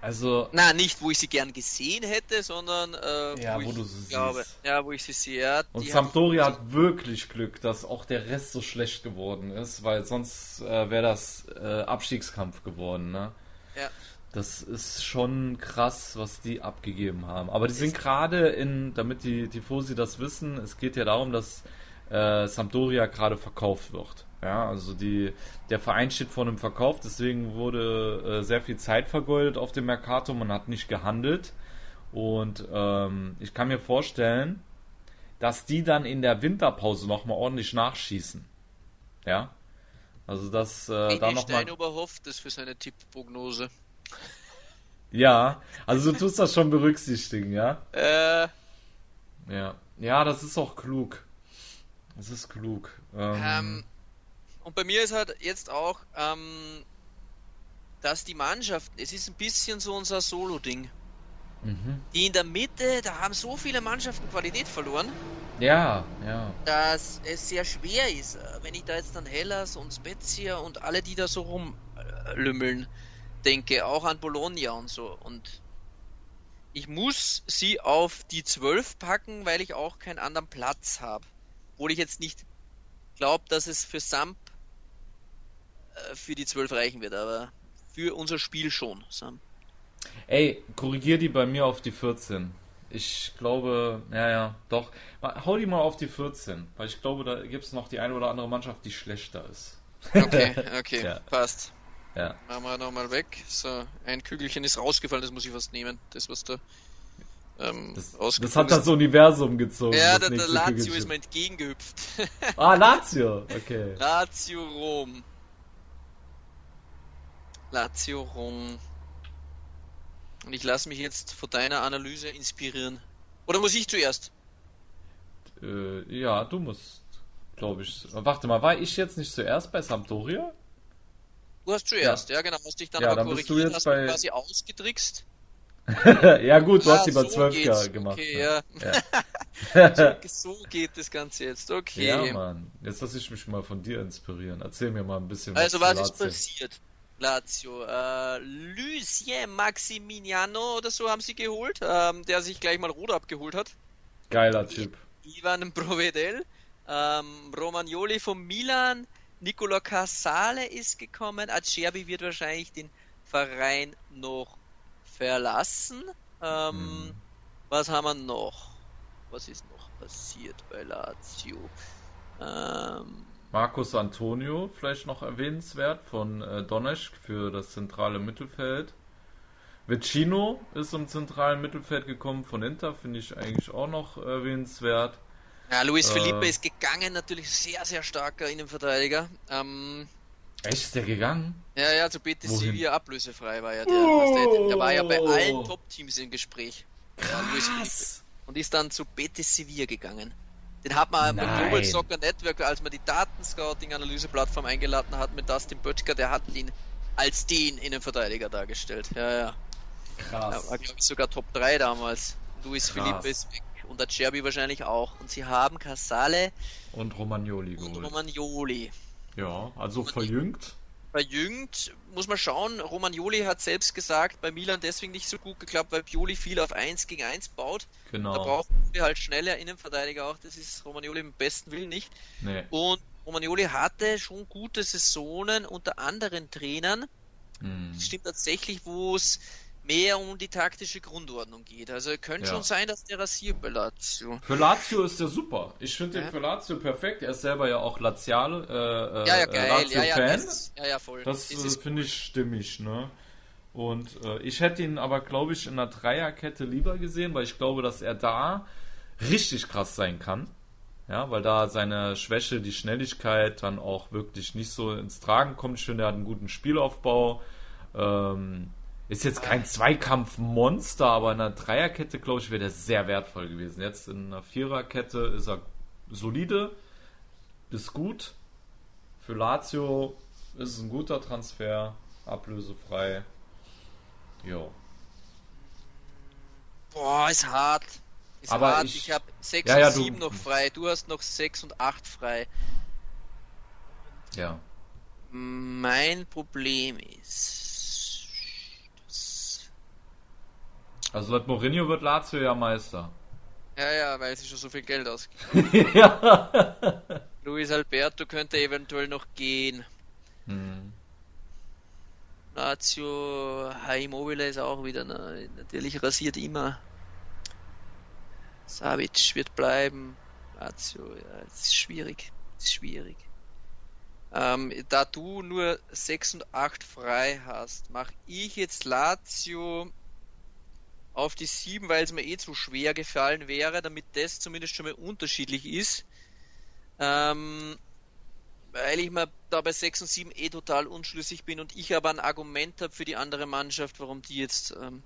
Also. Na, nicht, wo ich sie gern gesehen hätte, sondern äh, ja, wo, wo du sie glaube, siehst. Ja, wo ich sie sehe. Ja, Und Sampdoria hat wirklich Glück, dass auch der Rest so schlecht geworden ist, weil sonst äh, wäre das äh, Abstiegskampf geworden, ne? Ja. Das ist schon krass, was die abgegeben haben. Aber die sind gerade in, damit die Tifosi das wissen, es geht ja darum, dass äh, Sampdoria gerade verkauft wird. Ja, also die, der Verein steht vor einem Verkauf, deswegen wurde äh, sehr viel Zeit vergeudet auf dem Mercato, man hat nicht gehandelt. Und ähm, ich kann mir vorstellen, dass die dann in der Winterpause nochmal ordentlich nachschießen. Ja. Also dass äh, da nochmal. Steinhuber hofft das für seine Tippprognose. Ja, also du tust das schon berücksichtigen, ja? Äh. Ja. Ja, das ist auch klug. Das ist klug. Ähm, ähm, und bei mir ist halt jetzt auch, ähm, dass die Mannschaft, es ist ein bisschen so unser Solo-Ding. Mhm. Die in der Mitte, da haben so viele Mannschaften Qualität verloren. Ja, ja. Dass es sehr schwer ist, wenn ich da jetzt dann Hellas und Spezia und alle, die da so rumlümmeln, denke, auch an Bologna und so. Und ich muss sie auf die 12 packen, weil ich auch keinen anderen Platz habe. Obwohl ich jetzt nicht glaube, dass es für Samp äh, für die 12 reichen wird, aber für unser Spiel schon, Sam. Ey, korrigier die bei mir auf die 14. Ich glaube, ja, ja, doch. Hau die mal auf die 14, weil ich glaube, da gibt es noch die eine oder andere Mannschaft, die schlechter ist. Okay, okay, ja. passt. Ja. Machen wir nochmal weg. So, ein Kügelchen ist rausgefallen, das muss ich fast nehmen. Das, was da ähm, das, das, hat das Universum gezogen. Ja, der, der Lazio Kügelchen. ist mir entgegengehüpft. ah, Lazio, okay. Lazio Rom. Lazio Rom. Und ich lasse mich jetzt von deiner Analyse inspirieren. Oder muss ich zuerst? Äh, ja, du musst, glaube ich. Warte mal, war ich jetzt nicht zuerst bei Sampdoria? Du hast zuerst, ja, ja genau. Musst dich dann ja, aber dann korrigieren, bist du jetzt bei... quasi ausgetrickst. ja gut, du ah, hast die bei so 12 Jahre gemacht. Okay, ja. ja. so, so, geht das Ganze jetzt, okay. Ja, Mann. Jetzt lasse ich mich mal von dir inspirieren. Erzähl mir mal ein bisschen was Also, was ist passiert? Lazio. Äh, Lucien Maximiliano oder so haben sie geholt, ähm, der sich gleich mal rot abgeholt hat. Geiler Typ. Ivan Provedel. Ähm, Romagnoli von Milan. Nicola Casale ist gekommen. Acerbi wird wahrscheinlich den Verein noch verlassen. Ähm, hm. Was haben wir noch? Was ist noch passiert bei Lazio? Ähm, Marcus Antonio, vielleicht noch erwähnenswert, von äh, Donetsk für das zentrale Mittelfeld. Vecino ist im zentralen Mittelfeld gekommen von Inter, finde ich eigentlich auch noch erwähnenswert. Ja, Luis äh, Felipe ist gegangen, natürlich sehr, sehr starker Innenverteidiger. Ähm, Echt, ist der gegangen? Ja, ja, zu Betis Sevilla ablösefrei war ja der. Oh. Der war ja bei allen Top-Teams im Gespräch. Krass. und ist dann zu Betis Sevilla gegangen. Den hat man Nein. beim Global Soccer Network, als man die Datenscouting-Analyse-Plattform eingeladen hat mit Dustin Böttger, der hat ihn als den Innenverteidiger dargestellt. Ja, ja. Krass. Er war, glaube ich, sogar Top 3 damals. Luis Krass. Felipe ist weg und der Cherby wahrscheinlich auch. Und sie haben Casale und Romagnoli geholt. Und Romagnoli. Ja, also verjüngt. Verjüngt, muss man schauen. Romagnoli hat selbst gesagt, bei Milan deswegen nicht so gut geklappt, weil Pioli viel auf 1 gegen 1 baut. Genau. Da brauchen wir halt schneller Innenverteidiger auch. Das ist Romagnoli im besten Willen nicht. Nee. Und Romagnoli hatte schon gute Saisonen unter anderen Trainern. Hm. Das stimmt tatsächlich, wo es mehr um die taktische Grundordnung geht. Also könnte ja. schon sein, dass der rasiert bei Lazio. Für Lazio ist der super. Ich finde ja. den für Lazio perfekt. Er ist selber ja auch Laziale, äh, ja, ja, äh, geil. Lazio-Fan. Ja, ja, das, ja, ja, voll. Das äh, finde ich stimmig, ne? Und äh, ich hätte ihn aber, glaube ich, in einer Dreierkette lieber gesehen, weil ich glaube, dass er da richtig krass sein kann. Ja, weil da seine Schwäche, die Schnelligkeit dann auch wirklich nicht so ins Tragen kommt. Ich finde, er hat einen guten Spielaufbau. Ähm, ist jetzt kein Zweikampfmonster, aber in einer Dreierkette, glaube ich, wäre der sehr wertvoll gewesen. Jetzt in einer Viererkette ist er solide, ist gut. Für Lazio ist es ein guter Transfer. ablösefrei. Jo. Boah, ist hart. Ist Aber hart. ich, ich habe 6 ja, ja, und 7 du, noch frei. Du hast noch 6 und 8 frei. Ja. Mein Problem ist. Also laut Mourinho wird Lazio ja Meister. Ja, ja, weil sie schon so viel Geld ausgeben. ja. Luis Alberto könnte eventuell noch gehen. Hm. Lazio, Immobile ist auch wieder, ne, natürlich rasiert immer. Savic wird bleiben. Lazio, ja, es ist schwierig. Ist schwierig. Ähm, da du nur 6 und 8 frei hast, mache ich jetzt Lazio auf die 7, weil es mir eh zu schwer gefallen wäre, damit das zumindest schon mal unterschiedlich ist. Ähm, weil ich mir da bei 6 und 7 eh total unschlüssig bin und ich aber ein Argument habe für die andere Mannschaft, warum die jetzt ähm,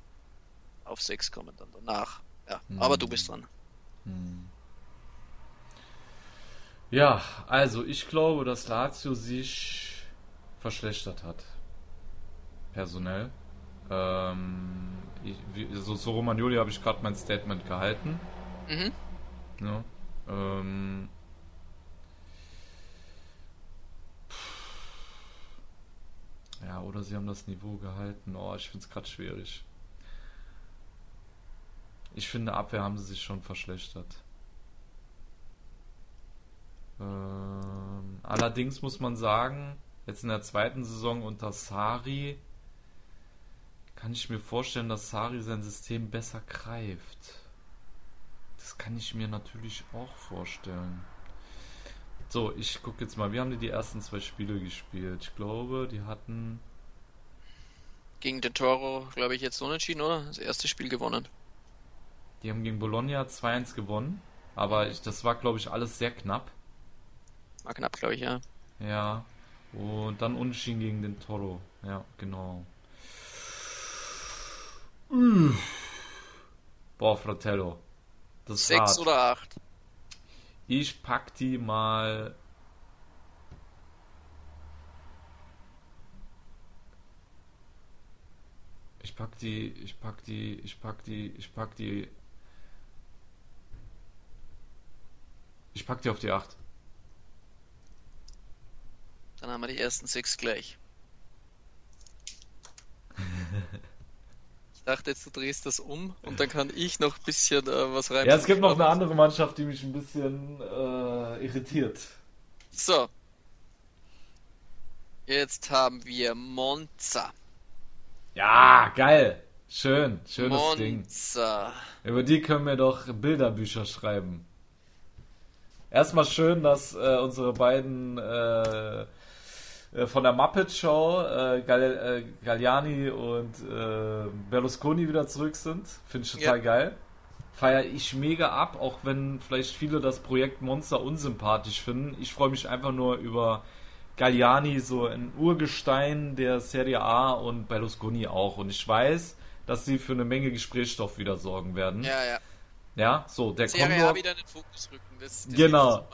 auf 6 kommen dann danach. Ja, hm. aber du bist dran. Hm. Ja, also ich glaube, dass Lazio sich verschlechtert hat. Personell. Ähm, ich, so, so Romagnoli habe ich gerade mein Statement gehalten. Mhm. Ja, ähm, ja, oder sie haben das Niveau gehalten. Oh, ich finde es gerade schwierig. Ich finde, Abwehr haben sie sich schon verschlechtert. Ähm, allerdings muss man sagen, jetzt in der zweiten Saison unter Sari kann ich mir vorstellen, dass Sari sein System besser greift. Das kann ich mir natürlich auch vorstellen. So, ich gucke jetzt mal, wie haben die die ersten zwei Spiele gespielt? Ich glaube, die hatten. Gegen den Toro, glaube ich, jetzt unentschieden, oder? Das erste Spiel gewonnen. Die haben gegen Bologna 2-1 gewonnen, aber ich, das war, glaube ich, alles sehr knapp. War knapp, glaube ich, ja. Ja. Und dann unentschieden gegen den Toro. Ja, genau. Mmh. Boah, Fratello. Das Sechs hart. oder acht? Ich pack die mal. Ich pack die, ich pack die, ich pack die, ich pack die. Ich pack die auf die 8. Dann haben wir die ersten sechs gleich. ich dachte jetzt, du drehst das um und dann kann ich noch ein bisschen äh, was rein. Ja, es gibt noch eine andere Mannschaft, die mich ein bisschen äh, irritiert. So. Jetzt haben wir Monza. Ja, geil. Schön, schönes Monza. Ding. Über die können wir doch Bilderbücher schreiben. Erstmal schön, dass äh, unsere beiden äh, von der Muppet Show äh, äh, Galliani und äh, Berlusconi wieder zurück sind. Finde ich total ja. geil. Feiere ich mega ab, auch wenn vielleicht viele das Projekt Monster unsympathisch finden. Ich freue mich einfach nur über Galliani, so ein Urgestein der Serie A und Berlusconi auch. Und ich weiß, dass sie für eine Menge Gesprächsstoff wieder sorgen werden. Ja, ja. Ja, so, der Serie Condor... A wieder in den Fokus rücken. Das, das genau.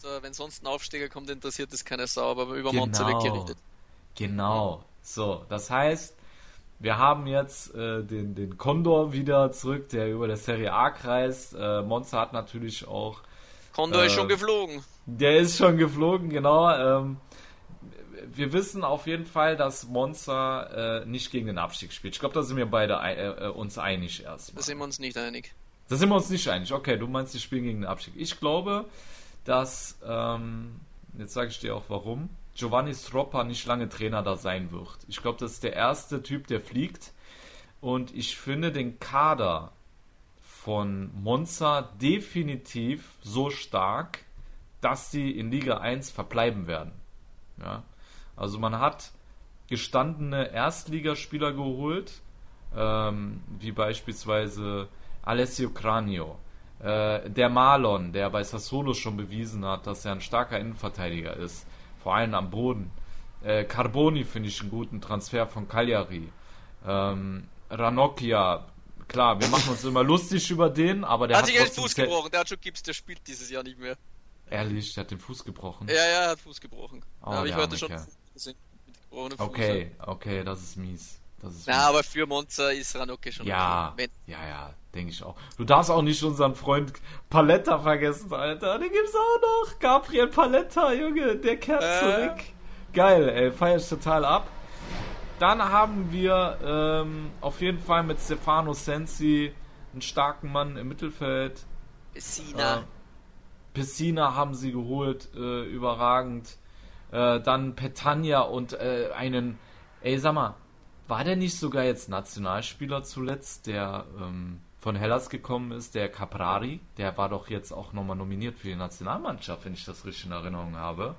Monster, wenn sonst ein Aufsteiger kommt, interessiert es keine Sau, aber über genau. Monster wird geredet. Genau. So, das heißt, wir haben jetzt äh, den, den Condor wieder zurück, der über der Serie A kreist. Äh, Monster hat natürlich auch. Condor äh, ist schon geflogen. Der ist schon geflogen, genau. Ähm, wir wissen auf jeden Fall, dass Monster äh, nicht gegen den Abstieg spielt. Ich glaube, da sind wir beide äh, äh, uns einig erstmal. Da sind wir uns nicht einig. Da sind wir uns nicht einig. Okay, du meinst, die spielen gegen den Abstieg. Ich glaube, dass, ähm, jetzt sage ich dir auch warum, Giovanni Stroppa nicht lange Trainer da sein wird. Ich glaube, das ist der erste Typ, der fliegt. Und ich finde den Kader von Monza definitiv so stark, dass sie in Liga 1 verbleiben werden. Ja? Also man hat gestandene Erstligaspieler geholt, ähm, wie beispielsweise Alessio Cranio, äh, der Marlon, der bei Sassuolo schon bewiesen hat, dass er ein starker Innenverteidiger ist, vor allem am Boden. Äh, Carboni finde ich einen guten Transfer von Cagliari. Ähm, Ranocchia, klar, wir machen uns immer lustig über den, aber der hat, hat sich den Fuß gebrochen. Der hat schon Gips, der spielt dieses Jahr nicht mehr. Ehrlich, der hat den Fuß gebrochen. Ja, ja, er hat Fuß gebrochen. Oh, habe ich heute schon Okay, okay, das ist mies. Na, aber für Monza ist Ranocke schon Ja, okay. ja, ja, denke ich auch. Du darfst auch nicht unseren Freund Paletta vergessen, Alter. Den gibt's auch noch. Gabriel Paletta, Junge, der kehrt äh. zurück. Geil, ey, feier ich total ab. Dann haben wir ähm, auf jeden Fall mit Stefano Sensi einen starken Mann im Mittelfeld. Pessina. Äh, Pessina haben sie geholt, äh, überragend. Äh, dann Petania und äh, einen, ey, sag mal, war der nicht sogar jetzt Nationalspieler zuletzt, der ähm, von Hellas gekommen ist, der Caprari? Der war doch jetzt auch nochmal nominiert für die Nationalmannschaft, wenn ich das richtig in Erinnerung habe.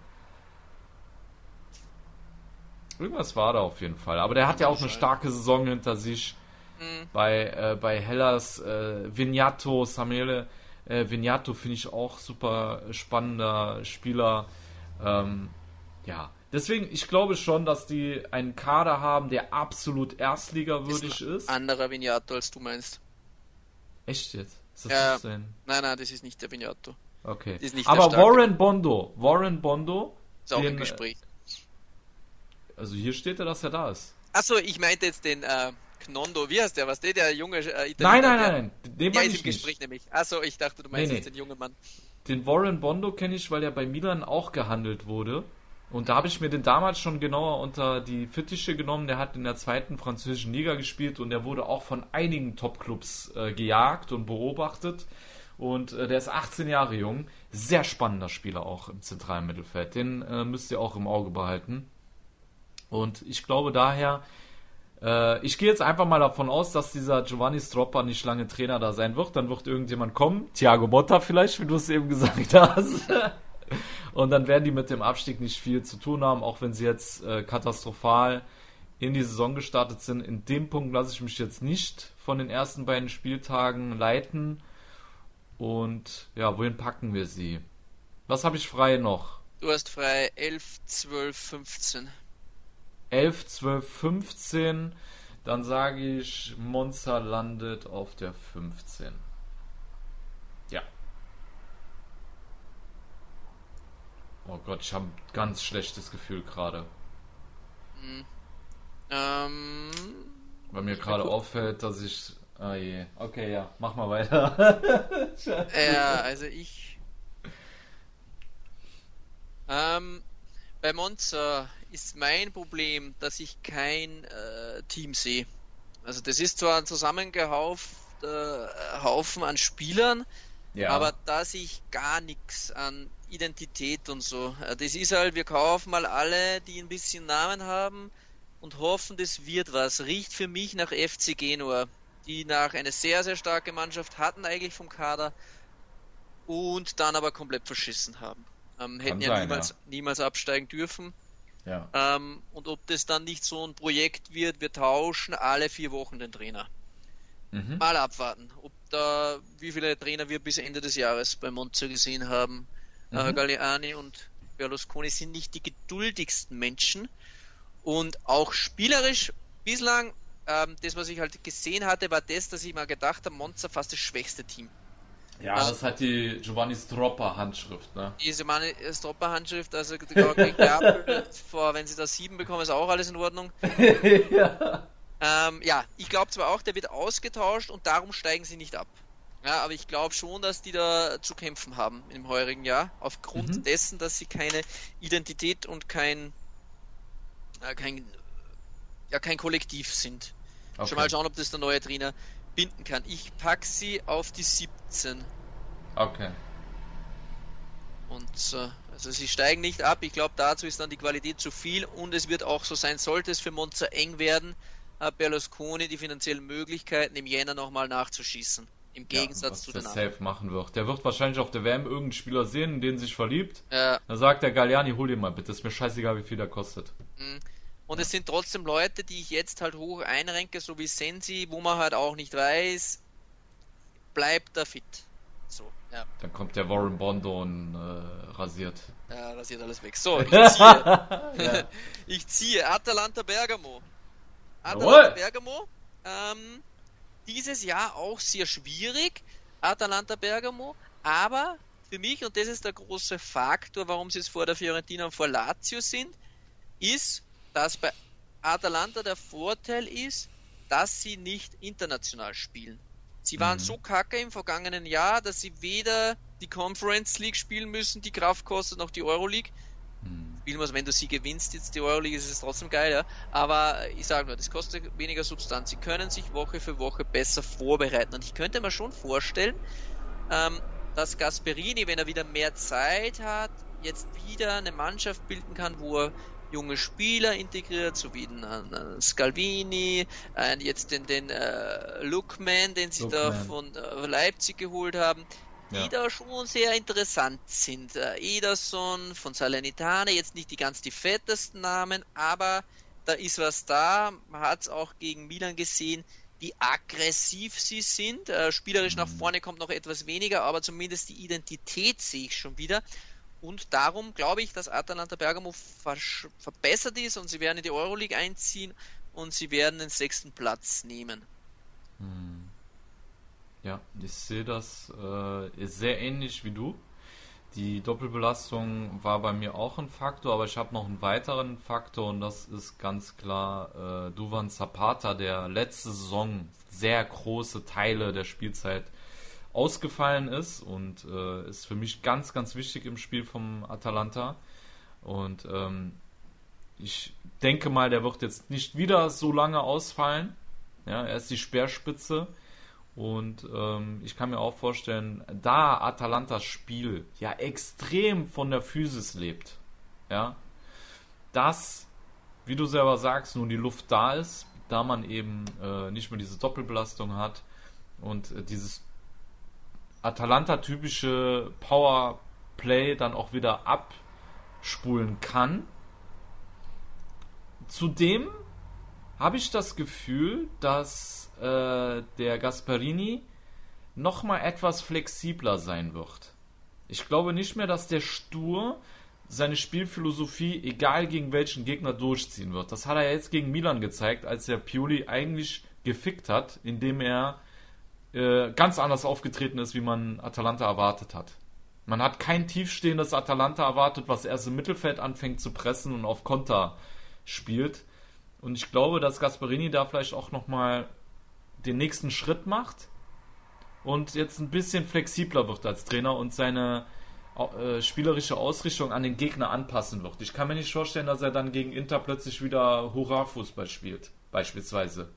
Irgendwas war da auf jeden Fall. Aber der hat ja auch eine starke Saison hinter sich. Mhm. Bei, äh, bei Hellas, äh, Vignato, Samuele äh, Vignato finde ich auch super spannender Spieler. Ähm, ja, deswegen, ich glaube schon, dass die einen Kader haben, der absolut erstligawürdig ist. ist. Anderer Vignato, als du meinst. Echt jetzt? Ist das ja, nein, nein, das ist nicht der Vignato. Okay. Aber Warren Bondo, Warren Bondo. Ist auch den, im Gespräch. Also hier steht er, dass er da ist. Achso, ich meinte jetzt den äh, Knondo, wie heißt der? Was der, der junge äh, Italiener? Nein, nein, nein, nein. Den der ist im Gespräch nicht. nämlich. Achso, ich dachte, du meinst nee, nee. den jungen Mann. Den Warren Bondo kenne ich, weil er bei Milan auch gehandelt wurde. Und da habe ich mir den damals schon genauer unter die Fittiche genommen. Der hat in der zweiten französischen Liga gespielt und der wurde auch von einigen Topclubs äh, gejagt und beobachtet. Und äh, der ist 18 Jahre jung. Sehr spannender Spieler auch im zentralen Mittelfeld. Den äh, müsst ihr auch im Auge behalten. Und ich glaube daher, äh, ich gehe jetzt einfach mal davon aus, dass dieser Giovanni Stroppa nicht lange Trainer da sein wird. Dann wird irgendjemand kommen. Thiago Motta vielleicht, wie du es eben gesagt hast. Und dann werden die mit dem Abstieg nicht viel zu tun haben, auch wenn sie jetzt äh, katastrophal in die Saison gestartet sind. In dem Punkt lasse ich mich jetzt nicht von den ersten beiden Spieltagen leiten. Und ja, wohin packen wir sie? Was habe ich frei noch? Du hast frei 11, 12, 15. 11, 12, 15. Dann sage ich, Monza landet auf der 15. Ja. Oh Gott, ich habe ein ganz schlechtes Gefühl gerade. Hm. Ähm, Weil mir gerade auffällt, dass ich. Ah je. Okay, ja, mach mal weiter. ja, also ich. Ähm, bei Monza ist mein Problem, dass ich kein äh, Team sehe. Also das ist zwar ein zusammengehaufter äh, Haufen an Spielern, ja. aber da sehe ich gar nichts an Identität und so. Äh, das ist halt, wir kaufen mal alle, die ein bisschen Namen haben und hoffen, das wird was. Riecht für mich nach FC Genua, die nach eine sehr, sehr starke Mannschaft hatten eigentlich vom Kader und dann aber komplett verschissen haben. Ähm, hätten ja, niemals, ja niemals absteigen dürfen. Ja. Ähm, und ob das dann nicht so ein Projekt wird, wir tauschen alle vier Wochen den Trainer. Mhm. Mal abwarten, ob da, wie viele Trainer wir bis Ende des Jahres bei Monza gesehen haben. Mhm. Äh, Galliani und Berlusconi sind nicht die geduldigsten Menschen und auch spielerisch bislang, ähm, das was ich halt gesehen hatte, war das, dass ich mal gedacht habe, Monza fast das schwächste Team. Ja, also, das hat die Giovanni Stropper Handschrift, ne? Die Giovanni Stropper Handschrift, also vor, wenn sie da sieben bekommen, ist auch alles in Ordnung. ja. Ähm, ja, ich glaube zwar auch, der wird ausgetauscht und darum steigen sie nicht ab. Ja, aber ich glaube schon, dass die da zu kämpfen haben im heurigen Jahr, aufgrund mhm. dessen, dass sie keine Identität und kein, äh, kein, ja, kein Kollektiv sind. Okay. Schon mal schauen, ob das der neue Trainer binden kann. Ich pack sie auf die 17. Okay. Und äh, also sie steigen nicht ab. Ich glaube, dazu ist dann die Qualität zu viel und es wird auch so sein, sollte es für Monza eng werden, hat Berlusconi die finanziellen Möglichkeiten im Jänner nochmal nachzuschießen. Im Gegensatz ja, zu den anderen. safe machen wird. Der wird wahrscheinlich auf der WM irgendeinen Spieler sehen, in den sich verliebt. Ja. Dann sagt der Galliani, hol ihn mal bitte, ist mir scheißegal, wie viel der kostet. Mhm. Und es sind trotzdem Leute, die ich jetzt halt hoch einrenke, so wie Sensi, wo man halt auch nicht weiß, bleibt er fit. So, ja. Dann kommt der Warren Bondo und äh, rasiert. Ja, rasiert alles weg. So, ich ziehe. ich ziehe Atalanta Bergamo. Atalanta Jawohl. Bergamo. Ähm, dieses Jahr auch sehr schwierig. Atalanta Bergamo. Aber für mich, und das ist der große Faktor, warum sie es vor der Fiorentina und vor Lazio sind, ist, dass bei Atalanta der Vorteil ist, dass sie nicht international spielen. Sie waren mhm. so kacke im vergangenen Jahr, dass sie weder die Conference League spielen müssen, die Kraft kostet, noch die Euroleague. Spielen wir wenn du sie gewinnst, jetzt die Euroleague, ist es trotzdem geil, ja. Aber ich sage nur, das kostet weniger Substanz. Sie können sich Woche für Woche besser vorbereiten. Und ich könnte mir schon vorstellen, ähm, dass Gasperini, wenn er wieder mehr Zeit hat, jetzt wieder eine Mannschaft bilden kann, wo er junge Spieler integriert, so wie den, äh, Scalvini, äh, jetzt den, den äh, Lookman, den sie Lookman. da von Leipzig geholt haben, die da schon sehr interessant sind. Äh, Ederson von Salernitane, jetzt nicht die ganz die fettesten Namen, aber da ist was da. Man hat es auch gegen Milan gesehen, wie aggressiv sie sind. Äh, spielerisch nach vorne kommt noch etwas weniger, aber zumindest die Identität sehe ich schon wieder. Und darum glaube ich, dass Atalanta Bergamo verbessert ist und sie werden in die Euroleague einziehen und sie werden den sechsten Platz nehmen. Hm. Ja, ich sehe das äh, sehr ähnlich wie du. Die Doppelbelastung war bei mir auch ein Faktor, aber ich habe noch einen weiteren Faktor und das ist ganz klar äh, Duvan Zapata, der letzte Saison sehr große Teile der Spielzeit ausgefallen ist und äh, ist für mich ganz, ganz wichtig im Spiel vom Atalanta. Und ähm, ich denke mal, der wird jetzt nicht wieder so lange ausfallen. Ja, er ist die Speerspitze. Und ähm, ich kann mir auch vorstellen, da Atalantas Spiel ja extrem von der Physis lebt, ja, dass, wie du selber sagst, nun die Luft da ist, da man eben äh, nicht mehr diese Doppelbelastung hat und äh, dieses Atalanta-typische Powerplay dann auch wieder abspulen kann. Zudem habe ich das Gefühl, dass äh, der Gasparini nochmal etwas flexibler sein wird. Ich glaube nicht mehr, dass der stur seine Spielphilosophie, egal gegen welchen Gegner, durchziehen wird. Das hat er jetzt gegen Milan gezeigt, als der Pioli eigentlich gefickt hat, indem er äh, ganz anders aufgetreten ist, wie man Atalanta erwartet hat. Man hat kein tiefstehendes Atalanta erwartet, was erst im Mittelfeld anfängt zu pressen und auf Konter spielt. Und ich glaube, dass Gasperini da vielleicht auch nochmal den nächsten Schritt macht und jetzt ein bisschen flexibler wird als Trainer und seine äh, spielerische Ausrichtung an den Gegner anpassen wird. Ich kann mir nicht vorstellen, dass er dann gegen Inter plötzlich wieder Hurra-Fußball spielt, beispielsweise.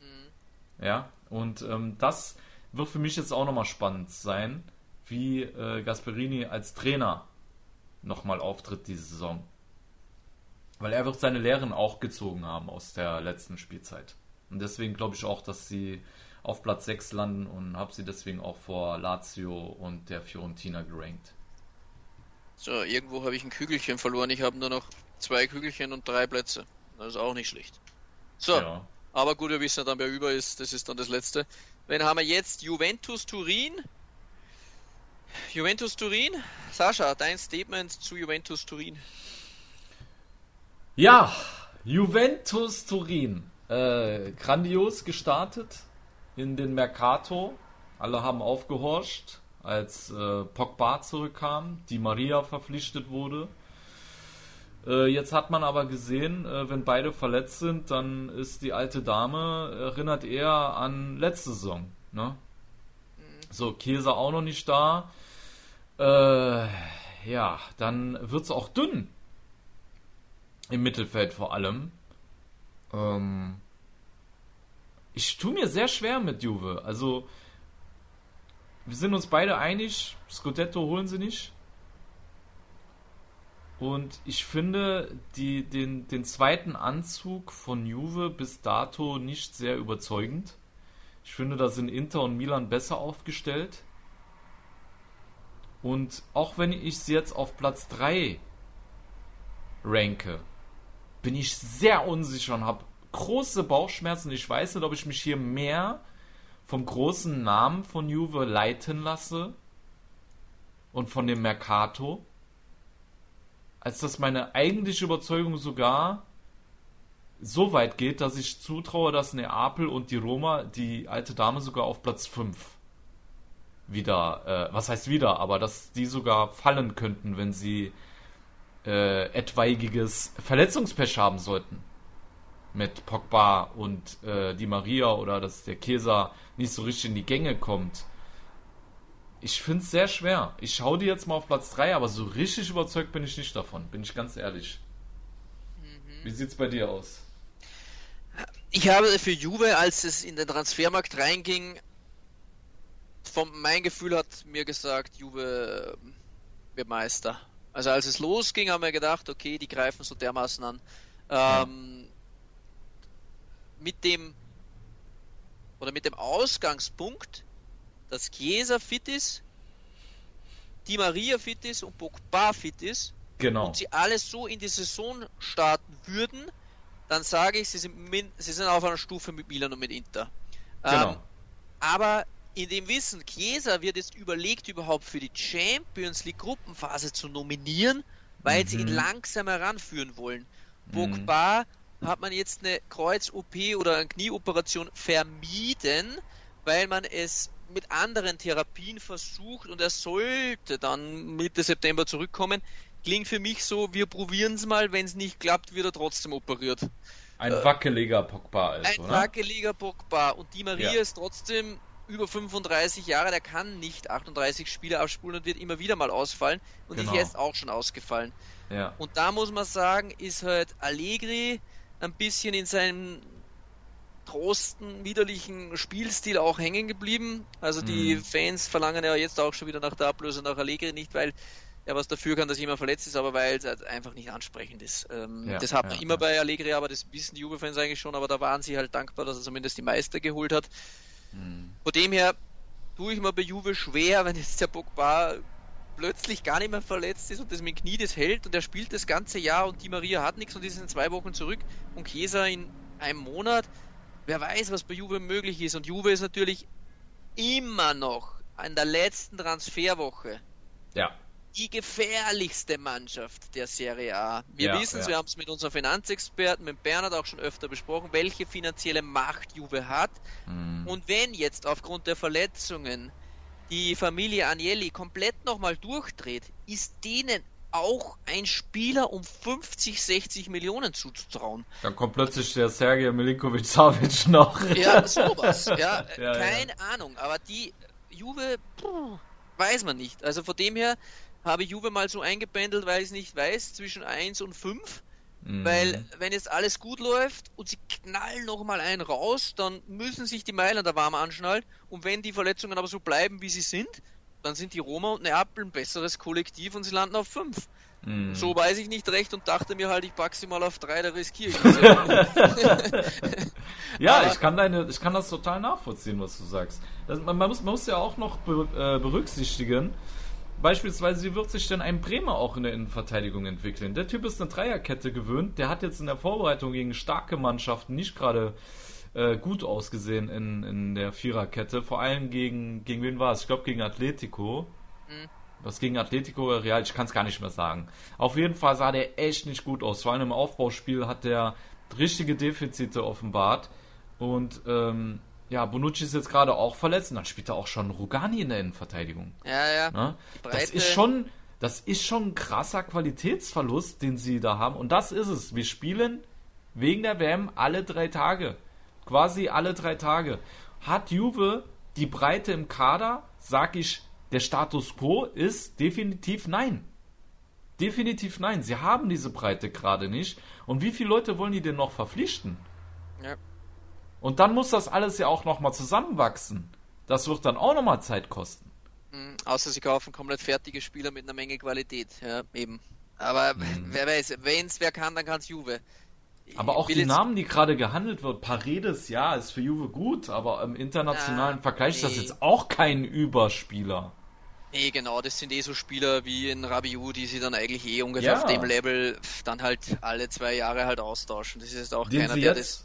Mhm. Ja, und ähm, das wird für mich jetzt auch nochmal spannend sein, wie äh, Gasperini als Trainer nochmal auftritt diese Saison. Weil er wird seine Lehren auch gezogen haben aus der letzten Spielzeit. Und deswegen glaube ich auch, dass sie auf Platz 6 landen und habe sie deswegen auch vor Lazio und der Fiorentina gerankt. So, irgendwo habe ich ein Kügelchen verloren. Ich habe nur noch zwei Kügelchen und drei Plätze. Das ist auch nicht schlecht. So, ja. Aber gut, wir wissen dann, wer über ist. Das ist dann das Letzte. Wen haben wir jetzt? Juventus Turin. Juventus Turin. Sascha, dein Statement zu Juventus Turin. Ja, Juventus Turin. Äh, grandios gestartet in den Mercato. Alle haben aufgehorcht, als äh, Pogba zurückkam, die Maria verpflichtet wurde. Äh, jetzt hat man aber gesehen, äh, wenn beide verletzt sind, dann ist die alte Dame, erinnert eher an letzte Saison. Ne? So, Käse auch noch nicht da. Äh, ja, dann wird es auch dünn. Im Mittelfeld vor allem. Ähm, ich tue mir sehr schwer mit Juve. Also, wir sind uns beide einig, Scudetto holen sie nicht. Und ich finde die, den, den zweiten Anzug von Juve bis dato nicht sehr überzeugend. Ich finde, da sind Inter und Milan besser aufgestellt. Und auch wenn ich sie jetzt auf Platz 3 ranke, bin ich sehr unsicher und habe große Bauchschmerzen. Ich weiß nicht, ob ich mich hier mehr vom großen Namen von Juve leiten lasse und von dem Mercato als dass meine eigentliche Überzeugung sogar so weit geht, dass ich zutraue, dass Neapel und die Roma die alte Dame sogar auf Platz 5 wieder, äh, was heißt wieder, aber dass die sogar fallen könnten, wenn sie äh, etwaiges Verletzungspech haben sollten. Mit Pogba und äh, Di Maria oder dass der Käser nicht so richtig in die Gänge kommt. Ich finde es sehr schwer. Ich schaue die jetzt mal auf Platz 3, aber so richtig überzeugt bin ich nicht davon, bin ich ganz ehrlich. Mhm. Wie sieht's bei dir aus? Ich habe für Juve, als es in den Transfermarkt reinging, vom, mein Gefühl hat mir gesagt, Juve wird Meister. Also als es losging, haben wir gedacht, okay, die greifen so dermaßen an. Ähm, mit dem oder mit dem Ausgangspunkt, dass Chiesa fit ist, Di Maria fit ist und Pogba fit ist genau. und sie alles so in die Saison starten würden, dann sage ich, sie sind, sie sind auf einer Stufe mit Milan und mit Inter. Genau. Ähm, aber in dem Wissen, Chiesa wird jetzt überlegt, überhaupt für die Champions League Gruppenphase zu nominieren, weil mhm. sie ihn mhm. langsam heranführen wollen. Pogba mhm. hat man jetzt eine Kreuz-OP oder eine Knieoperation vermieden, weil man es mit anderen Therapien versucht und er sollte dann Mitte September zurückkommen klingt für mich so, wir probieren es mal, wenn es nicht klappt, wird er trotzdem operiert. Ein äh, wackeliger Pogba also, Ein oder? wackeliger Pogba und die Maria ja. ist trotzdem über 35 Jahre, der kann nicht 38 Spiele abspulen und wird immer wieder mal ausfallen und genau. ist jetzt auch schon ausgefallen. Ja. Und da muss man sagen, ist halt Allegri ein bisschen in seinem trosten, widerlichen Spielstil auch hängen geblieben. Also die mhm. Fans verlangen ja jetzt auch schon wieder nach der Ablöse nach Allegri nicht, weil er was dafür kann, dass jemand verletzt ist, aber weil es halt einfach nicht ansprechend ist. Ähm, ja, das hat man ja, immer bei Allegri, aber das wissen die Juve-Fans eigentlich schon, aber da waren sie halt dankbar, dass er zumindest die Meister geholt hat. Mhm. Von dem her tue ich mir bei Juve schwer, wenn jetzt der Pogba plötzlich gar nicht mehr verletzt ist und das mit dem Knie das hält und er spielt das ganze Jahr und die Maria hat nichts und ist in zwei Wochen zurück und Chiesa in einem Monat. Wer weiß, was bei Juve möglich ist. Und Juve ist natürlich immer noch an der letzten Transferwoche. Ja die gefährlichste Mannschaft der Serie A. Wir ja, wissen es, ja. wir haben es mit unserem Finanzexperten, mit Bernhard auch schon öfter besprochen, welche finanzielle Macht Juve hat. Mhm. Und wenn jetzt aufgrund der Verletzungen die Familie Agnelli komplett nochmal durchdreht, ist denen auch ein Spieler um 50, 60 Millionen zuzutrauen. Dann kommt plötzlich der Sergej Milinkovic-Savic noch. Ja, sowas. Ja, ja keine ja. Ahnung. Aber die Juve, puh, weiß man nicht. Also von dem her, habe Juve mal so eingebändelt, weil ich es nicht weiß, zwischen 1 und 5. Mhm. Weil, wenn jetzt alles gut läuft und sie knallen nochmal einen raus, dann müssen sich die Mailänder warm anschnallen. Und wenn die Verletzungen aber so bleiben, wie sie sind, dann sind die Roma und Neapel ein besseres Kollektiv und sie landen auf 5. Mhm. So weiß ich nicht recht und dachte mir halt, ich packe sie mal auf 3, da riskiere ich Ja, aber, ich kann, deine, ich kann das total nachvollziehen, was du sagst. Das, man, man, muss, man muss ja auch noch be, äh, berücksichtigen, Beispielsweise, wie wird sich denn ein Bremer auch in der Innenverteidigung entwickeln? Der Typ ist eine Dreierkette gewöhnt. Der hat jetzt in der Vorbereitung gegen starke Mannschaften nicht gerade äh, gut ausgesehen in, in der Viererkette. Vor allem gegen, gegen wen war es? Ich glaube, gegen Atletico. Mhm. Was gegen Atletico oder Real? Ich kann es gar nicht mehr sagen. Auf jeden Fall sah der echt nicht gut aus. Vor allem im Aufbauspiel hat der richtige Defizite offenbart. Und ähm, ja, Bonucci ist jetzt gerade auch verletzt und dann spielt er auch schon Rugani in der Innenverteidigung. Ja, ja. Ne? Das ist schon, das ist schon ein krasser Qualitätsverlust, den sie da haben. Und das ist es. Wir spielen wegen der WM alle drei Tage. Quasi alle drei Tage. Hat Juve die Breite im Kader? Sag ich, der Status quo ist definitiv nein. Definitiv nein. Sie haben diese Breite gerade nicht. Und wie viele Leute wollen die denn noch verpflichten? Ja. Und dann muss das alles ja auch nochmal zusammenwachsen. Das wird dann auch nochmal Zeit kosten. Mhm, außer sie kaufen komplett fertige Spieler mit einer Menge Qualität. Ja, eben. Aber mhm. wer weiß, wenn es wer kann, dann kann es Juve. Aber auch die Namen, die gerade gehandelt wird, Paredes, ja, ist für Juve gut, aber im internationalen Na, Vergleich nee. ist das jetzt auch kein Überspieler. Nee, genau, das sind eh so Spieler wie in Rabiot, die sie dann eigentlich eh ungefähr ja. auf dem Level dann halt alle zwei Jahre halt austauschen. Das ist jetzt auch Den keiner, der das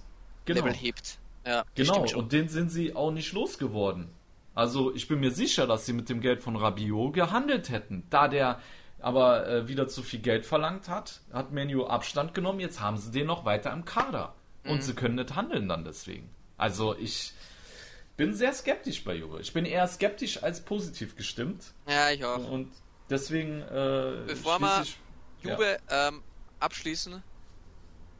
genau. Level hebt. Ja, genau, und den sind sie auch nicht losgeworden. Also ich bin mir sicher, dass sie mit dem Geld von Rabiot gehandelt hätten. Da der aber äh, wieder zu viel Geld verlangt hat, hat Menu Abstand genommen, jetzt haben sie den noch weiter im Kader. Mhm. Und sie können nicht handeln dann deswegen. Also ich bin sehr skeptisch bei Juve. Ich bin eher skeptisch als positiv gestimmt. Ja, ich auch. Und deswegen äh, bevor wir, Juve ja. ähm, abschließen.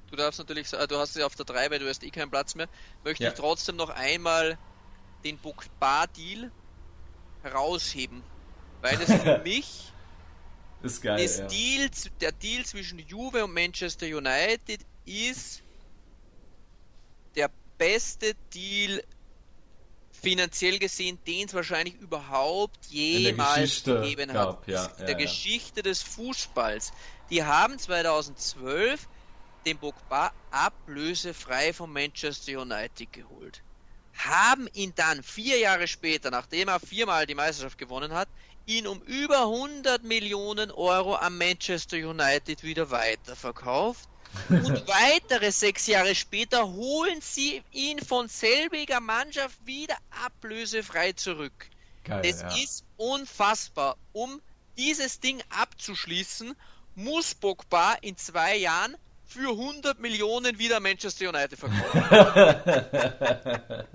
Du darfst natürlich, du hast sie auf der 3, weil du hast eh keinen Platz mehr. Möchte ja. ich trotzdem noch einmal den Pogba-Deal herausheben. Weil es für mich ist geil, ja. Deal, der Deal zwischen Juve und Manchester United ist der beste Deal finanziell gesehen, den es wahrscheinlich überhaupt jemals gegeben hat. Ja, in der ja, Geschichte des Fußballs. Die haben 2012 den Pogba ablösefrei von Manchester United geholt. Haben ihn dann vier Jahre später, nachdem er viermal die Meisterschaft gewonnen hat, ihn um über 100 Millionen Euro an Manchester United wieder weiterverkauft. Und weitere sechs Jahre später holen sie ihn von selbiger Mannschaft wieder ablösefrei zurück. Geil, das ja. ist unfassbar. Um dieses Ding abzuschließen, muss Pogba in zwei Jahren für 100 Millionen wieder Manchester United verkaufen.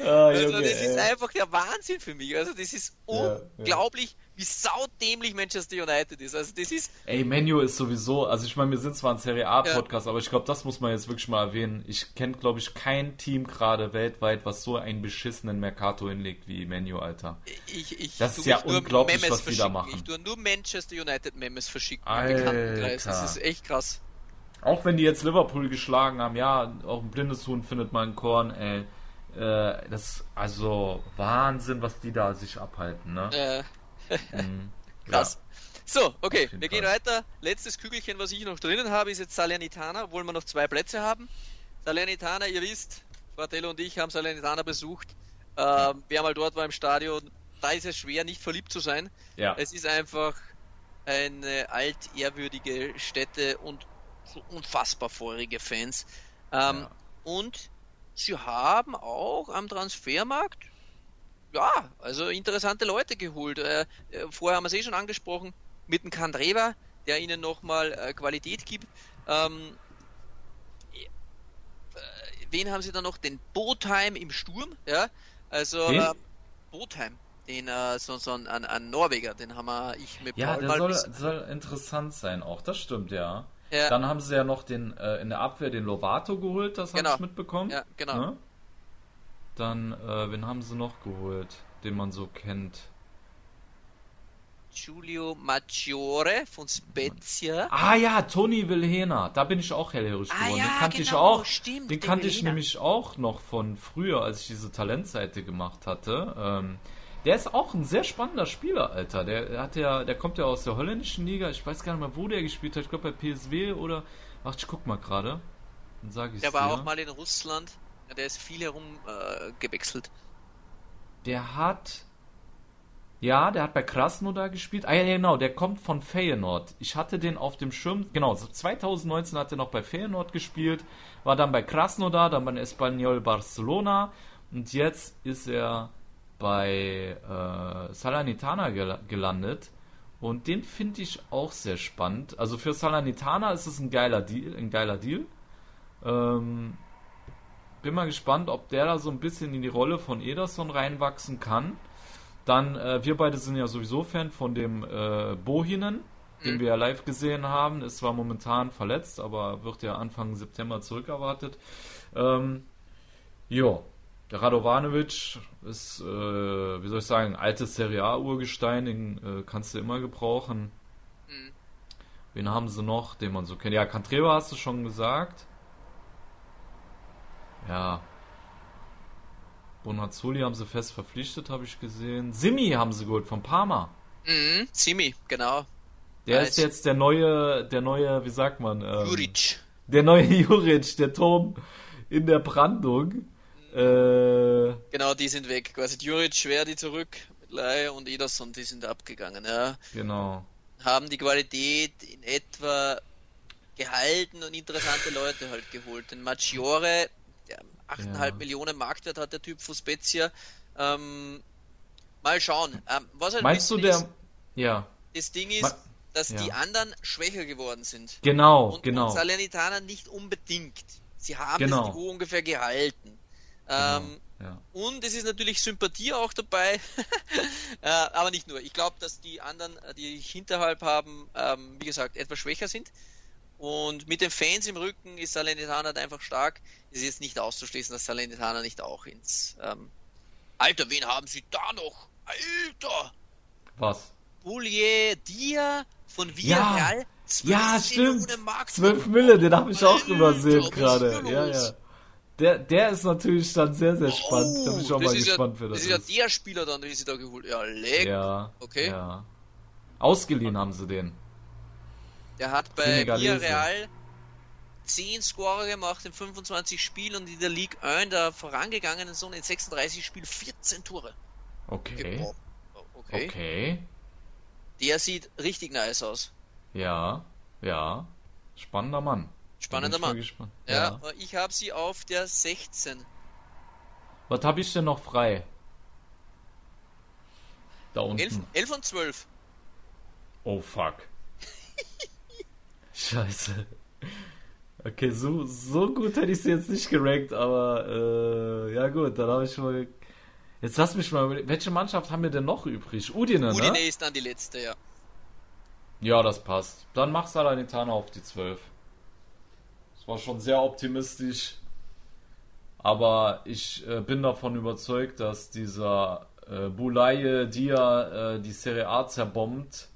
ah, also das ist einfach der Wahnsinn für mich. Also das ist unglaublich, ja, ja. Wie saudämlich Manchester United ist. Also das ist. Ey, Menu ist sowieso, also ich meine, wir sind zwar ein Serie A Podcast, ja. aber ich glaube, das muss man jetzt wirklich mal erwähnen. Ich kenne, glaube ich, kein Team gerade weltweit, was so einen beschissenen Mercato hinlegt wie Menu, Alter. Ich, ich, das ist ja unglaublich, Memes was die da machen. Ich tue nur Manchester United Memes verschicken. Das ist echt krass. Auch wenn die jetzt Liverpool geschlagen haben, ja, auch ein blindes Huhn findet man ein Korn, ey. Äh, das also Wahnsinn, was die da sich abhalten, ne? Äh. Mhm. Krass. Ja. So, okay, wir Fall. gehen weiter. Letztes Kügelchen, was ich noch drinnen habe, ist jetzt Salernitana, obwohl wir noch zwei Plätze haben. Salernitana, ihr wisst, Fratello und ich haben Salernitana besucht. Ähm, wer mal dort war im Stadion, da ist es schwer, nicht verliebt zu sein. Ja. Es ist einfach eine altehrwürdige Stätte und unfassbar feurige Fans. Ähm, ja. Und sie haben auch am Transfermarkt ja, also interessante Leute geholt. Äh, äh vorher haben wir es eh schon angesprochen, mit dem Kandreva, der ihnen nochmal äh, Qualität gibt. Ähm, äh, wen haben sie dann noch? Den Botheim im Sturm, ja. Also äh, Botheim, den äh, so, so ein, ein, Norweger, den haben wir ich mit Ja, Paul der soll, soll interessant sein auch, das stimmt, ja. Ja. Dann haben sie ja noch den äh, in der Abwehr den Lovato geholt, das genau. habe ich mitbekommen. Ja, genau. Ne? Dann, äh, wen haben sie noch geholt, den man so kennt? Giulio Maggiore von Spezia. Ah ja, Toni Wilhena, da bin ich auch hellhörig ah, geworden. Ja, den kannte genau, ich auch. Stimmt, den kannte ich nämlich auch noch von früher, als ich diese Talentseite gemacht hatte. Ähm, der ist auch ein sehr spannender Spieler, Alter. Der hat ja, der kommt ja aus der holländischen Liga. Ich weiß gar nicht mehr, wo der gespielt hat. Ich glaube bei PSW oder. Ach, ich guck mal gerade. Dann sage ich Der war dir. auch mal in Russland. Der ist viel herum äh. Der hat. Ja, der hat bei Krasnodar gespielt. Ah ja, genau, der kommt von Feyenoord. Ich hatte den auf dem Schirm. Genau, 2019 hat er noch bei Feyenoord gespielt. War dann bei Krasnodar, dann bei Espanyol Barcelona. Und jetzt ist er bei äh, Salernitana gel gelandet. Und den finde ich auch sehr spannend. Also für Salernitana ist es ein geiler Deal. Ein geiler Deal. Ähm, bin mal gespannt, ob der da so ein bisschen in die Rolle von Ederson reinwachsen kann. Dann, äh, wir beide sind ja sowieso Fan von dem äh, Bohinen, den mhm. wir ja live gesehen haben. Ist zwar momentan verletzt, aber wird ja Anfang September zurückerwartet. Ähm, jo, der Radovanovic ist, äh, wie soll ich sagen, altes Serie A-Urgestein, den äh, kannst du immer gebrauchen. Mhm. Wen haben sie noch, den man so kennt? Ja, Cantreva hast du schon gesagt. Ja. Bonazzoli haben sie fest verpflichtet, habe ich gesehen. Simi haben sie geholt von Parma. Mhm, Simi, genau. Der nice. ist jetzt der neue, der neue, wie sagt man? Ähm, Juric. Der neue Juric, der Turm in der Brandung. Äh, genau, die sind weg. Quasi Juric, Schwerdi zurück mit Leihe und Ederson, die sind abgegangen. Ja. Genau. Haben die Qualität in etwa gehalten und interessante Leute halt geholt. Den Maggiore, 8,5 ja. Millionen Marktwert hat der Typ von Spezia. Ähm, mal schauen. Ähm, was halt Meinst du der? Ist, ja. Das Ding ist, dass ja. die anderen schwächer geworden sind. Genau, und, genau. Und Salernitana nicht unbedingt. Sie haben genau. das Niveau ungefähr gehalten. Ähm, genau, ja. Und es ist natürlich Sympathie auch dabei, äh, aber nicht nur. Ich glaube, dass die anderen, äh, die ich hinterhalb haben, ähm, wie gesagt, etwas schwächer sind. Und mit den Fans im Rücken ist Salernitana halt einfach stark. Es ist jetzt nicht auszuschließen, dass Salernitana nicht auch ins. Ähm, Alter, wen haben sie da noch? Alter! Was? Boulier Dia von Villarreal. Ja, ja stimmt. 12 Mille, den habe ich auch übersehen gerade. Ja, ja. Der, der ist natürlich dann sehr, sehr spannend. Oh, da bin ich auch mal gespannt, ja, wer das, das ist. Ist ja der Spieler dann, den sie da geholt Ja, leck. Ja. Okay. Ja. Ausgeliehen haben sie den. Der hat bei Villarreal 10 Scorer gemacht in 25 Spielen und in der Ligue 1 der vorangegangenen Saison in 36 Spielen 14 Tore. Okay. Okay. okay. Der sieht richtig nice aus. Ja, ja. Spannender Mann. Spannender Mann. Ja, ja, ich habe sie auf der 16. Was habe ich denn noch frei? Da unten. 11, 11 und 12. Oh fuck. Scheiße. Okay, so, so gut hätte ich sie jetzt nicht gerankt, aber äh, ja gut, dann habe ich mal. Jetzt lass mich mal. Welche Mannschaft haben wir denn noch übrig? Udine, Udine ne? Udine ist dann die letzte, ja. Ja, das passt. Dann mach Salernitana auf die 12. Das war schon sehr optimistisch. Aber ich äh, bin davon überzeugt, dass dieser äh, Bulaye Dia äh, die Serie A zerbombt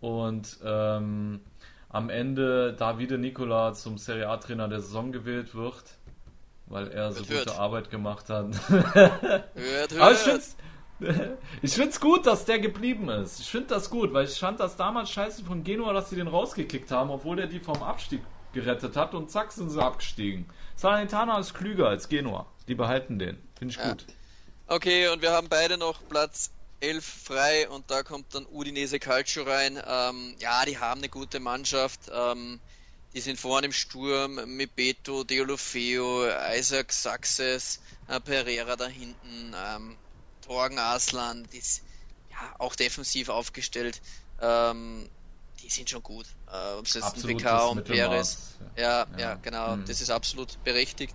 und ähm, am Ende Davide Nicola zum Serie A-Trainer der Saison gewählt wird, weil er so hört, gute Arbeit gemacht hat. hört, hört. Aber ich find's, ich find's gut, dass der geblieben ist. Ich find das gut, weil ich fand das damals scheiße von Genua, dass sie den rausgekickt haben, obwohl der die vom Abstieg gerettet hat und zack sind sie abgestiegen. Salernitana ist klüger als Genua. Die behalten den. Finde ich ja. gut. Okay, und wir haben beide noch Platz 11 frei und da kommt dann Udinese Calcio rein. Ähm, ja, die haben eine gute Mannschaft. Ähm, die sind vorne im Sturm mit Beto, Deolofeo, Isaac Success, äh, Pereira da hinten, ähm, Torgen Aslan, die ist ja auch defensiv aufgestellt. Ähm, die sind schon gut. Äh, ob es jetzt ein BK und Perez. Ja, ja, ja, genau. Mhm. Das ist absolut berechtigt.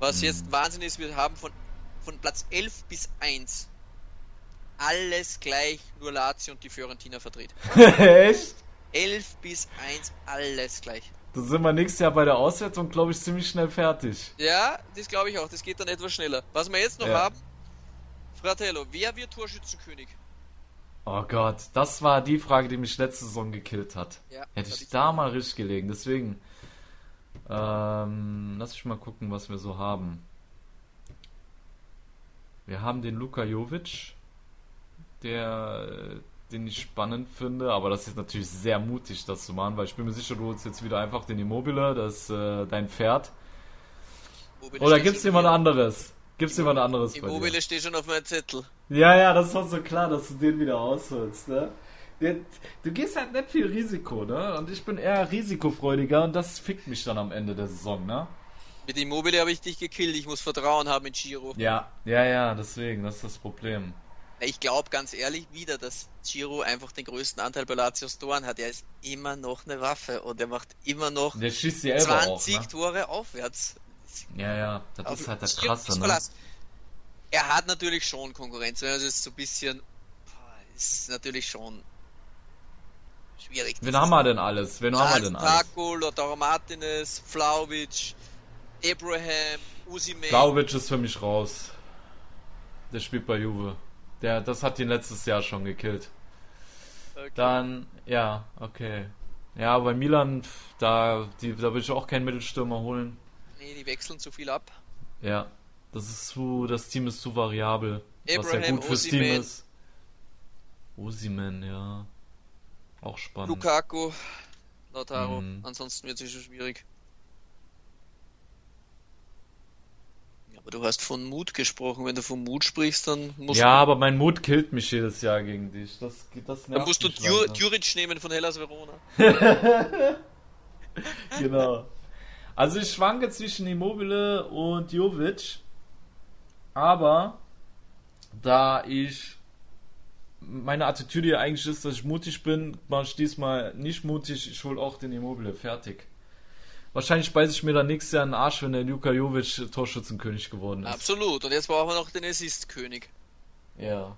Was mhm. jetzt Wahnsinn ist, wir haben von, von Platz 11 bis 1 alles gleich, nur Lazio und die Fiorentina verdreht. Echt? 11 bis 1, alles gleich. Da sind wir nächstes Jahr bei der Auswertung, glaube ich, ziemlich schnell fertig. Ja, das glaube ich auch. Das geht dann etwas schneller. Was wir jetzt noch ja. haben, Fratello, wer wird Torschützenkönig? Oh Gott, das war die Frage, die mich letzte Saison gekillt hat. Ja, Hätte ich da mal richtig gelegen. Deswegen, ähm, lass ich mal gucken, was wir so haben. Wir haben den Luka Jovic, der, den ich spannend finde, aber das ist natürlich sehr mutig, das zu machen, weil ich bin mir sicher, du holst jetzt wieder einfach den Immobile, das äh, dein Pferd. Immobile Oder gibt's jemand anderes? Gibt's jemand anderes Immobile steht schon auf meinem Zettel. Ja, ja, das war so klar, dass du den wieder ausholst, ne? Du gehst halt nicht viel Risiko, ne? Und ich bin eher risikofreudiger und das fickt mich dann am Ende der Saison, ne? Mit Immobile habe ich dich gekillt, ich muss Vertrauen haben in Giro. Ja, ja, ja, deswegen, das ist das Problem. Ich glaube ganz ehrlich wieder, dass Giro einfach den größten Anteil bei Lazios Toren hat. Er ist immer noch eine Waffe und er macht immer noch 20 auch, ne? Tore aufwärts. Ja, ja, das ist halt das Krasse, ne? Er hat natürlich schon Konkurrenz, wenn man es so ein bisschen. Ist natürlich schon schwierig. Wen haben wir denn alles? Wen haben wir denn alles? Taco, Lautaro Martinez, Flauvic, Abraham, Usime. Flauvic ist für mich raus. Der spielt bei Juve. Der, das hat ihn letztes Jahr schon gekillt. Okay. Dann, ja, okay. Ja, bei Milan, da, die, da will ich auch keinen Mittelstürmer holen. Nee, die wechseln zu viel ab. Ja, das ist zu, das Team ist zu variabel. Abraham, was ja gut fürs Osimen. Team ist. Osimen, ja. Auch spannend. Lukaku, Lautaro. Mhm. Ansonsten wird es schon schwierig. Aber du hast von Mut gesprochen. Wenn du von Mut sprichst, dann musst Ja, du... aber mein Mut killt mich jedes Jahr gegen dich. Das, das dann musst du Djuric nehmen von Hellas Verona. genau. Also ich schwanke zwischen Immobile und Jovic. Aber da ich meine Attitüde eigentlich ist, dass ich mutig bin, war ich diesmal nicht mutig. Ich hole auch den Immobile fertig. Wahrscheinlich beiße ich mir dann nächstes Jahr in den Arsch, wenn der Luka Jovic Torschützenkönig geworden ist. Absolut. Und jetzt brauchen wir noch den Assist-König. Ja.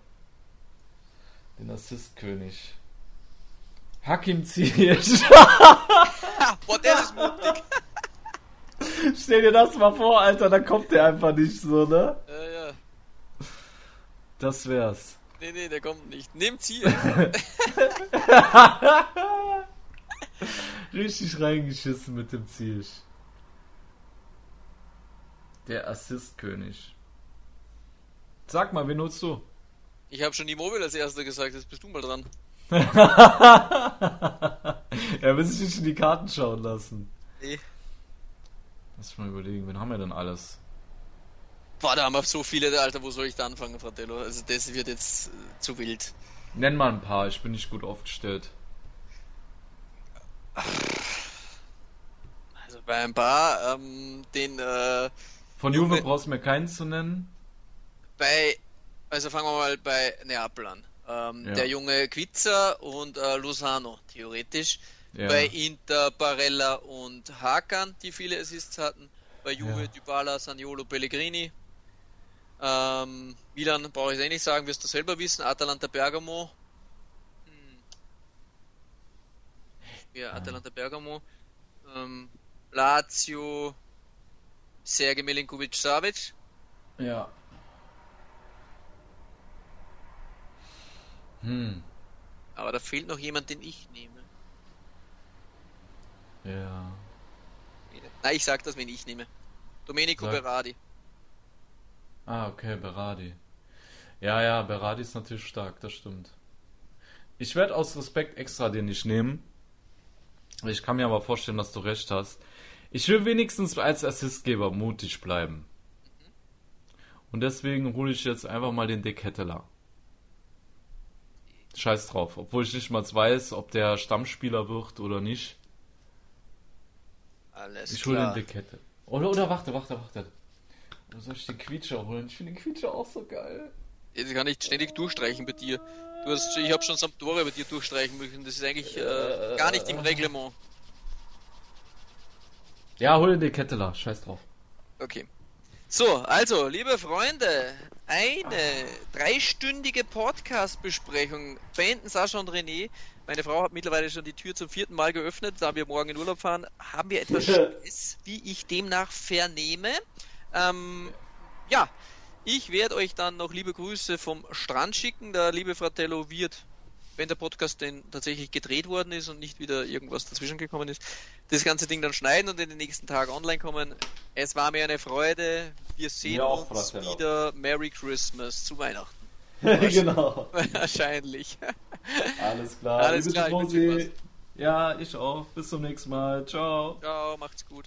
Den Assist-König. Hakim Ziyech. Boah, der ist mutig. Stell dir das mal vor, Alter, dann kommt der einfach nicht so, ne? Ja, ja. Das wär's. Nee, nee, der kommt nicht. Nimm Ziyech. Richtig reingeschissen mit dem Ziyech. Der Assist-König. Sag mal, wen nutzt du? Ich habe schon Immobile als erster gesagt, jetzt bist du mal dran. er will sich nicht in die Karten schauen lassen. Nee. Lass mal überlegen, wen haben wir denn alles? Boah, da haben wir so viele, Alter, wo soll ich da anfangen, Fratello? Also das wird jetzt äh, zu wild. Nenn mal ein paar, ich bin nicht gut aufgestellt. Also bei ein paar, ähm, den äh, Von Juve brauchst du mir keinen zu nennen. Bei, also fangen wir mal bei Neapel an. Ähm, ja. Der junge Quizzer und äh, Lozano, theoretisch. Ja. Bei Inter, Barella und Hakan, die viele Assists hatten. Bei Juve, ja. Dybala, Saniolo, Pellegrini. Ähm, Milan brauche ich eh nicht sagen, wirst du selber wissen. Atalanta Bergamo. Ja, Atalanta Bergamo. Ähm, Lazio, Sergej Milinkovic-Savic. Ja. Hm. Aber da fehlt noch jemand, den ich nehme. Ja. Nein, ich sag das, wenn ich nehme. Domenico sag... Berardi. Ah, okay, Berardi. Ja, ja, Berardi ist natürlich stark, das stimmt. Ich werde aus Respekt extra den nicht nehmen. Ich kann mir aber vorstellen, dass du recht hast. Ich will wenigstens als Assistgeber mutig bleiben. Und deswegen hole ich jetzt einfach mal den Deketteler. Scheiß drauf. Obwohl ich nicht mal weiß, ob der Stammspieler wird oder nicht. Alles ich hole den Dekette. Oder, oder warte, warte, warte. Wo soll ich den Quietscher holen? Ich finde den Quietscher auch so geil. Jetzt kann ich ständig durchstreichen bei dir. Du hast, ich habe schon Sampdoria bei dir durchstreichen müssen. Das ist eigentlich äh, gar nicht im Reglement. Ja, hol den Deketteler. Scheiß drauf. Okay. So, also, liebe Freunde, eine dreistündige Podcast-Besprechung beenden Sascha und René. Meine Frau hat mittlerweile schon die Tür zum vierten Mal geöffnet, da wir morgen in Urlaub fahren. Haben wir etwas Stress, wie ich demnach vernehme. Ähm, ja, ich werde euch dann noch liebe Grüße vom Strand schicken. Der liebe Fratello wird wenn der Podcast denn tatsächlich gedreht worden ist und nicht wieder irgendwas dazwischen gekommen ist, das ganze Ding dann schneiden und in den nächsten Tagen online kommen. Es war mir eine Freude. Wir sehen ja, uns wieder. Merry Christmas zu Weihnachten. genau. Wahrscheinlich. Alles klar. Alles klar. Ich ja, ich auch. Bis zum nächsten Mal. Ciao. Ciao, macht's gut.